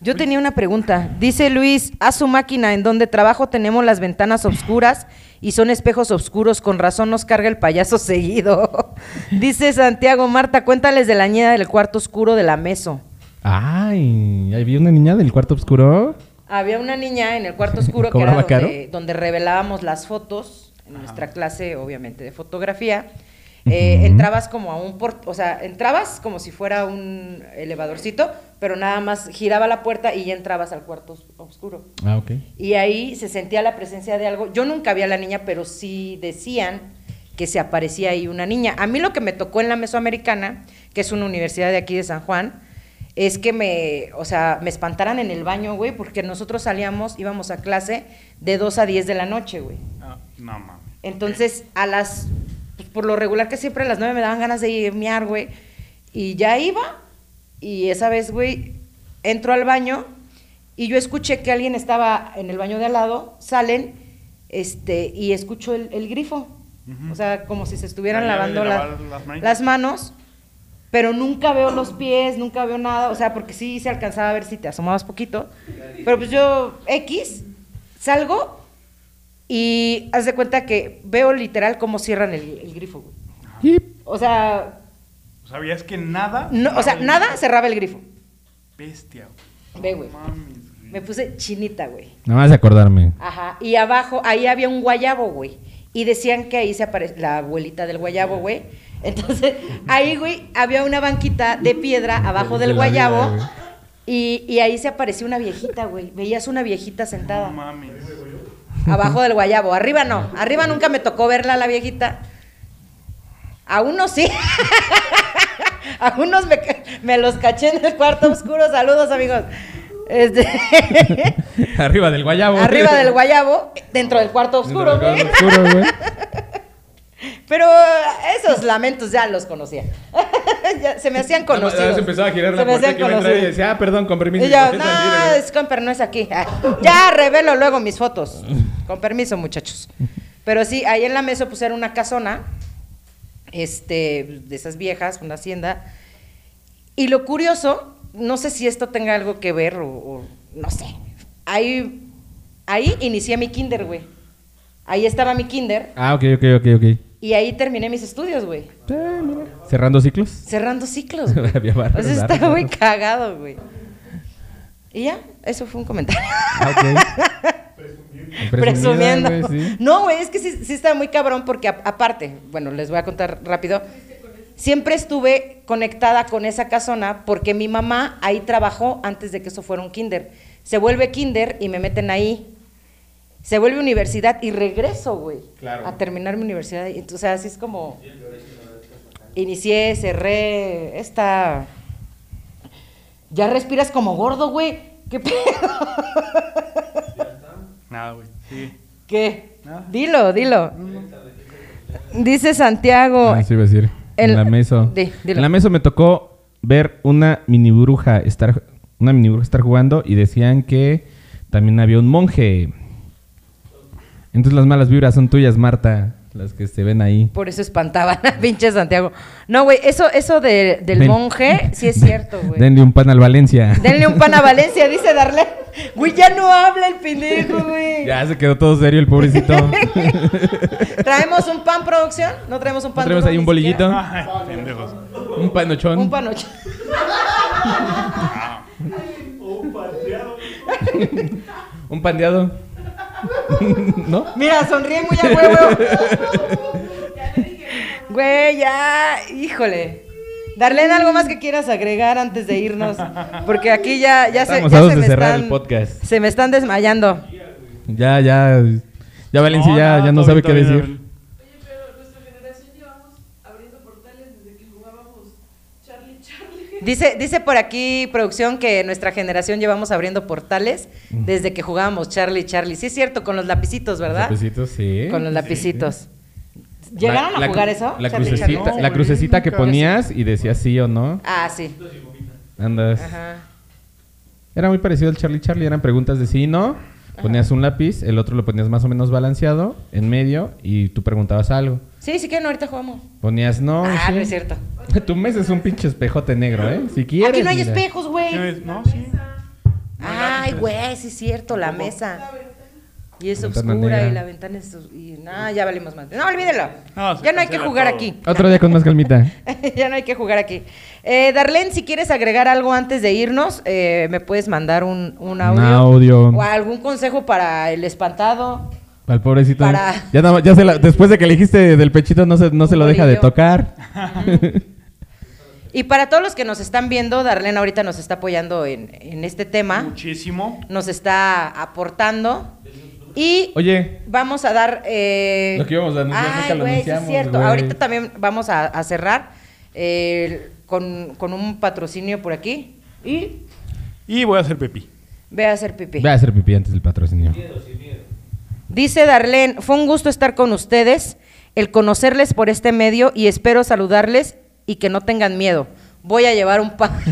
Yo tenía una pregunta. Dice Luis, a su máquina en donde trabajo tenemos las ventanas oscuras y son espejos oscuros, con razón nos carga el payaso seguido. Dice Santiago, Marta, cuéntales de la ñera del cuarto oscuro de la meso. Ay, había una niña del cuarto oscuro. Había una niña en el cuarto oscuro que ¿Cobraba era donde, revelábamos las fotos, en nuestra clase, obviamente, de fotografía. Eh. Entrabas como a un port, o sea, entrabas como si fuera un elevadorcito, pero nada más giraba la puerta y ya entrabas al cuarto os- oscuro. Ah, ok. Y ahí se sentía la presencia de algo. Yo nunca vi a la niña, pero sí decían que se aparecía ahí una niña. A mí lo que me tocó en la Mesoamericana, que es una universidad de aquí de San Juan, es que me, o sea, me espantaran en el baño, güey, porque nosotros salíamos, íbamos a clase de 2 a 10 de la noche, güey. Ah, no mames. Entonces, a las, pues, por lo regular que siempre a las 9 me daban ganas de ir miar, güey. Y ya iba, y esa vez, güey, entro al baño y yo escuché que alguien estaba en el baño de al lado, salen, este, y escucho el, el grifo. O sea, como si se estuvieran lavando la- las manos, pero nunca veo los pies, nunca veo nada, o sea, porque sí se alcanzaba a ver si te asomabas poquito. Pero pues yo, X, salgo y haz de cuenta que veo literal cómo cierran el, el grifo, güey. O sea, ¿Sabías que nada? no, o sea, nada cerraba el grifo. Bestia. Ve, güey. No mames, güey. Me puse chinita, güey. Nada más de acordarme. Ajá. Y abajo, ahí había un guayabo, güey. Y decían que ahí se aparece la abuelita del guayabo, güey. Entonces, ahí, güey, había una banquita de piedra abajo De del guayabo. Y, y ahí se apareció una viejita, güey. Veías una viejita No sentada mames. abajo del guayabo. Arriba no. Arriba nunca me tocó verla la viejita. A unos sí. A unos me, los caché en el cuarto oscuro. Saludos, amigos. Este, Arriba del guayabo. arriba del guayabo, dentro del cuarto oscuro, del cuarto oscuro, güey. Pero esos lamentos ya los conocía. Ya se me hacían conocidos. se empezó a girar Se la puerta que iba a entrar y decía, ah, perdón, con permiso. Y yo, no, güey". es con no es aquí. Ah, Ya revelo luego mis fotos. Con permiso, muchachos. Pero sí, ahí en la mesa pues era una casona, este, de esas viejas, una hacienda. Y lo curioso, no sé si esto tenga algo que ver o, o no sé. Ahí, ahí inicié mi kinder, güey. Ahí estaba mi kinder Ah, ok, ok, ok, ok. Y ahí terminé mis estudios, güey. Cerrando ciclos. Cerrando ciclos, barras, está muy barras. cagado, güey. Y ya, eso fue un comentario. Ah. Presumiendo. Sí. No, güey, es que sí, sí está muy cabrón porque a- aparte, bueno, les voy a contar rápido. Siempre estuve conectada con esa casona porque mi mamá ahí trabajó antes de que eso fuera un kinder. Se vuelve kinder y me meten ahí. Se vuelve universidad y regreso, güey, Claro. a terminar mi universidad. Y Entonces, así es como inicié, cerré, esta... Ya respiras como gordo, güey. ¿Qué pedo? Nada, güey. Sí. ¿Qué? Nada. Dilo, dilo. Dice Santiago. Ah, sí iba a decir. En, En- la. Di, dilo. En la meso me tocó ver una mini bruja estar una mini bruja estar jugando y decían que también había un monje. Entonces las malas vibras son tuyas, Marta, las que se ven ahí. Por eso espantaban a pinche Santiago. No, güey, eso, eso de- del Den- monje, sí es cierto, güey. Denle un pan al Valencia. Denle un pan a Valencia, dice Darle. Güey, ya no habla el pendejo, güey. ya se quedó todo serio el pobrecito. ¿Traemos un pan, producción? ¿No traemos un pan? traemos duro ahí un bolillito? siquiera? Ay, pendejos. un panochón. Un panoche. Un pandeado. ¿No? Mira, sonríe muy a huevo. Güey, ya, híjole. Darlene, ¿algo más que quieras agregar antes de irnos? Porque aquí ya, ya se, Estamos ya a se de me cerrar están, el podcast. Se me están desmayando. Ya, ya. Ya Valencia ya, no todo sabe bien, qué todo bien, decir. Oye, pero nuestra generación llevamos abriendo portales desde que jugábamos Charlie Charlie. Dice, dice por aquí, producción, que nuestra generación llevamos abriendo portales desde que jugábamos Charlie Charlie. Sí es cierto, con los lapicitos, ¿verdad? Lapicitos, sí. Con los lapicitos. ¿Llegaron La- a la jugar eso? La Charlie, crucecita, Charlie? No, la crucecita que ponías y decías sí o no. Ah, sí. Andas. Ajá. Era muy parecido al Charlie Charlie, eran preguntas de sí y no. Ponías un lápiz, el otro lo ponías más o menos balanceado, en medio, y tú preguntabas algo. Sí, sí que no, ahorita jugamos. Ponías no. ah, sí. no es cierto. Tu mesa es un pinche espejote negro, ¿eh? Si quieres. Aquí no hay mira. espejos, güey. No, sí. Ay, güey, sí es cierto, la mesa. Y es ventana oscura negra. y la ventana es... Y nada, ya valimos más. No, olvídelo. No, se ya no hay que cancela jugar todo. aquí. Otro día con más calmita. ya no hay que jugar aquí. Eh, Darlene, si quieres agregar algo antes de irnos, eh, me puedes mandar un, un Un audio. audio. O algún consejo para el espantado. Al pobrecito. Para- Ya, nada más- ya se la- después de que le dijiste del pechito no se, no se lo deja de bolillo. tocar. Y para todos los que nos están viendo, Darlene ahorita nos está apoyando en, en este tema. Muchísimo. Nos está aportando. Y Oye, vamos a dar... eh, Lo que íbamos a anunciar, Ay, nunca lo güey, sí es anunciamos, cierto. güey. Ahorita también vamos a, a cerrar eh, con, con un patrocinio por aquí. Y Y voy a hacer pepí. ve a hacer pipí. ve a hacer pipí antes del patrocinio. Dice Darlene, fue un gusto estar con ustedes, el conocerles por este medio y espero saludarles y que no tengan miedo. Voy a llevar un pan.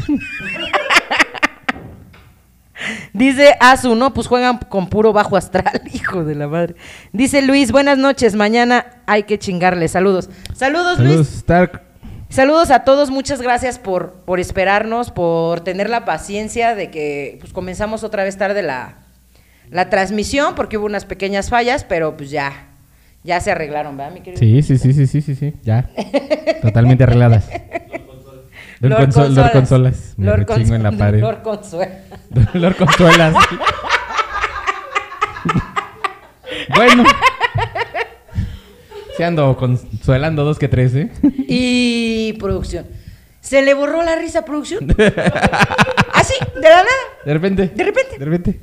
Dice Azu, no, pues juegan con puro bajo astral, hijo de la madre. Dice Luis, buenas noches, mañana hay que chingarle. Saludos. Saludos, Saludos, Luis. Stark. Saludos a todos, muchas gracias por, por esperarnos, por tener la paciencia de que pues, comenzamos otra vez tarde la, la transmisión, porque hubo unas pequeñas fallas, pero pues ya, ya se arreglaron, ¿verdad, mi querido? Sí, sí, sí, sí, sí, sí, sí. Ya. Totalmente arregladas. Lord, Consol- Lord Consolas. Me Lord rechingo en la pared. Lord Consuela. Lord Consuelas. bueno. Se ando consuelando dos que tres, ¿eh? Y producción. ¿Se le borró la risa a producción? ¿Así? ¿De la nada? De repente. De repente. De repente.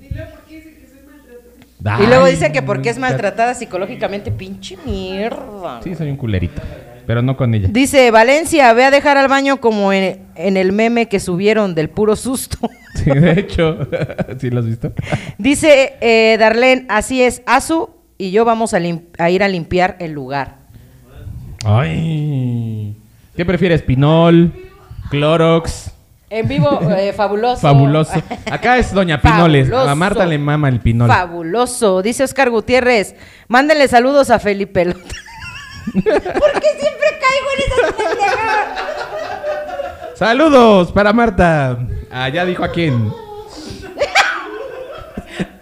Y luego dicen que porque es maltratada psicológicamente, pinche mierda. Sí, soy un culerito. Pero no con ella. Dice, Valencia, ve a dejar al baño como en, en el meme que subieron del puro susto. Sí, de hecho. ¿Sí lo has visto? Dice eh, Darlene, así es, Azu y yo vamos a, a ir a limpiar el lugar. Ay. ¿Qué prefieres? ¿Pinol? ¿Clorox? En vivo, eh, fabuloso. Fabuloso. Acá es Doña Pinoles. A. Marta le mama el pinol. Fabuloso. Dice Oscar Gutiérrez, mándenle saludos a Felipe Lota. ¿Por qué siempre caigo en pendejadas? Saludos para Marta. Ah, ya dijo a quién.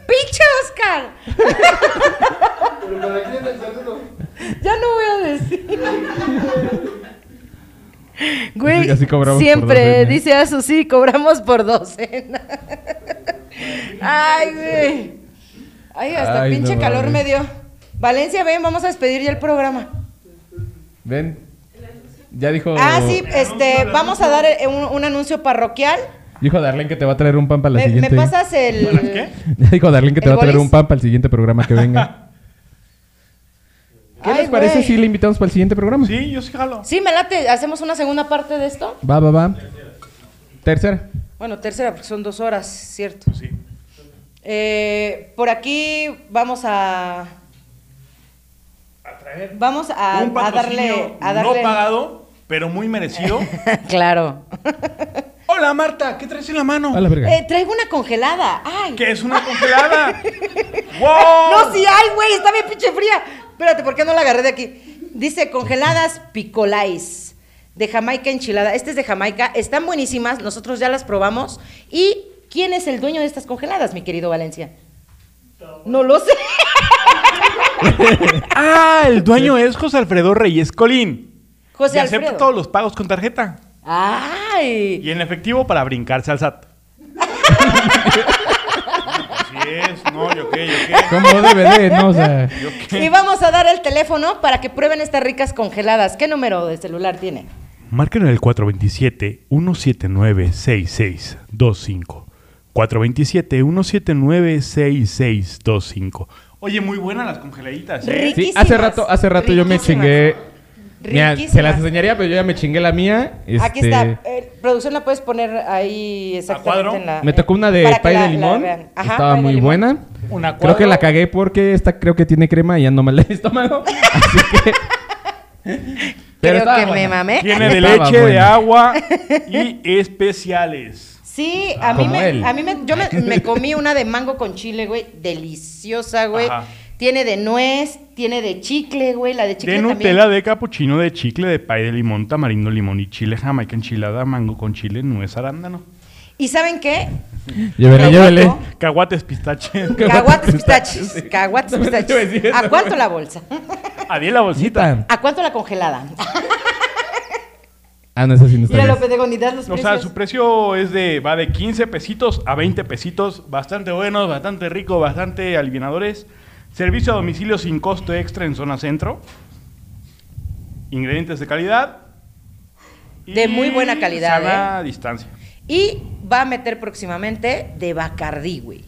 ¡Pinche Oscar! Ya no voy a decir. Güey, Así- siempre dice Azu, sí, cobramos por docena. Ay, güey. Ay, hasta Ay, pinche no calor mames. me dio. Valencia, ven, vamos a despedir ya el programa. Ven. Ya dijo. Ah, sí, este, vamos a dar eh, un, un anuncio parroquial. Dijo Darlene que te va a traer un pan para la ¿Me, me siguiente. pasas el. ¿Para qué? Ya dijo Darlene que te ¿El va a traer bolis? un pan para el siguiente programa que venga. ¿Qué Ay, les parece güey. si le invitamos para el siguiente programa? Sí, yo sí jalo. Sí, me late. ¿Hacemos una segunda parte de esto? Va, va, va. Tercera. Bueno, tercera, porque son dos horas, cierto. Sí. Eh, por aquí vamos a. Vamos a, un a darle. A darle no pagado, pero muy merecido. claro. Hola Marta, ¿qué traes en la mano? A la verga. Eh, traigo una congelada. ¡Ay! ¿Qué es una congelada? ¡Wow! No, sí, ay, güey, está bien pinche fría. Espérate, ¿por qué no la agarré de aquí? Dice congeladas picolais de Jamaica enchilada. Este es de Jamaica, están buenísimas, nosotros ya las probamos. ¿Y quién es el dueño de estas congeladas, mi querido Valencia? No lo sé. Ah, el dueño es José Alfredo Reyes Colín. José y acepta todos los pagos con tarjeta. Ay. Y en efectivo para brincarse al SAT. Es, no, yo qué, yo qué. Como DVD, ¿no? O sea. Yo qué. Y vamos a dar el teléfono para que prueben estas ricas congeladas. ¿Qué número de celular tiene? Marquen el 427-179-6625. 427-179-6625. Oye, muy buenas las congeladitas, ¿eh? Sí, hace rato, hace rato yo me chingué. Mira, se las enseñaría, pero yo ya me chingué la mía. Aquí Este, está. Eh, producción la puedes poner ahí exactamente cuadro? en la. Me tocó una eh, de que pay de limón. Ajá, Estaba muy limón. buena. Una Creo que la cagué porque esta creo que tiene crema y ya no me la el estómago. Así que. Creo que me mamé. Tiene de leche, de agua y especiales. Sí, a mí Como me, a mí me, yo me, me comí una de mango con chile, güey, deliciosa, güey. Ajá. Tiene de nuez, tiene de chicle, güey, la de chicle De también. Nutella, de capuchino, de chicle, de pay de limón, tamarindo, limón y chile, jamaica enchilada, mango con chile, nuez, arándano. Y ¿saben qué? Llévele, llévele. Caguates pistache. Caguates pistaches. Caguates pistaches. ¿A cuánto la bolsa? A 10 la bolsita. ¿A cuánto la congelada? Ah, no, eso sí no está Mira. López de los O sea, precios. su precio es de va de 15 pesitos a 20 pesitos, bastante buenos, bastante rico, bastante alivianadores. Servicio a domicilio sin costo extra en zona centro. Ingredientes de calidad. De muy buena calidad, sana distancia. Y va a meter próximamente de Bacardí, güey.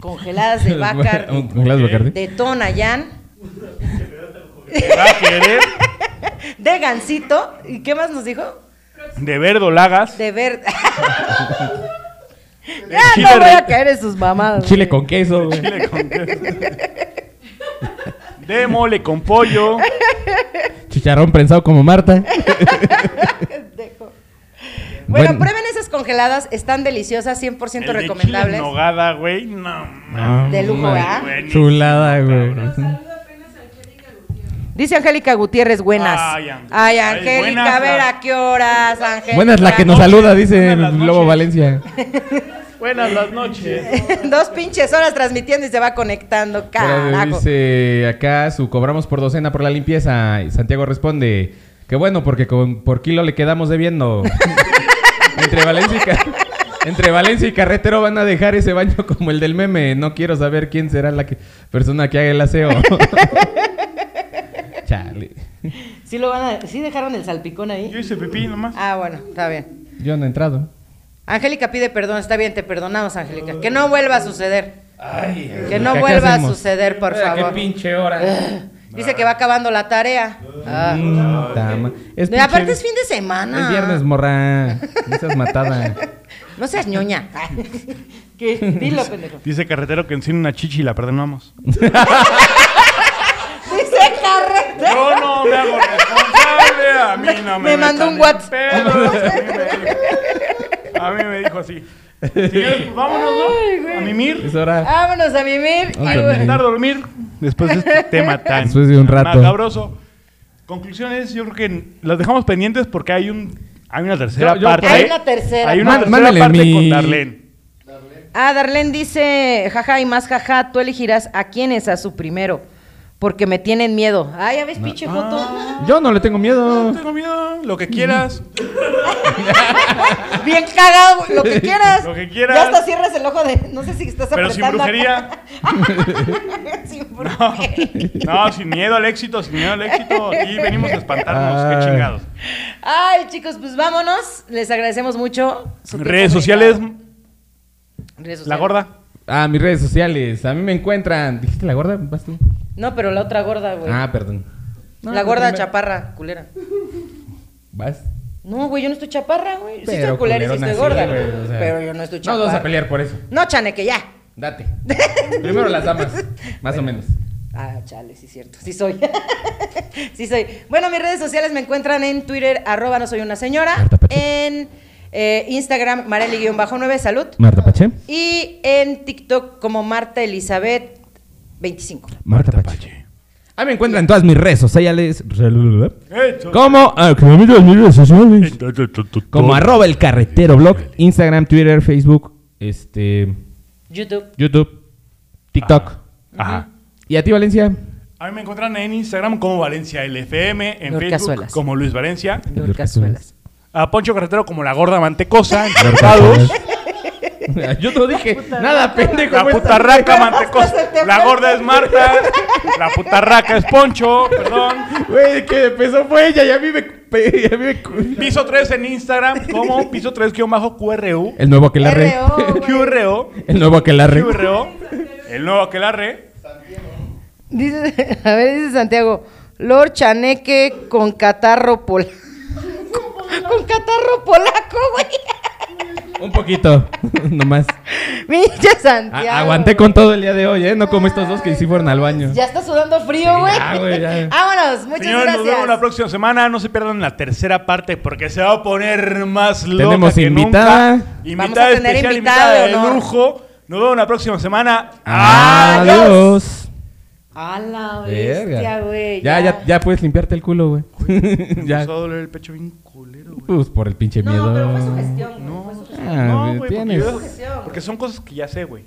Congeladas de Bacardí. Congeladas de Bacardí. De Tonayán. Va a querer De Gansito. ¿Y qué más nos dijo? de verdolagas. De ver. de ya chile no voy a caer en sus mamadas. Chile con queso, güey. chile con queso. De mole con pollo. Chicharrón prensado como Marta. Bueno, Bueno. prueben esas congeladas, están deliciosas, 100% El de chile recomendables. en nogada, güey. No, mames. De lujo, ¿ah? Chulada, güey. Dice Angélica Gutiérrez, buenas. Ay, Angélica. Ay, Ay, Angélica, buenas a ver a qué horas, Angélica. Buena es la que nos saluda, dice Buenas Lobo. Valencia. Buenas las noches. Dos pinches horas transmitiendo y se va conectando, carajo. dice acá su cobramos por docena por la limpieza. Y Santiago responde que bueno, porque con, por kilo le quedamos debiendo. entre, Valencia y entre Valencia y Carretero van a dejar ese baño como el del meme. No quiero saber quién será la que- persona que haga el aseo. Chale. ¿Sí, lo van a, ¿Sí dejaron el salpicón ahí? Yo hice pipí nomás. Ah, bueno, está bien. Yo no he entrado. Angélica pide perdón, está bien, te perdonamos, Angélica. Que no vuelva a suceder. que no ¿qué vuelva a suceder, por Mira, favor. Qué pinche hora. Dice que va acabando la tarea. Ah. Mm. Es aparte pinche- es fin de semana. Es viernes, morra. No seas matada. No seas ñoña. ¿Qué? Dilo, pendejo. Dice carretero que encina una chichi y la perdonamos. Dice carretero. Yo no me hago responsable, a mí no me Me mandó un WhatsApp. A mí me dijo, así. Señores, pues vámonos, ¿no? A mimir. Es hora. Vámonos a mimir. Vamos A intentar dormir después de este tema tan Después de un rato. macabroso. Conclusiones, yo creo que las dejamos pendientes porque hay un hay una tercera Yo- yo- parte. Hay una tercera Hay una parte. tercera Mándale parte mi- con Darlene. Ah, Darlene dice, jaja y más jaja, tú elegirás a quiénes a su primero, porque me tienen miedo. Ah, ya ves, pinche joto. Yo no le tengo miedo. No tengo miedo, lo que quieras. Bien cagado, lo que quieras. Lo que quieras. Ya hasta cierras el ojo de, no sé si estás Pero sin apretando. brujería. sin No, brujería. no, sin miedo al éxito, sin miedo al éxito. Aquí venimos a espantarnos, Ay. qué chingados. Ay, chicos, pues vámonos. Les agradecemos mucho. su Redes sociales. Redes la sociales. gorda. Ah, mis redes sociales. A mí me encuentran. ¿Dijiste la gorda? ¿Vas tú? No, pero la otra gorda, güey. Ah, perdón. la gorda chaparra, culera. ¿Vas? No, güey, yo no estoy chaparra, güey. Sí estoy culera y sí estoy gorda. güey, o sea, pero yo no estoy No chaparra. vamos a pelear por eso. No, chaneque, ya. Date. Primero las damas. Más o menos. Ah, chale, sí es cierto. Sí soy. sí soy. Bueno, mis redes sociales me encuentran en Twitter, arroba no soy una señora. Marta Pache. En eh, Instagram, Marely-9, salud. Marta Pache. Y en TikTok como Marta Elizabeth 25. Marta Pache. A mí me encuentran en todas mis redes sociales. Como, ah, como arroba el carretero blog. Instagram, Twitter, Facebook, este, YouTube. YouTube, TikTok. Ajá. ¿Y a ti, Valencia? A mí me encuentran en Instagram como Valencia LFM, en Lord Facebook Cazuelas. como Luis Valencia, Lord Cazuelas. a Poncho Carretero como la gorda mantecosa, en todos lados. Yo no dije nada, pendejo. La güey, puta está- raca mantecosa. La gorda es Marta. La puta raca es Poncho. Perdón. Güey, que empezó fue ella y a mí me... Piso 3 en Instagram como piso 3-QRU. El nuevo aquelarre. QRO. El nuevo aquelarre. QRO. El nuevo aquelarre. Dice, a ver, dice Santiago, Lord Chaneque con catarro polaco. con catarro polaco, güey. Un poquito, nomás. Pinche A- Santiago. aguanté con todo el día de hoy, ¿eh? No como estos dos que sí fueron al baño. Ya está sudando frío, Sí, güey. ya. Vámonos, muchas Señores, nos vemos la gracias. próxima semana. No se pierdan la tercera parte porque se va a poner más loca Tenemos que invitada. nunca. Vamos Invitada a tener especial, invitada invitada de de lujo. Nos vemos la próxima semana. Adiós. A la bestia, güey. Ya, ya, ya puedes limpiarte el culo, güey. Me ya. empezó a doler el pecho bien culero, güey. Pues por el pinche No, miedo. pero fue su gestión, güey, fue su gestión. Ah, no, güey, porque, tienes. porque son cosas que ya sé, güey.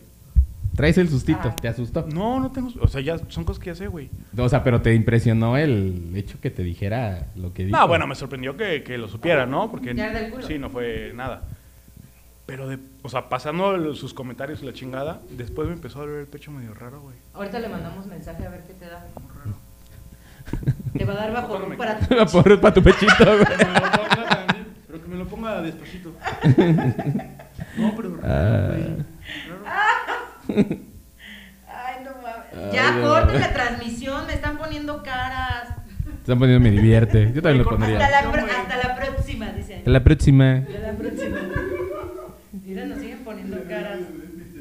Traes el sustito, Ah. te asustó. No, no tengo, o sea, ya son cosas que ya sé, güey. O sea, pero te impresionó el hecho que te dijera lo que dijo. No, bueno, me sorprendió que, que lo supiera, ¿no? Porque Ya del culo. sí, no fue nada. Pero, de, o sea, pasando sus comentarios y la chingada, después me empezó a doler el pecho medio raro, güey. Ahorita le mandamos mensaje a ver qué te da. Te va a dar bajo me para tu Por, para tu pechito, güey. Que me lo ponga también, pero que me lo ponga despacito. No, pero Ah. raro, güey. Ay, no mames. Ay, Ya no corten la transmisión, me están poniendo caras. Están poniendo me divierte. Yo también lo pondría. Hasta la, hasta la próxima, dicen. Hasta la próxima. Hasta la próxima. Mira, nos siguen poniendo caras.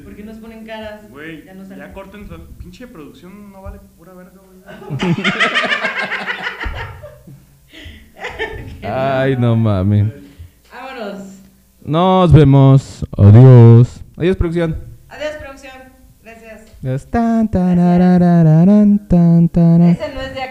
¿Por qué nos ponen caras? Güey, ya no ya corten, la pinche producción no vale pura verga, güey. Ay, no mames. Vámonos. Nos vemos. Adiós. Adiós, producción. Adiós, producción. Gracias. Ese no es de